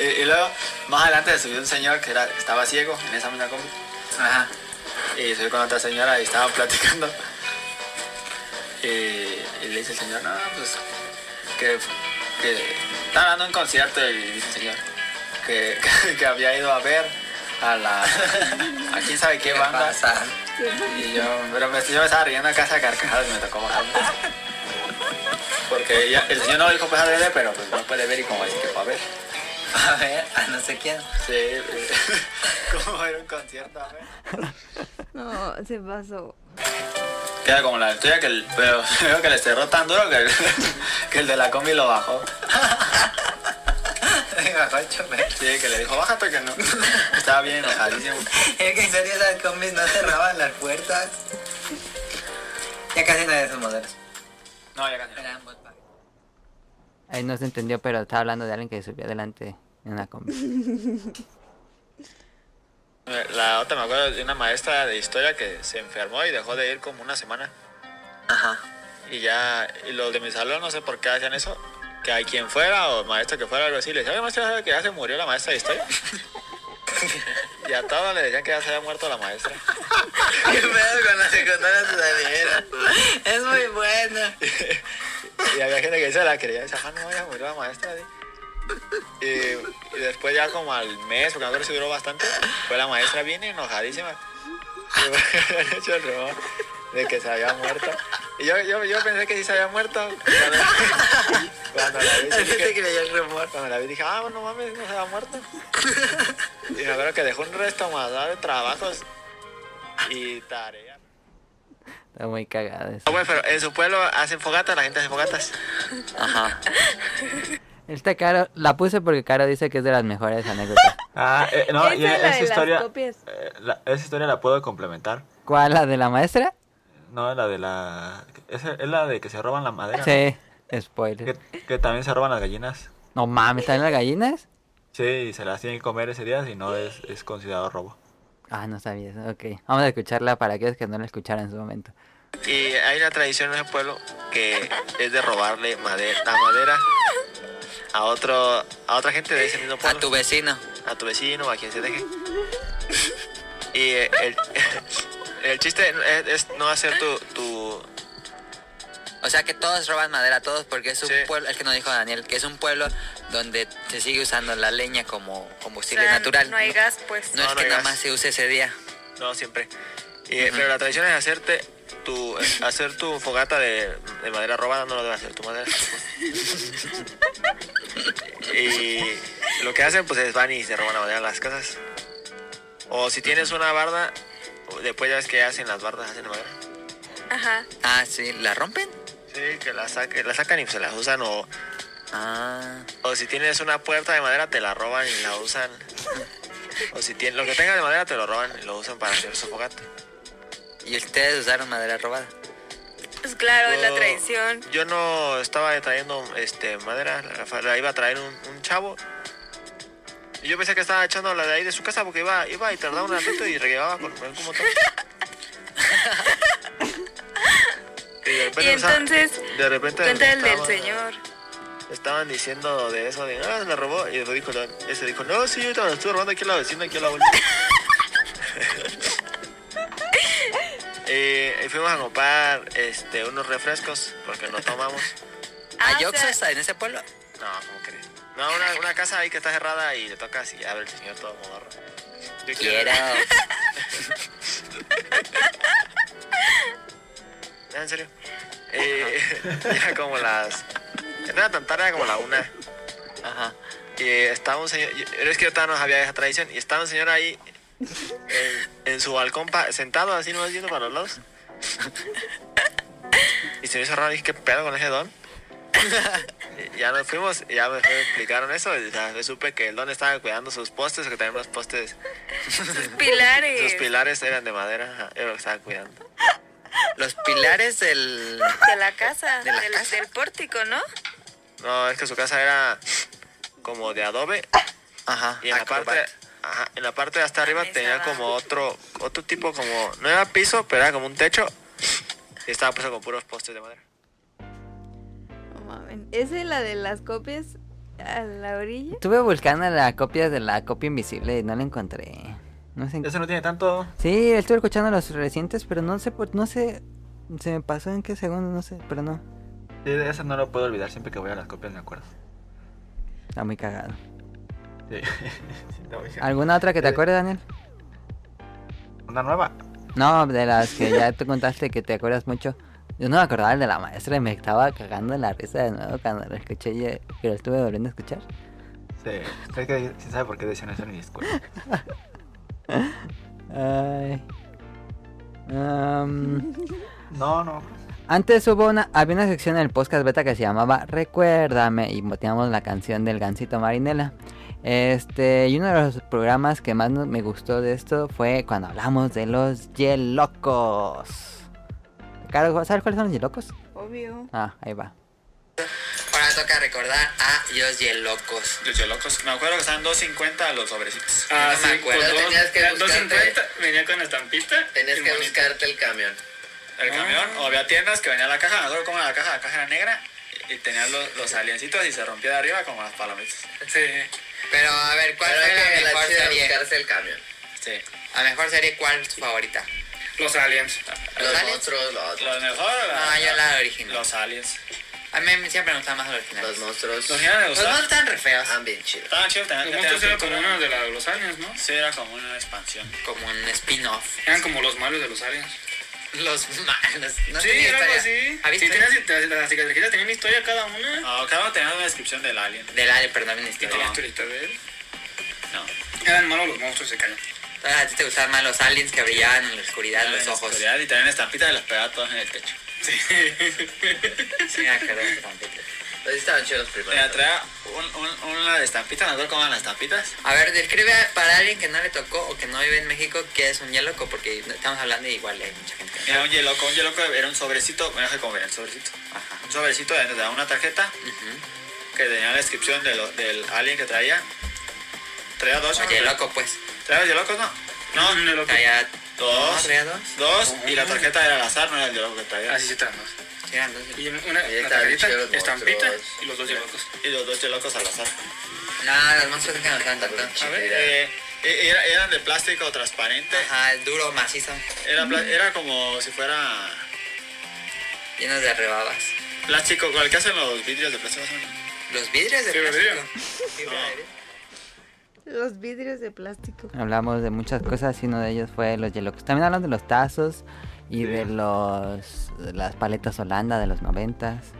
y, y luego más adelante subió un señor que era, estaba ciego en esa misma combi. Ajá. Y subió con otra señora y estaban platicando. Y, y le dice el señor, no, pues que, que están dando un concierto y dice el señor que, que, *laughs* que había ido a ver a la a quién sabe qué banda y yo pero me, yo me estaba riendo a casa de carcajadas y me tocó bajarme porque el señor no dijo pues a ver pero pues no puede ver y como dice que fue a ver *laughs* A ver, a no sé quién. sí eh, *laughs* como era un concierto a ver No, se pasó. queda como la tuya que el, pero *laughs* veo que le cerró tan duro que, que el de la combi lo bajó Sí, que le dijo, bájate que no. Estaba bien enojadísimo. Es que en serio esas combis no cerraban las puertas. Ya casi no hay de esos modelos. No, ya casi no. Ahí no se entendió, pero estaba hablando de alguien que subió adelante en una combi. *laughs* La otra me acuerdo de una maestra de historia que se enfermó y dejó de ir como una semana. Ajá. Y ya, y los de mi salón no sé por qué hacían eso. Que a quien fuera o maestro que fuera algo así, le decían, "Oye, maestra, ¿sabe que ya se murió la maestra de historia? *laughs* y a todos le decían que ya se había muerto la maestra. *laughs* ¿Qué pedo con la secundaria Daniela? Es muy buena. Y había gente que se la creía, decía, ah, no, ya murió la maestra. di". Y, y después ya como al mes, porque a se duró bastante, fue la maestra bien enojadísima. Y *laughs* hecho el rumor de que se había muerto. Y yo, yo, yo pensé que sí se había muerto. Cuando, cuando la vi, dije- creyó el rumor. Cuando la vi dije, ah, no mames, no se había muerto. Y me acuerdo que dejó un resto más de trabajos y tareas. Está muy cagado eso. Ah, bueno, pero en su pueblo hacen fogatas, la gente hace fogatas. Ajá. Esta Caro, la puse porque Caro dice que es de las mejores anécdotas. *laughs* Ah, eh, no, Esa y es esa historia, eh, la- esa historia la puedo complementar. ¿Cuál? ¿La de la maestra? No, la de la... esa es la de que se roban la madera. ¿no? Sí, spoiler. Que, que también se roban las gallinas. No mames, ¿están las gallinas? Sí, y se las tienen que comer ese día, si no es, es considerado robo. Ah, no sabía eso. Ok, vamos a escucharla para aquellos que no la escucharon en su momento. Y hay una tradición en ese pueblo que es de robarle madera, la madera a otro a otra gente de ese mismo pueblo. A tu vecino. A tu vecino o a quien se deje. *laughs* Y eh, el, *laughs* el chiste es, es no hacer tu, tu... O sea que todos roban madera, todos, porque es un pueblo, es que nos dijo Daniel, que es un pueblo donde se sigue usando la leña como combustible O sea, natural. no hay gas, pues. No, No, es no que nada gas. más se use ese día. No, siempre. Y, Pero la tradición es hacerte tu, hacer tu fogata de, de madera robada, no lo debe hacer tu madera. y lo que hacen pues es van y se roban la madera en las casas. O si tienes una barda, después ya ves que hacen las bardas, hacen de madera. Ajá. Ah, sí, ¿la rompen? Sí, que la, saque- la sacan y se las usan o... Ah. O si tienes una puerta de madera te la roban y la usan. O si tienes lo que tengas de madera te lo roban y lo usan para hacer su fogata. ¿Y ustedes usaron madera robada? Pues claro, es la Yo- tradición. Yo no estaba trayendo este madera, la, la iba a traer un, un chavo. Y yo pensé que estaba echando la de ahí de su casa porque iba, iba y tardaba un ratito y regaba con con un montón. *laughs* y de repente, Y o sea, entonces, de repente cuenta el del señor. Estaban diciendo de eso, de, ah, se la robó. Y dijo, ese dijo, no, sí, ahorita me estuve robando aquí a la vecina, aquí a la vuelta. *laughs* Eh, y fuimos a comprar este, unos refrescos porque no tomamos. Ah, ¿Hay o sea- Oxxos en ese pueblo? No, ¿cómo crees? No, una, una casa ahí que está cerrada y le tocas y abre el señor todo modorro. Yo Quiero. Ah, *laughs* ¿En serio? Eh, *laughs* ya como las... No era tan tarde, era como la una. Ajá. Y estaba un señor... yo- Es que ahorita no había esa tradición. Y estaba un señor ahí en, en su balcón pa- sentado así nomás viendo para los lados. *laughs* Y se me hizo raro. Dije, ¿qué pedo con ese don? *laughs* Ya nos fuimos y ya me me explicaron eso. Y ya supe que el don estaba cuidando sus postes, que también los postes... Pilares. Sus pilares eran de madera. Era lo que estaba cuidando. Los pilares del... De la casa, ¿De la del, casa? del pórtico, ¿no? No, es que su casa era como de adobe. Ajá. Y en la parte, ajá, en la parte de hasta arriba tenía como otro, otro tipo como, no era piso, pero era como un techo. Y estaba puesto con puros postes de madera. No mames. ¿Esa es la de las copias a la orilla? Estuve buscando la copia de la copia invisible y no la encontré. No sé. en- Eso no tiene tanto... Sí, estuve escuchando los recientes, pero no sé por, no sé, se me pasó en qué segundo, no sé, pero no. Sí, de eso no lo puedo olvidar, siempre que voy a las copias me acuerdo. Está muy cagado. Sí. *laughs* Sí. ¿Alguna otra que te Eh, acuerdes, Daniel? ¿Una nueva? No, de las que ya te contaste que te acuerdas mucho. Yo no me acordaba el de la maestra y me estaba cagando la risa de nuevo cuando lo escuché y que lo estuve volviendo a escuchar. Sí. Creo que sí sabe por qué decían eso en mi escuela. *laughs* Ay. No, no. Antes hubo una, había una sección en el podcast beta que se llamaba Recuérdame y teníamos la canción del Gancito Marinela. Este, y uno de los programas que más me gustó de esto fue cuando hablamos de los Yelocos. ¿Sabes cuáles son los Yelocos? Obvio. Ah, ahí va. Ahora toca recordar a los Yelocos. Los Yelocos. Me acuerdo que estaban 2.50 los sobrecitos. Ah, no me acuerdo. con dos- Tenías que buscarte- 2.50, venía con estampita. Tenías que buscarte el camión. El camión, o había tiendas que venía la caja, me acuerdo cómo era la caja, la caja era negra y tenía los, los aliencitos y se rompía de arriba como las palomitas. Sí. Pero a ver, ¿cuál Pero fue la la mejor serie? buscarse el camión. Sí. La mejor serie, ¿cuál es tu favorita? Los aliens. ¿Los Los aliens? monstruos, los Los mejores. No, yo la original. Los aliens. A mí siempre me gustan más los originales. Los monstruos. Los originales me Los monstruos están re feos. Estaban bien chidos. Estaban chidos, tenían Los monstruos eran como uno de la- los aliens, ¿no? Sí, era como una expansión. Como un spin-off. Eran como los malos de los aliens. Los malos. No sí, tenía era algo historia. así. ¿Había Sí, historia? tenías, las, cicatrices tenían historia cada una. No, cada uno tenía una descripción del alien. Del alien, pero no había una historia. tenía historieta de él. No. Eran malos los monstruos, se callan. Entonces, ¿A ti te gustaban más los aliens que brillaban en la oscuridad los ojos? Oscuridad, y tenían estampitas y las pegaban todas en el techo. Sí, me acuerdo de estampitas. Pero sí estaban chidos los Mira, traía un, un, una de estampitas, cómo eran las estampitas. A ver, describe para alguien que no le tocó o que no vive en México qué es un yeloco, porque estamos hablando de igual hay mucha gente. Era un yeloco, un yeloco era un sobrecito, me dejé comer el sobrecito. Un sobrecito donde te daba una tarjeta que tenía la descripción de lo- del alien que traía. Traía dos. O yeloco, pues. ¿Traía los yelocos, no? No, Traía dos. ¿No traía dos? Dos, y la tarjeta era al azar, no era el yeloco que traía. Así se traen dos. Eran dos. Y una, los estampita monstruos. y los dos yelocos. Y los dos yelocos al azar. No, los monstruos que no estaban tanto. A ver, eh, eh, era- eran de plástico transparente. Ajá, duro, macizo, Era, pla- era como si fuera llenos de rebabas. plástico, ¿cuál que hacen los vidrios de plástico? Los vidrios de plástico. vidrio. Fibra de vidrio. Los vidrios de plástico. Hablamos de muchas cosas y uno de ellos fue los yelocos. También hablan de los tazos y de los las paletas Holanda de los noventas.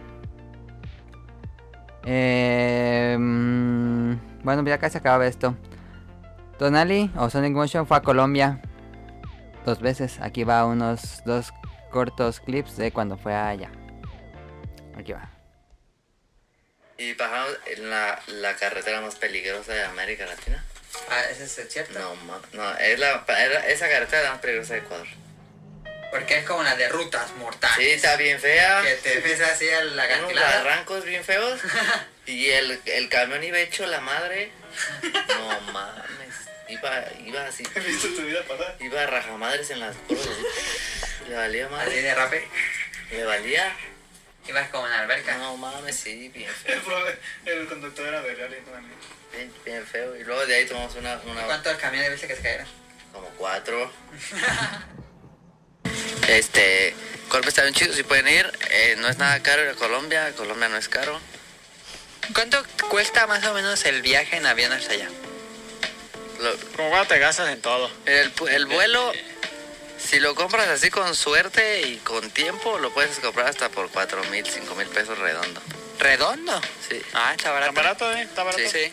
Eh, mm, bueno, ya casi acaba esto. Tonali o Sonic Motion fue a Colombia dos veces. Aquí va unos dos cortos clips de cuando fue allá. Aquí va. Y bajamos en la, la carretera más peligrosa de América Latina. Ah, ¿ese es cierto? No es la, era- esa carretera es la más peligrosa de Ecuador. Porque es como la de rutas mortales. Sí, está bien fea. Que te ves así a la Unos acantilada. barrancos bien feos. *laughs* y el, el camión iba hecho la madre. No mames. Iba, iba así. *laughs* ¿Has visto tu vida pasar? Iba a rajamadres en las curvas. así. Le valía Así madre. de rape. Le valía. Ibas como en la alberca. No mames, sí, bien feo. El, conductor era de Real Bien, bien feo. Y luego de ahí tomamos una, una ¿Cuántos camiones viste que se cayeron? como cuatro. *laughs* este, Colpe está bien chido, si pueden ir. Eh, no es nada caro ir a Colombia, Colombia no es caro. ¿Cuánto cuesta más o menos el viaje en avión hasta allá? Lo- Como cuando te gastas en todo. el, vuelo, si lo compras así con suerte y con tiempo, lo puedes comprar hasta por cuatro mil, cinco mil pesos redondo. ¿Redondo? Sí. Ah, está barato. ¿Tan barato, eh? ¿Está barato? Sí, sí.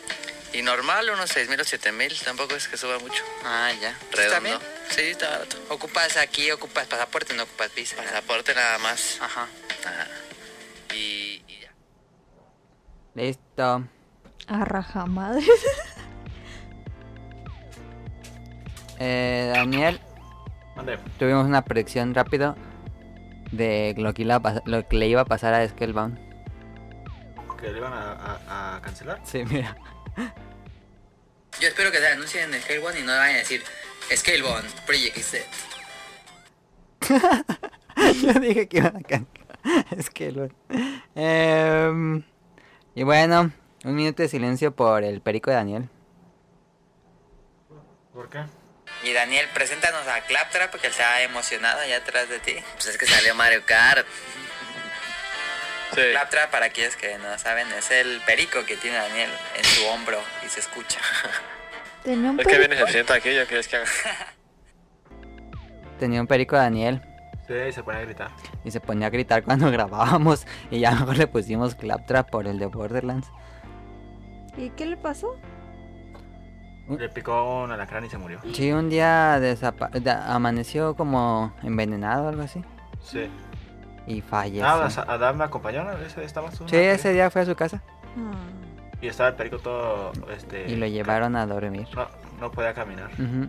Y normal, unos seis mil o siete mil, tampoco es que suba mucho. Ah, ya. ¿Está bien? Redondo. Sí, está barato. Ocupas aquí, ocupas pasaporte, no ocupas visa. Pasaporte nada más. Ajá. Ajá. Y, y ya. Listo. A raja madre. Eh, Daniel, Mande. tuvimos una predicción rápido de lo que, iba a pas- lo que le iba a pasar a Scalebound. ¿Que le iban a, a- a cancelar? Sí, mira. Yo espero que se anuncien en Scale One y no vayan a decir Scale One, Project Z. *laughs* Yo dije que iban a cancelar *laughs* Scalebound. Em, y bueno, un minuto de silencio por el perico de Daniel. ¿Por qué? Y Daniel, preséntanos a Claptrap porque él está emocionado allá atrás de ti. Pues es que salió Mario Kart. Sí. Claptrap, para aquellos que no saben, es el perico que tiene Daniel en su hombro y se escucha. *laughs* Tenía un Es que viene se sienta aquí, ya quieres que haga. *laughs* Tenía un perico de Daniel Sí, se pone a gritar. y se ponía a gritar cuando *laughs* grabábamos. Y ya mejor le pusimos Claptrap por el de Borderlands. ¿Y qué le pasó? Le picó un alacrán y se murió. Sí, un día amaneció como envenenado o algo así. Sí. Y falleció. Ah, Adam me acompañó. Ese, estabas Sí, ese día fue a su casa Y estaba el perico todo, este... y lo llevaron a dormir. No, no podía caminar. Ujú.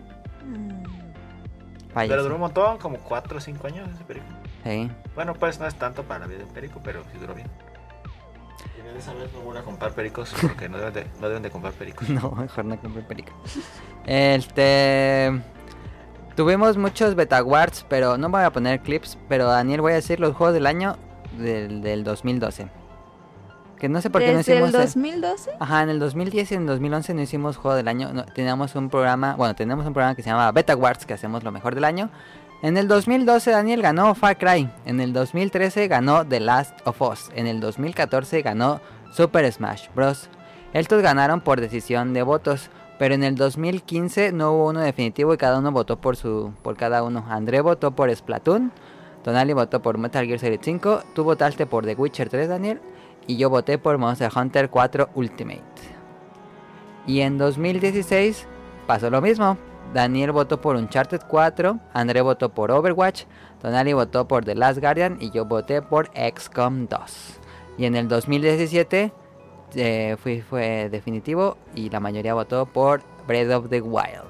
Pero Falleció. duró un montón, como 4 o 5 años ese perico. Sí. Bueno, pues no es tanto para la vida de un perico, pero sí duró bien. Quería saber no voy a comprar pericos *laughs* porque no deben de, no deben de comprar pericos. No, mejor no compré perico. Este. Tuvimos muchos beta awards, pero no voy a poner clips. Pero Daniel, voy a decir los juegos del año del, del 2012. Que no sé por qué no ¿Desde hicimos. el eh, 2012? Ajá, en el 2010 y en el 2011 no hicimos juego del año. No, teníamos un programa, bueno, tenemos un programa que se llama Beta Awards, que hacemos lo mejor del año. En el 2012 Daniel ganó Far Cry. En el 2013 ganó The Last of Us. En el 2014 ganó Super Smash Bros. Estos ganaron por decisión de votos. Pero en el 2015 no hubo uno definitivo y cada uno votó por su por cada uno. André votó por Splatoon. Tonali votó por Metal Gear Solid 5. Tú votaste por The Witcher 3, Daniel. Y yo voté por Monster Hunter 4 Ultimate. Y en 2016 pasó lo mismo. Daniel votó por Uncharted 4, André votó por Overwatch, Tonali votó por The Last Guardian y yo voté por XCOM 2. Y en el 2017 eh, fui, fue definitivo y la mayoría votó por Breath of the Wild.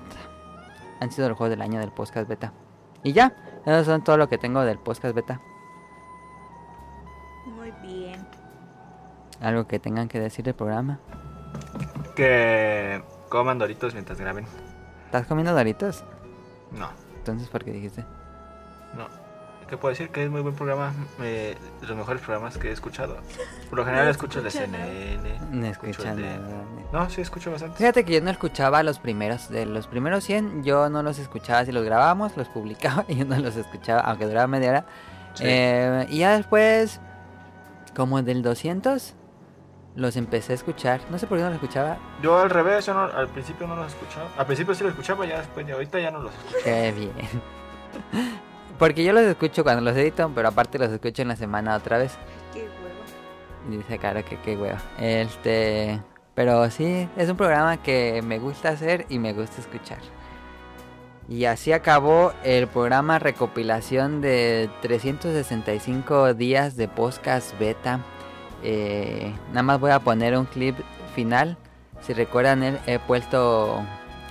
Han sido los juegos del año del podcast beta. Y ya, esos son todo lo que tengo del podcast beta. Muy bien. Algo que tengan que decir del programa. Que coman doritos mientras graben. ¿Estás comiendo doritos? No, Entonces, ¿por qué dijiste? ¿Qué puedo decir? Que es muy buen programa. eh, de los mejores programas que he escuchado. Por lo general No escucho el de. CNN. No escucho el de- nada. No, sí escucho bastante. Fíjate que yo no escuchaba los primeros, de los primeros 100, yo no los escuchaba si los grabábamos, los publicaba *laughs* y yo no los escuchaba, aunque duraba media hora. Sí. Eh, y ya después, como del 200, los empecé a escuchar. No sé por qué no los escuchaba. Yo al revés, yo no- al principio no los escuchaba. Al principio sí los escuchaba, ya después, ya ahorita ya no los escucho. Qué bien. Porque yo los escucho cuando los edito, pero aparte los escucho en la semana otra vez. Qué huevo. Y dice, claro que qué huevo. Este, pero sí, es un programa que me gusta hacer y me gusta escuchar. Y así acabó el programa recopilación de 365 días de podcast beta. Eh, nada más voy a poner un clip final. Si recuerdan, he puesto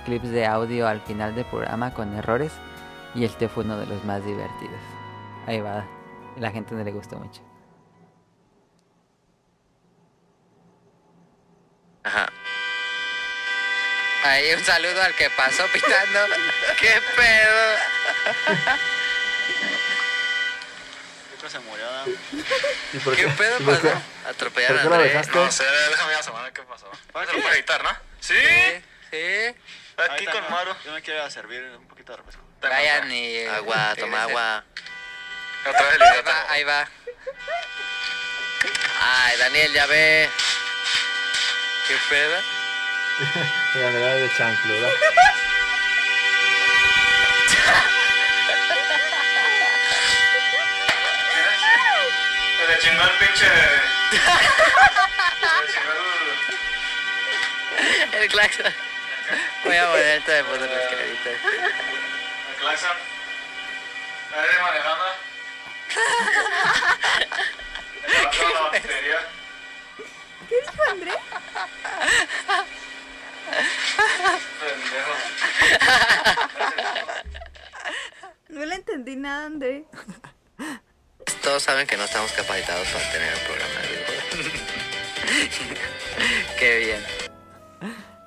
clips de audio al final del programa con errores. Y este fue uno de los más divertidos. Ahí va. La gente no le gustó mucho. Ajá. Ahí un saludo al que pasó pitando. *laughs* ¿Qué pedo? Creo que se murió. ¿no? ¿Y por ¿Qué qué? pedo ¿Y por qué? pasó? Atropellaron ¿Por qué a Andrés. No sé, déjame ir a semana qué pasó. Bueno, se lo puede editar, ¿no? Sí. Sí. Aquí con Maru. Yo me quiero servir un poquito de refresco. Vayan y. Agua, toma agua. Otra vez el Ahí idiota. va, ahí va. Ay, Daniel, ya ve. ¿Qué pedo? *laughs* La verdad de chanclura. Se le chingó el pinche. *laughs* Se le chingó el. El claxon. *laughs* Voy a ponerte de foto los créditos. El claxon. Ahí manejando. Agarrando *laughs* la batería. ¿Qué dijo André? Pendejo. No le entendí nada, André. Todos saben que no estamos capacitados para tener un programa de videojuegos. *laughs* Qué bien.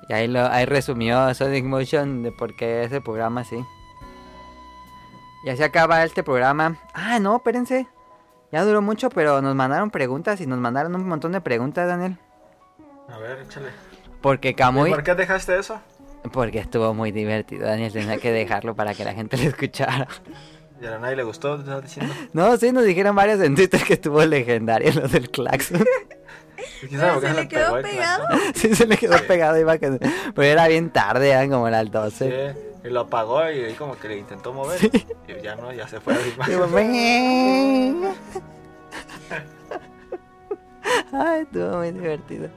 Y ahí, lo, ahí resumió Sonic Motion de por qué ese programa así. Y así acaba este programa. Ah, no, espérense. Ya duró mucho, pero nos mandaron preguntas y nos mandaron un montón de preguntas, Daniel. A ver, échale. Porque ¿Y Camuy... ¿Por qué dejaste eso? Porque estuvo muy divertido, Daniel. Tenía que dejarlo para que la gente lo escuchara. Y a nadie le gustó, diciendo. *laughs* No, sí, nos dijeron varios en Twitter que estuvo legendario lo del claxon. *laughs* ¿Quién sabe por qué se le quedó pegado. *laughs* sí, se le quedó pegado. Iba que... Pero era bien tarde, eran como las 12. Sí, y lo apagó y ahí como que le intentó mover. Y ya no, ya se fue a *laughs* la. *laughs* Ay, estuvo muy divertido.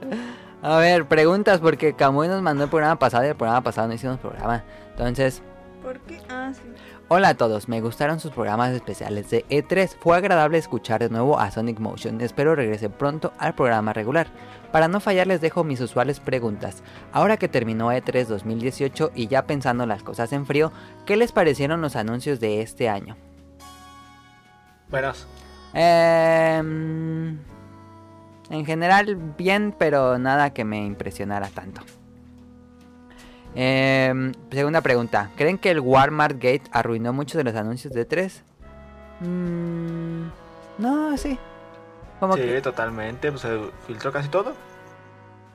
A ver, preguntas, porque Camuy nos mandó el programa pasado y el programa pasado no hicimos programa. Entonces, ¿Por qué? Ah, sí. Hola a todos, me gustaron sus programas especiales de E3. Fue agradable escuchar de nuevo a Sonic Motion. Espero regrese pronto al programa regular. Para no fallar les dejo mis usuales preguntas. Ahora que terminó E E3 2018 y ya pensando las cosas en frío, ¿qué les parecieron los anuncios de este año? Buenos. Em, En general, bien, pero nada que me impresionara tanto. Eh, segunda pregunta. ¿Creen que el Walmart Gate arruinó muchos de los anuncios de 3? Mm, no, sí. Como sí, que- totalmente. Pues se filtró casi todo.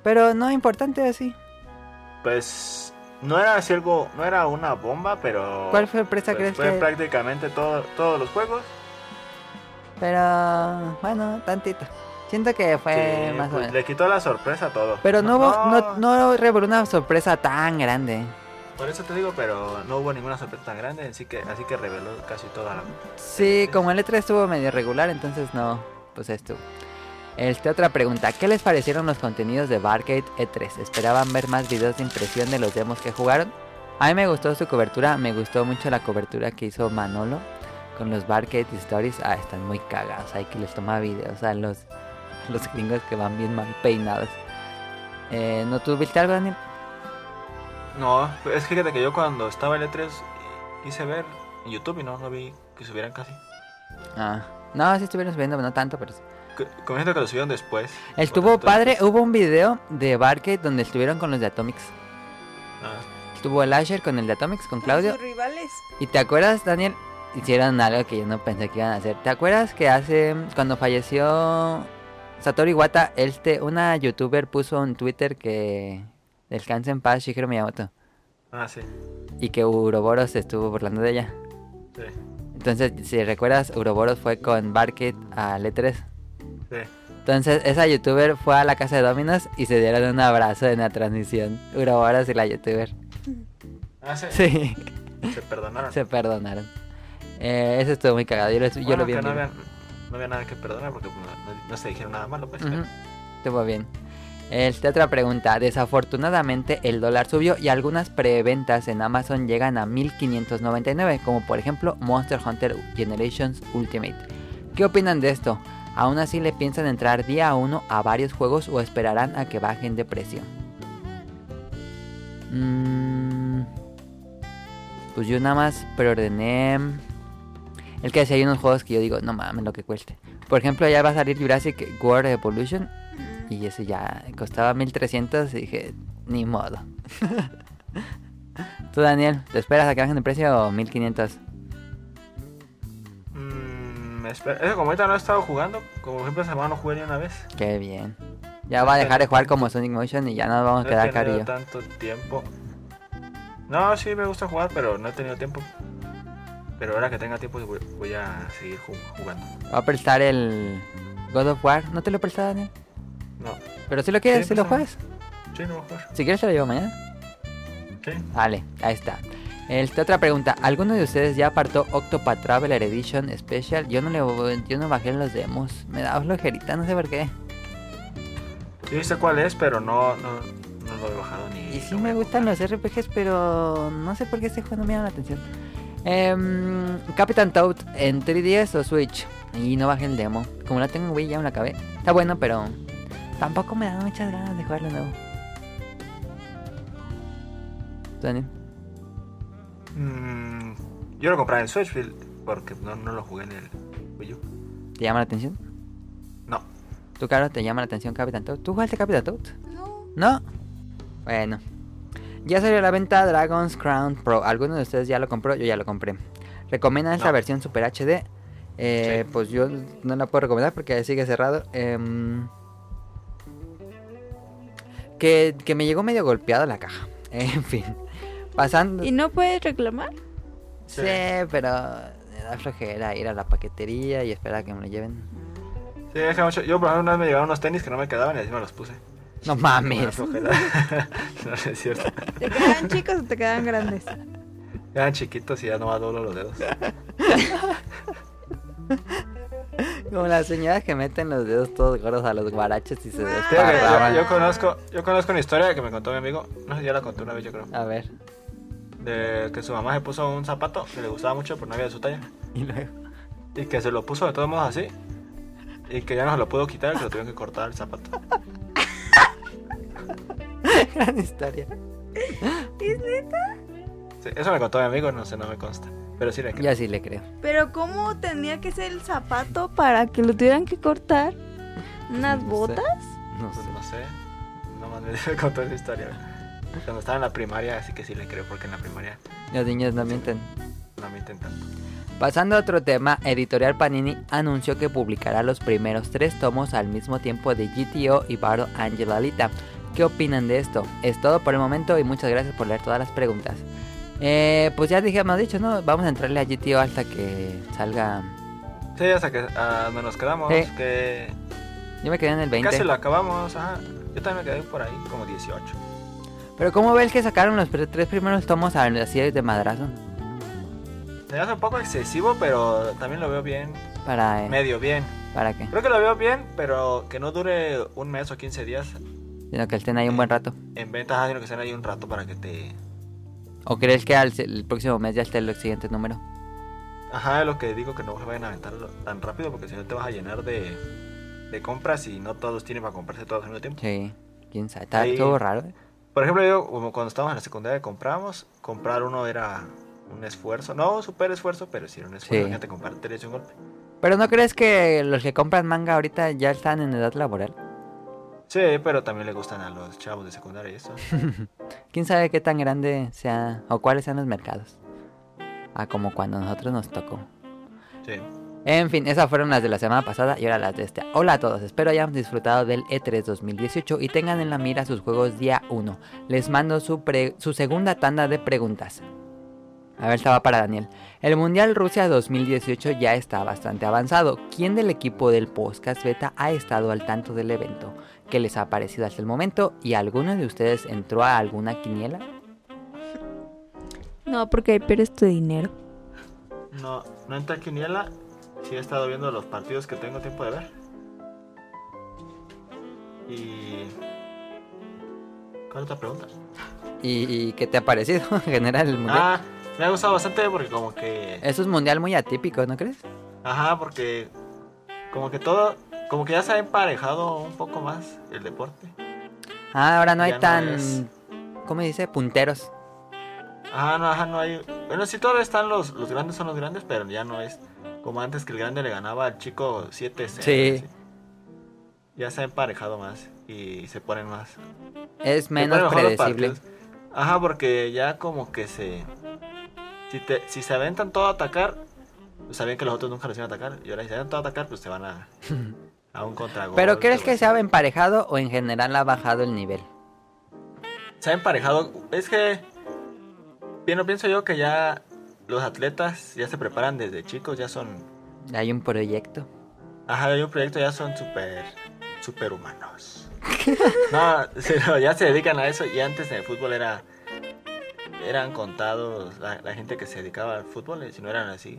pero no importante así. Pues no era así algo, no era una bomba, pero. ¿Cuál sorpresa pues, crees fue que- prácticamente todo, todos los juegos. Pero bueno, tantito. Siento que fue Sí, más o pues, menos. le quitó la sorpresa a todo. Pero no, hubo, no, no reveló una sorpresa tan grande. Por eso te digo, pero no hubo ninguna sorpresa tan grande, así que, así que reveló casi toda la. Sí, como el E3 estuvo medio regular, entonces no, pues estuvo. Este, otra pregunta, ¿qué les parecieron los contenidos de Barcade E3? ¿Esperaban ver más videos de impresión de los demos que jugaron? A mí me gustó su cobertura, me gustó mucho la cobertura que hizo Manolo con los Barcade Stories. Ah, están muy cagados, hay que les toma videos a los, *laughs* los gringos que van bien mal peinados. Eh, ¿No tuviste algo, Daniel? No, es que fíjate que yo cuando estaba el E3 quise ver en YouTube y no, no vi que subieran casi. Ah, no, sí estuvieron subiendo, no tanto, pero... sí. Siento que lo subieron después. Estuvo padre, hubo un video de Barcade donde estuvieron con los de Atomics. Ah. Estuvo el Asher con el de Atomics, con Claudio. Sus rivales. ¿Y te acuerdas, Daniel? Hicieron algo que yo no pensé que iban a hacer. ¿Te acuerdas que hace, cuando falleció Satoru Iwata, este, una youtuber puso en Twitter que descanse en paz Shigeru Miyamoto? Ah, sí. Y que Uroboros se estuvo burlando de ella. Sí. Entonces, si recuerdas, Uroboros fue con Barcade al E3. Sí. Entonces, esa youtuber fue a la casa de Dominos y se dieron un abrazo en la transmisión. Uroboros y la youtuber. Ah, sí. Sí. Se perdonaron. Se perdonaron. Eh, eso estuvo muy cagado. Yo lo, yo Bueno, lo vi que no no había nada que perdonar porque pues, no, no- se dijeron nada malo. Pues, Ujú, Estuvo bien. Este, otra pregunta. Desafortunadamente el dólar subió y algunas preventas en Amazon llegan a 1599, como por ejemplo Monster Hunter Generations Ultimate. ¿Qué opinan de esto? ¿Aún así le piensan entrar día 1 a varios juegos o esperarán a que bajen de precio? Mm, pues yo nada más preordené... El que decía hay unos juegos que yo digo, no mames lo que cueste. Por ejemplo, ya va a salir Jurassic World Evolution. Y ese ya costaba 1300 y dije, ni modo. *laughs* Tú, Daniel, ¿te esperas a que bajen de precio o 1500? Mm, me espera- Es que como ahorita no he estado jugando, como ejemplo esa semana no jugué ni una vez. Qué bien. Ya va a dejar de jugar como Sonic Motion y ya nos vamos a No he quedar tenido carillo. tanto tiempo. No, sí me gusta jugar, pero no he tenido tiempo. Pero ahora que tenga tiempo voy, a seguir ju- jugando. Va a prestar el God of War. ¿No te lo presta, Daniel? No. Pero si lo quieres, Sí, si lo juegas. Sí, no jugar. Si quieres te lo llevo mañana. Sí. Vale, ahí está. Este, otra pregunta. ¿Alguno de ustedes ya apartó Octopath Traveler Edition Special? Yo no le yo no bajé los demos. Me da flojerita, no sé por qué. Sí sé cuál es, pero no, no, no lo he bajado ni. Y sí me gustan los RPGs, pero no sé por qué este juego no me llama la atención. Em, Captain Toad en 3DS o Switch. Y no bajé el demo. Como la tengo en Wii ya me la acabé. Está bueno, pero tampoco me dan muchas ganas de jugarlo de nuevo. ¿Tú, Daniel? Mm, yo lo compré en Switch porque no, no lo jugué en el Wii U. ¿Te llama la atención? No. ¿Tú, Caro, te llama la atención Captain Toad? ¿Tú jugaste Captain Toad? No. ¿No? Bueno. Ya salió a la venta Dragon's Crown Pro. ¿Alguno de ustedes ya lo compró? Yo ya lo compré. ¿Recomiendan esta No. versión Super HD? Eh, Pues yo no la puedo recomendar porque sigue cerrado. Em, que, que me llegó medio golpeado la caja. *laughs* En fin. Pasando. ¿Y no puedes reclamar? Sí, pero me da flojera ir a la paquetería y esperar a que me lo lleven. Sí, que mucho- Yo por ejemplo una vez me llegaron unos tenis que no me quedaban y así me los puse. No mames. *laughs* no, es cierto. ¿Te quedan chicos o te quedan grandes? Eran chiquitos y ya no doblo los dedos. Como las señoras que meten los dedos todos gordos a los guaraches y se desparraman. yo, yo conozco, yo conozco una historia que me contó mi amigo. No sé si ya la conté una vez, yo creo. A ver. De que su mamá se puso un zapato que le gustaba mucho, pero no había de su talla. Y luego. Y que se lo puso de todos modos así. Y que ya no se lo pudo quitar que lo tuvieron que cortar el zapato. *laughs* Gran historia. ¿Es neta? Sí, eso me contó mi amigo, no sé, no me consta. Pero sí le creo. Ya sí le creo. Pero ¿cómo tenía que ser el zapato para que lo tuvieran que cortar? ¿Unas No sé. botas? No Pues sé. no sé. Nomás *laughs* me contó esa historia. Cuando estaba en la primaria, así que sí le creo, porque en la primaria Los niños no mienten. no mienten tanto. Pasando a otro tema, Editorial Panini anunció que publicará los primeros tres tomos al mismo tiempo de GTO y Battle Angel Alita. ¿Qué opinan de esto? Es todo por el momento y muchas gracias por leer todas las preguntas. Eh, pues ya dije, hemos dicho, ¿no? Vamos a entrarle a GTO hasta que salga. Sí, hasta que donde nos quedamos, Sí. que Yo me quedé en el 20. casi lo acabamos. Ajá. Yo también me quedé por ahí, como 18. Pero ¿cómo ves que sacaron los tres primeros tomos a- así de madrazo? Se hace un poco excesivo, pero también lo veo bien. Para... eh, Medio bien. ¿Para qué? Creo que lo veo bien, pero que no dure un mes o 15 días Sino que estén ahí un buen rato. en venta, ajá, sino que estén ahí un rato para que te... ¿O crees que al, el próximo mes ya esté el siguiente número? Ajá, lo que digo que no se vayan a aventar tan rápido porque si no te vas a llenar de, de compras y no todos tienen para comprarse todos al mismo tiempo. Sí, quién sabe. Está Ahí- todo raro. ¿eh? Por ejemplo, yo como cuando estábamos en la secundaria compramos, comprar uno era un esfuerzo, no un super esfuerzo, pero sí era un esfuerzo, Sí. te comprar tres de un golpe. Pero ¿no crees que los que compran manga ahorita ya están en edad laboral? Sí, pero también le gustan a los chavos de secundaria y eso. *laughs* ¿Quién sabe qué tan grande sea o cuáles sean los mercados? Ah, como cuando a nosotros nos tocó. Sí. En fin, esas fueron las de la semana pasada y ahora las de este. Hola a todos, espero hayan disfrutado del E E3 2018 y tengan en la mira sus juegos día 1. Les mando su, pre- su segunda tanda de preguntas. A ver, estaba para Daniel. El Mundial Rusia 2018 ya está bastante avanzado. ¿Quién del equipo del podcast beta ha estado al tanto del evento? ¿Qué les ha parecido hasta el momento? ¿Y alguno de ustedes entró a alguna quiniela? No, porque ahí pierdes tu dinero. No, no entra quiniela, sí he estado viendo los partidos que tengo tiempo de ver. Y... ¿Cuál otra pregunta? ¿Y, y qué te ha parecido *laughs* en general el Mundial? Ah, me ha gustado bastante porque como que... Eso es Mundial muy atípico, ¿no crees? Ajá, porque como que todo, como que ya se ha emparejado un poco más el deporte. Ah, ahora no hay no tan... es- ¿Cómo dice? Punteros. Ajá, no, ajá, no hay... Bueno, sí todavía están los, los grandes son los grandes, pero ya no es como antes que el grande le ganaba al chico 7 Sí. Ya se ha emparejado más y se ponen más... Es menos predecible. Ajá, porque ya como que se... Si, te, si se aventan todo a atacar, pues sabían que los otros nunca los iban a atacar. Y ahora si se aventan todo a atacar, pues se van a... A un contragolpe. ¿Pero crees que se ha emparejado o en general ha bajado el nivel? se ha emparejado. Es que. Bien, pienso yo que ya los atletas ya se preparan desde chicos, ya son. Hay un proyecto. Ajá, hay un proyecto, ya son súper. super humanos. *laughs* *laughs* no, ya se dedican a eso y antes en el fútbol era. Eran contados la, la gente que se dedicaba al fútbol, y si no eran así.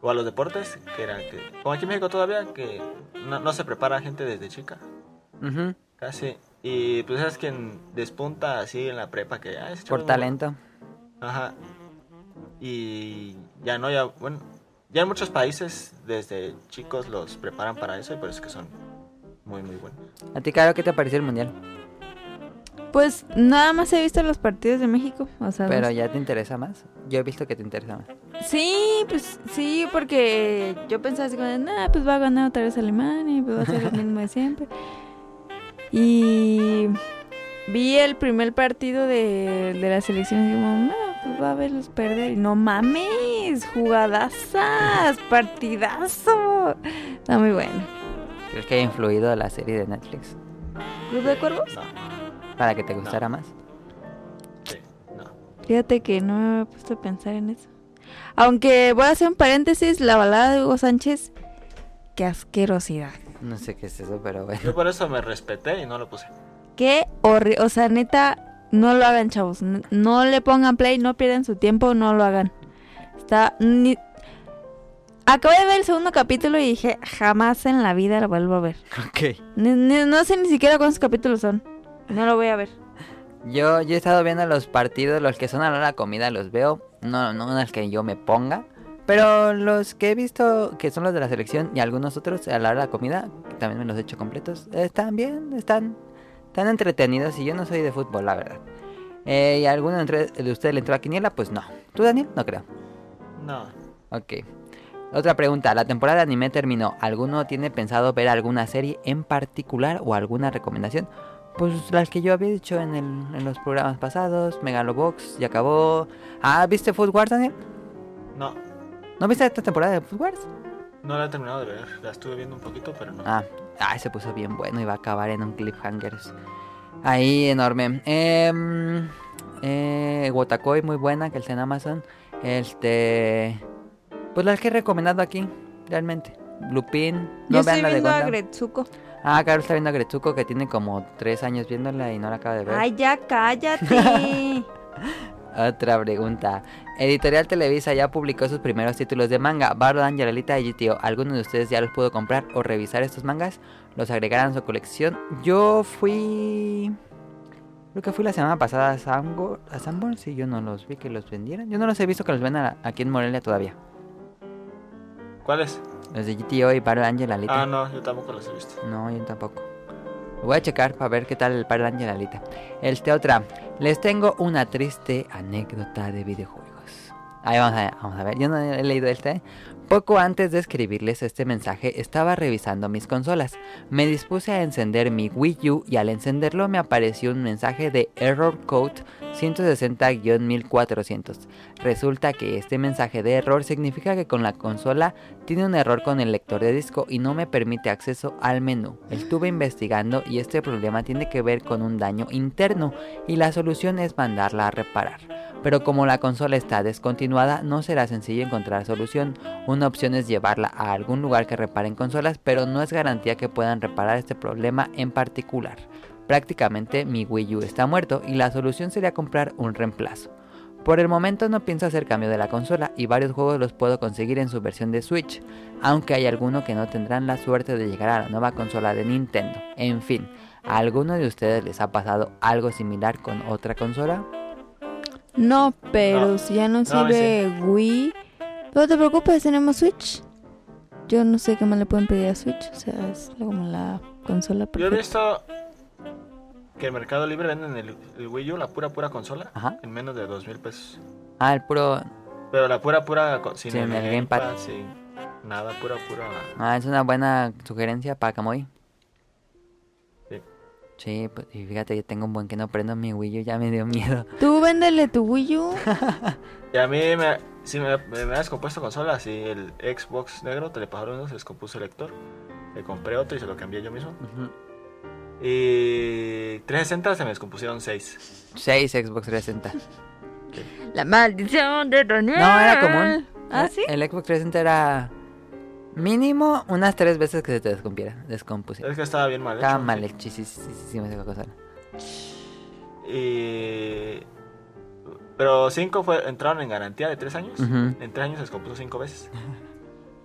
O a los deportes, que eran que. Como aquí en México todavía, que no, no se prepara gente desde chica. Ujú, Casi. Y pues es quien despunta así en la prepa que ah, Por talento. Ajá. Y ya no, ya, bueno, ya en muchos países desde chicos los preparan para eso y por eso es que son muy, muy buenos. ¿A ti, Caro, qué te pareció el Mundial? Pues nada más he visto los partidos de México. O sea, Pero no- ya te interesa más. Yo he visto que te interesa más. Sí, pues sí, porque yo pensaba así como, nah, pues va a ganar otra vez Alemania, y pues va a ser lo mismo de siempre. Y vi el primer partido de, de la selección y como, no, pues va a verlos perder. Y no mames, jugadazas, partidazo. Está muy bueno. ¿Crees que haya influido la serie de Netflix ¿Club de Cuervos? Para que te gustara más? Fíjate que no me he puesto a pensar en eso. Aunque voy a hacer un paréntesis, la balada de Hugo Sánchez, qué asquerosidad. No sé qué es eso, pero bueno. Yo por eso me respeté y no lo puse. Qué horrible. O sea, neta, no lo hagan, chavos. No le pongan play, no pierdan su tiempo, no lo hagan. Está. Ni... Acabé de ver el segundo capítulo y dije, jamás en la vida lo vuelvo a ver. Ok. Ni- ni- no sé ni siquiera cuántos capítulos son. No lo voy a ver. Yo, yo he estado viendo los partidos, los que son a la hora de la comida los veo. No, no los que yo me ponga. Pero los que he visto, que son los de la selección y algunos otros a la hora de la comida, que también me los he hecho completos, están bien, están, están entretenidos y yo no soy de fútbol, la verdad. Eh, ¿Y alguno entre- de ustedes le entró a Quiniela? Pues no. ¿Tú, Daniel? No creo. No. Ok. Otra pregunta, la temporada de anime terminó. ¿Alguno tiene pensado ver alguna serie en particular o alguna recomendación? Pues las que yo había dicho en, el, en los programas pasados, Megalobox, ya acabó. Ah, ¿viste Food Wars, Daniel? No, ¿No viste esta temporada de Food Wars? no la he terminado de ver. La estuve viendo un poquito, pero no. Ah, ah, se puso bien bueno y va a acabar en un cliffhanger. Ahí, enorme. Eh, eh, Wotakoi, muy buena, que está en Amazon. Este. Pues las que he recomendado aquí, realmente. Lupin. Yo No estoy vean la de viendo a. Gretsuko. Ah, Carlos está viendo a Gretsuko, que tiene como tres años viéndola y no la acaba de ver. Ay, ya cállate. *laughs* Otra pregunta. Editorial Televisa ya publicó sus primeros títulos de manga. Bardo, Angel, Alita y GTO. ¿Alguno de ustedes ya los pudo comprar o revisar estos mangas? ¿Los agregarán a su colección? Yo fui... Creo que fui la semana pasada a Sanborn. ¿A Sanborn? Sí, yo no los vi que los vendieran. Yo no los he visto que los vendan aquí en Morelia todavía. ¿Cuáles? Los de GTO y Bardo, Angel, Alita. Ah, no, yo tampoco los he visto. No, yo tampoco. Lo Voy a checar para ver qué tal el par de Ángel Alita. Este otra. Les tengo una triste anécdota de videojuegos. Ahí vamos a, vamos a ver. Yo no he leído este. Poco antes de escribirles este mensaje estaba revisando mis consolas. Me dispuse a encender mi Wii U y al encenderlo me apareció un mensaje de Error Code 160-1400. Resulta que este mensaje de error significa que con la consola tiene un error con el lector de disco y no me permite acceso al menú. Estuve investigando y este problema tiene que ver con un daño interno y la solución es mandarla a reparar. Pero como la consola está descontinuada, no será sencillo encontrar solución. Opción es llevarla a algún lugar que reparen consolas, pero no es garantía que puedan reparar este problema en particular. Prácticamente mi Wii U está muerto y la solución sería comprar un reemplazo. Por el momento no pienso hacer cambio de la consola y varios juegos los puedo conseguir en su versión de Switch, aunque hay algunos que no tendrán la suerte de llegar a la nueva consola de Nintendo. En fin, ¿a alguno de ustedes les ha pasado algo similar con otra consola? No, pero No. si ya no No, sirve Wii. No te preocupes, tenemos Switch. Yo no sé qué más le pueden pedir a Switch. O sea, es como la consola Yo he perfecta. visto que en Mercado Libre venden el, el Wii U, la pura, pura consola, Ajá. en menos de dos mil pesos. Ah, el puro... Pero la pura, pura, sin, Sin el, el gamepad. gamepad, sin nada, pura, pura. Ah, es una buena sugerencia para Kamui. Sí. Sí, pues, y fíjate que tengo un buen que no prendo mi Wii U, ya me dio miedo. Tú véndele tu Wii U. *laughs* Y a mí, me, si me, me, me ha descompuesto consola, si el Xbox negro, telepajaron uno, se descompuso el lector. Le compré otro y se lo cambié yo mismo. Y 360 se me descompusieron 6. 6 Xbox 360. *laughs* La maldición de Daniel. No, era común. ¿Ah, sí? El Xbox 360 era mínimo unas tres veces que se te descompiera, descompusiera. Es que estaba bien mal Estaba hecho. mal hechísima esa cosa. Y... Pero 5 fue, entraron en garantía de 3 años. En 3 años se descompuso 5 veces. *laughs*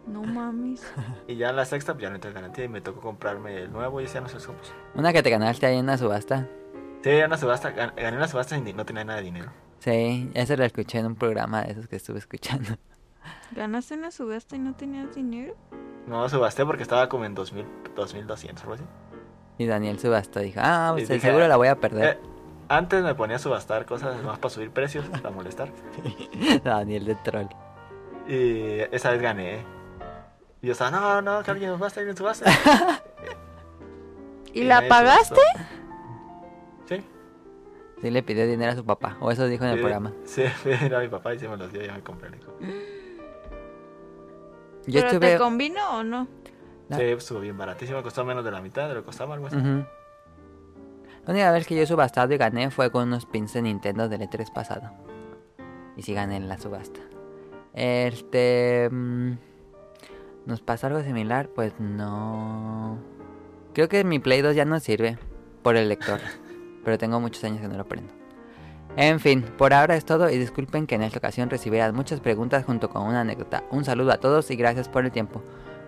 No mames. Y ya en la sexta pues ya no entré en garantía y me tocó comprarme el nuevo y ese ya no se descompuso. Una que te ganaste ahí en una subasta. Sí, era una subasta, gan- gané una subasta y no tenía nada de dinero. Sí, esa la escuché en un programa de esos que estuve escuchando. *laughs* ¿Ganaste una subasta y no tenías dinero? No subasté porque estaba como en 2000, 2200 algo así. Y Daniel subastó, dijo, ah, Y pues dije, seguro la voy a perder. eh, antes me ponía a subastar cosas más para subir precios, para molestar. *laughs* Daniel de troll. Y esa vez gané. Y yo estaba, no, no, que alguien subasta, alguien subasta. *laughs* ¿Y Y la pagaste? subastó. Sí. Sí le pidió dinero a su papá, o eso dijo en el Sí, programa. Sí, *laughs* era mi papá y se me los dio y ya me compré el hijo. Yo ¿Pero estuve... te convino o no? Sí, estuvo bien baratísimo, costó menos de la mitad de lo que costaba algo así. La única vez que yo he subastado y gané fue con unos pins de Nintendo del E3 pasado. Y sí gané en la subasta. Este... mm, ¿Nos pasa algo similar? Pues no... Creo que mi Play 2 ya no sirve por el lector. *laughs* pero tengo muchos años que no lo prendo. En fin, por ahora es todo y disculpen que en esta ocasión recibieran muchas preguntas junto con una anécdota. Un saludo a todos y gracias por el tiempo.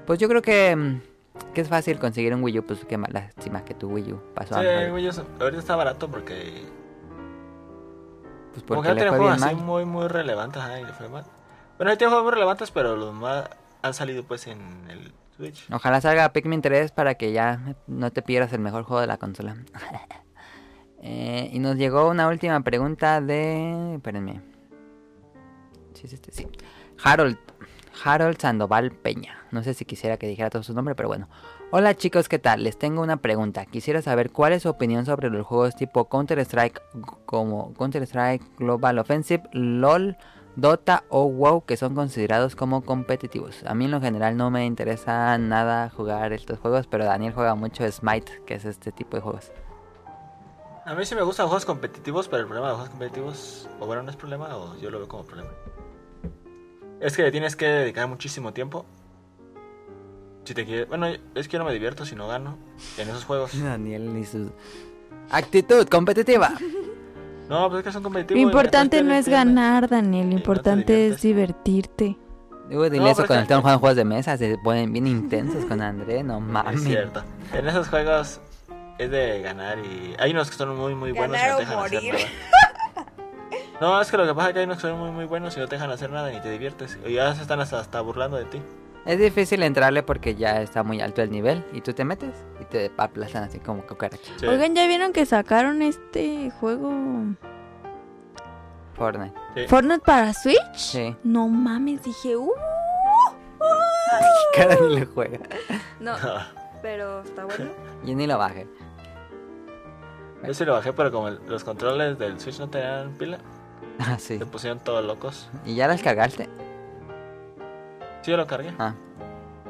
Pues yo creo que, mm, que es fácil conseguir un Wii U, pues qué mala lástima que tu Wii U pasó a Sí, mejor. güey, yo- ahorita está barato porque... Pues porque que no le tiene fue juegos bien así mal. muy, muy relevantes, y le fue mal. Bueno, tiene juegos muy relevantes, pero los más han salido pues en el Switch. Ojalá salga Pikmin 3 para que ya no te pierdas el mejor juego de la consola. *laughs* Eh, y nos llegó una última pregunta de... Espérenme. Sí, es este, sí. Harold. Harold Sandoval Peña. No sé si quisiera que dijera todo su nombre, pero bueno. Hola chicos, ¿qué tal? Les tengo una pregunta. Quisiera saber cuál es su opinión sobre los juegos tipo Counter-Strike como Counter-Strike Global Offensive, LOL, Dota o WoW que son considerados como competitivos. A mí en lo general no me interesa nada jugar estos juegos, pero Daniel juega mucho Smite, que es este tipo de juegos. A mí sí me gustan juegos competitivos, pero el problema de los juegos competitivos, o bueno, no es problema, o yo lo veo como problema. Es que le tienes que dedicar muchísimo tiempo. Si te quieres... Bueno, es que yo no me divierto si no gano en esos juegos. *laughs* Daniel y su actitud competitiva. No, pues es que son competitivos. Lo importante no es ganar, Daniel. Lo importante es divertirte. Digo, dile No, eso cuando están jugando juegos de mesa, se ponen bien intensos con André, no mames. Es cierto. En esos juegos es de ganar y hay unos que son muy muy buenos y no te dejan hacer morir. nada. *laughs* No, es que lo que pasa es que hay unos que son muy muy buenos y no te dejan hacer nada ni te diviertes. Y ya se están hasta, hasta burlando de ti. Es difícil entrarle porque ya está muy alto el nivel y tú te metes y te aplastan así como cucaracha. Oigan, ¿ya vieron que sacaron este juego Fortnite. Fortnite para Switch? Sí. No mames, dije, uh. Cara ni le juega. *laughs* No, pero está bueno. Y ni lo baje. Yo sí lo bajé, pero como el- los controles del Switch no tenían pila, *laughs* Ah, sí. se pusieron todos locos. ¿Y ya las cargaste? Sí, yo lo cargué. Ah,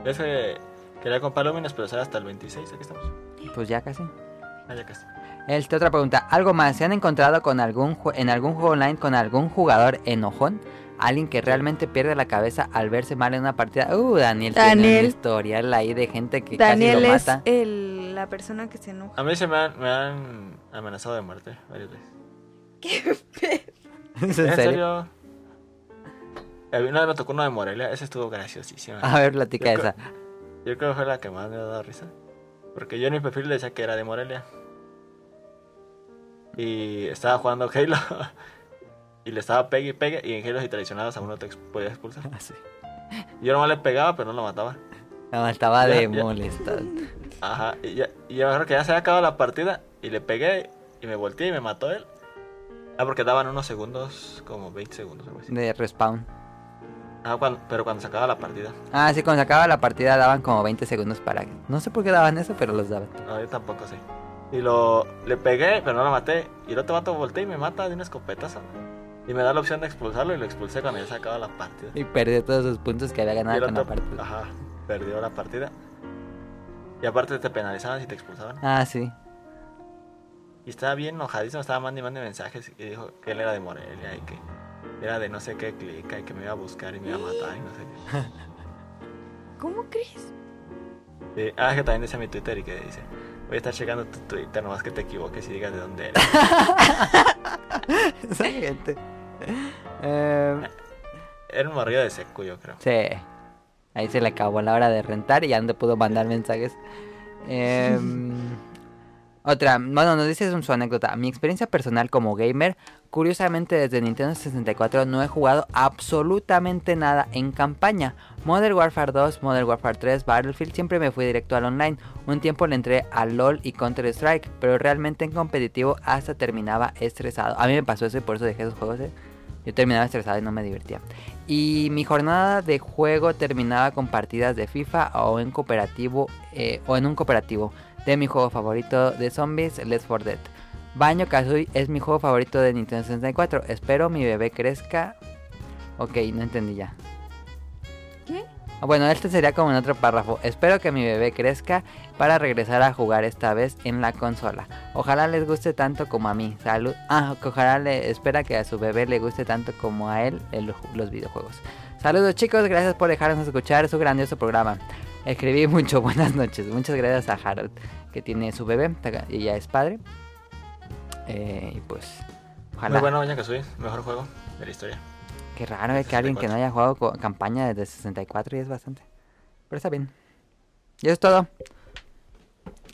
Es que quería comprar Lumines, pero sale hasta el 26. Aquí estamos. pues ya casi. Ah, ya casi. Este, otra pregunta. ¿Algo más? ¿Se han encontrado con algún en algún juego online con algún jugador enojón? Alguien que realmente pierde la cabeza al verse mal en una partida. Uh, Daniel, tiene Daniel. un historial ahí de gente que Daniel casi lo es mata. el, la persona que se enoja. A mí se me han, me han amenazado de muerte varias veces. *laughs* ¿Es en serio? Eh, Una vez me tocó uno de Morelia, esa estuvo graciosísima. A ver, platica Yo creo- esa. Yo creo que fue la que más me ha dado risa. Porque yo en mi perfil le decía que era de Morelia. Y estaba jugando Halo. *laughs* y le estaba pegue y pegue. Y en Halo si traicionabas a uno te podías expulsar. Yo nomás le pegaba, pero no lo mataba. No, estaba de Ya, ya. molestado. Ajá. Y, ya, y me acuerdo que ya se había acabado la partida. Y le pegué. Y me volteé y me mató él. Ah, porque daban unos segundos, como 20 segundos. algo así. De respawn. Ah, cuando- pero cuando se acaba la partida. Ah, sí, cuando se acaba la partida daban como 20 segundos para... No sé por qué daban eso, pero los daban. No, yo tampoco sé. Y lo le pegué, pero no lo maté. Y el otro vato volteé y me mata de una escopetazo. Y me da la opción de expulsarlo y lo expulsé cuando ya se acaba la partida. Y perdió todos sus puntos que había ganado con la partida. ajá, perdió la partida. Y aparte te penalizaban si te expulsaban. Ah, sí. Y estaba bien enojadísimo, estaba mandando y mandando mensajes y dijo que él era de Morelia y que era de no sé qué clica y que me iba a buscar y me iba a matar y no sé qué. *laughs* ¿Cómo crees? Sí, ah, que también decía mi Twitter y que dice, voy a estar checando tu Twitter, nomás que te equivoques y digas de dónde eres. *laughs* Esa gente. Eh, Era un morrillo de seco, yo creo. sí. Ahí se le acabó la hora de rentar y ya no pudo mandar *laughs* mensajes. Em, otra, bueno, nos dice su anécdota. Mi experiencia personal como gamer, curiosamente desde Nintendo 64 no he jugado absolutamente nada en campaña. Modern Warfare 2, Modern Warfare 3, Battlefield, siempre me fui directo al online. Un tiempo le entré a LOL y Counter Strike, pero realmente en competitivo hasta terminaba estresado. A mí me pasó eso y por eso dejé esos juegos. ¿eh? Yo terminaba estresado y no me divertía. Y mi jornada de juego terminaba con partidas de FIFA o en cooperativo eh, o en un cooperativo de mi juego favorito de zombies, Let's For Dead. Baño Kazooie es mi juego favorito de Nintendo 64. Espero mi bebé crezca. Ok, no entendí ya. ¿Qué? Ah, Bueno, este sería como en otro párrafo. Espero que mi bebé crezca para regresar a jugar esta vez en la consola. Ojalá les guste tanto como a mí. Salud. Ah, que ojalá le espera que a su bebé le guste tanto como a él el- los videojuegos. Saludos chicos, gracias por dejarnos escuchar su grandioso programa. Escribí mucho, *laughs* buenas noches. Muchas gracias a Harold, que tiene su bebé y ya es padre. Eh, y pues, ojalá. Muy bueno, Baña Kazooie, mejor juego de la historia. Qué raro eh, que alguien que no haya jugado campaña desde 64 y es bastante. Pero está bien. Y eso es todo.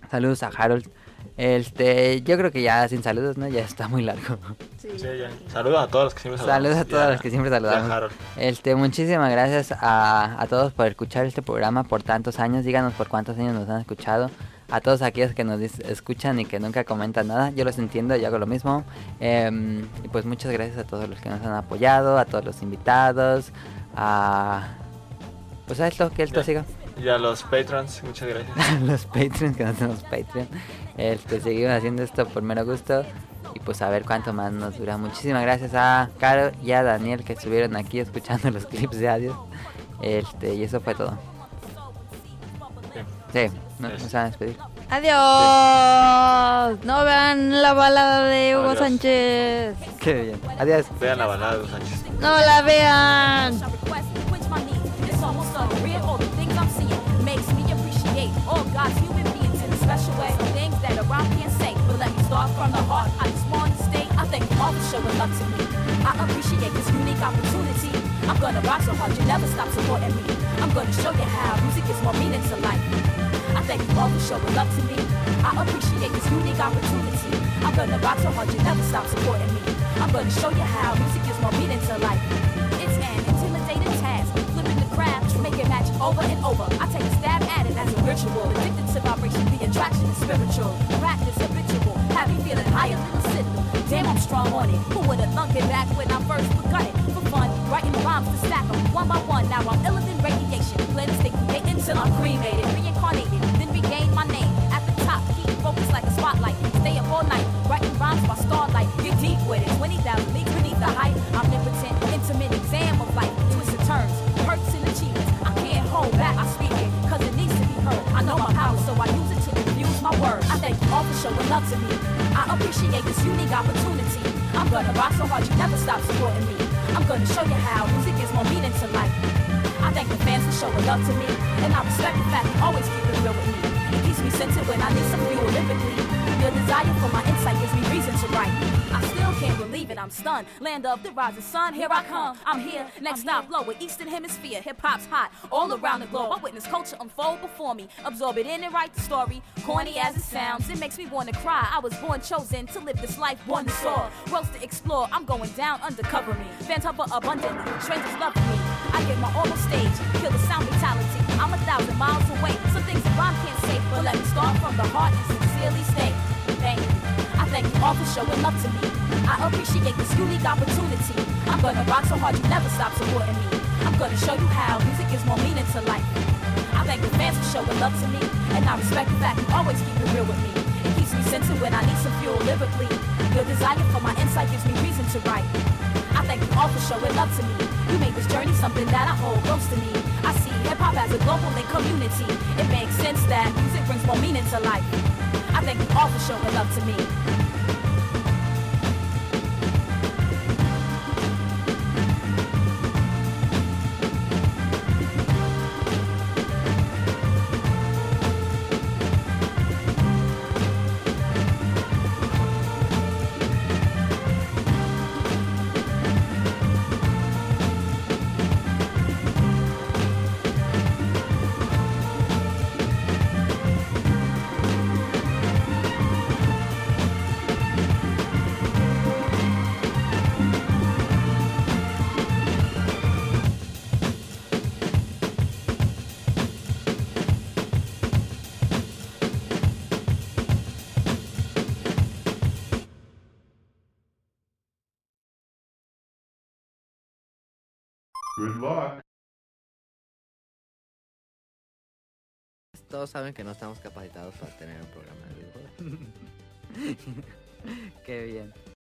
Saludos a Harold. Este, yo creo que ya sin saludos, ¿no? Ya está muy largo. *laughs* Sí. Saludos a todos los que siempre saludamos. Saludos a todos Ya, los que siempre saludamos. Este, muchísimas gracias a, a todos por escuchar este programa por tantos años. Díganos por cuántos años nos han escuchado. A todos aquellos que nos escuchan y que nunca comentan nada. Yo los entiendo, yo hago lo mismo. Em, y pues muchas gracias a todos los que nos han apoyado, a todos los invitados, a, Pues a esto, que esto Ya. siga. Y a los patrons, muchas gracias. *laughs* los Patreons, que no tenemos Patreon. Este, seguimos haciendo esto por mero gusto. Y pues a ver cuánto más nos dura. Muchísimas gracias a Caro y a Daniel que estuvieron aquí escuchando *laughs* los clips de audio. Este, y eso fue todo. Sí, no, nos van a despedir. Adiós. No vean la balada de Hugo Adiós. Sánchez. Qué bien. Adiós. Vean la balada de los Sánchez. No la vean. Start from the heart. I just want to state, I thank all for showing love to me. I appreciate this unique opportunity. I'm gonna rock so hard, you never stop supporting me. I'm gonna show you how music is more meaning to life. I thank you all for showing love to me. I appreciate this unique opportunity. I'm gonna rock so hard, you never stop supporting me. I'm gonna show you how music is more meaning to life. It's an intimidating over and over. I take a stab at it as a ritual. Addicted to vibration, the attraction is spiritual. Practice habitual, have me feeling higher than a citadel. Damn, I'm strong on it. Who would've thunk it back when I first begun it? For fun, writing rhymes to stack 'em one by one. Now I'm iller than radiation. Plan to stay creating till I'm cremated, reincarnated, then regain my name. At the top, keep focused like a spotlight. Stay up all night, writing rhymes by starlight. Get deep with it, 20,000 leagues beneath the height. Omnipotent, intimate exam of life. Twists and turns, know my power, so I use it to infuse my words. I thank you all for showing love to me. I appreciate this unique opportunity. I'm gonna rock so hard, you never stop supporting me. I'm gonna show you how music is more meaning to life. I thank the fans for showing love to me, and I respect the fact you always keep it real with me. It keeps me centered when I need some fuel lyrically. Your desire for my insight gives me reason to write. I still can't believe it, I'm stunned. Land of the rising sun, here I come. I'm here, next stop, lower Eastern Hemisphere. Hip hop's hot all around the globe. I witness culture unfold before me, absorb it in and write the story. Corny as it sounds, it makes me wanna cry. I was born chosen to live this life, one to soar. Worlds to explore, I'm going down undercover me. Fans hover abundantly, strangers love me. I get my all on stage, kill the sound mentality. I'm a thousand miles away. Some things a rhyme can't say, but let me start from the heart and sincerely state, thank you. I thank you all for showing love to me. I appreciate this unique opportunity. I'm gonna rock so hard you never stop supporting me. I'm gonna show you how music is more meaning to life. I thank the fans for showing love to me, and I respect the fact you always keep it real with me. It centered when I need some fuel lyrically. Your desire for my insight gives me reason to write. I thank you all for showing love to me. You made this journey something that I hold close to me. I see hip hop as a global community. It makes sense that music brings more meaning to life. I thank you all for showing love to me. Todos saben que no estamos capacitados para tener un programa de videojuegos. *laughs* *laughs* Qué bien.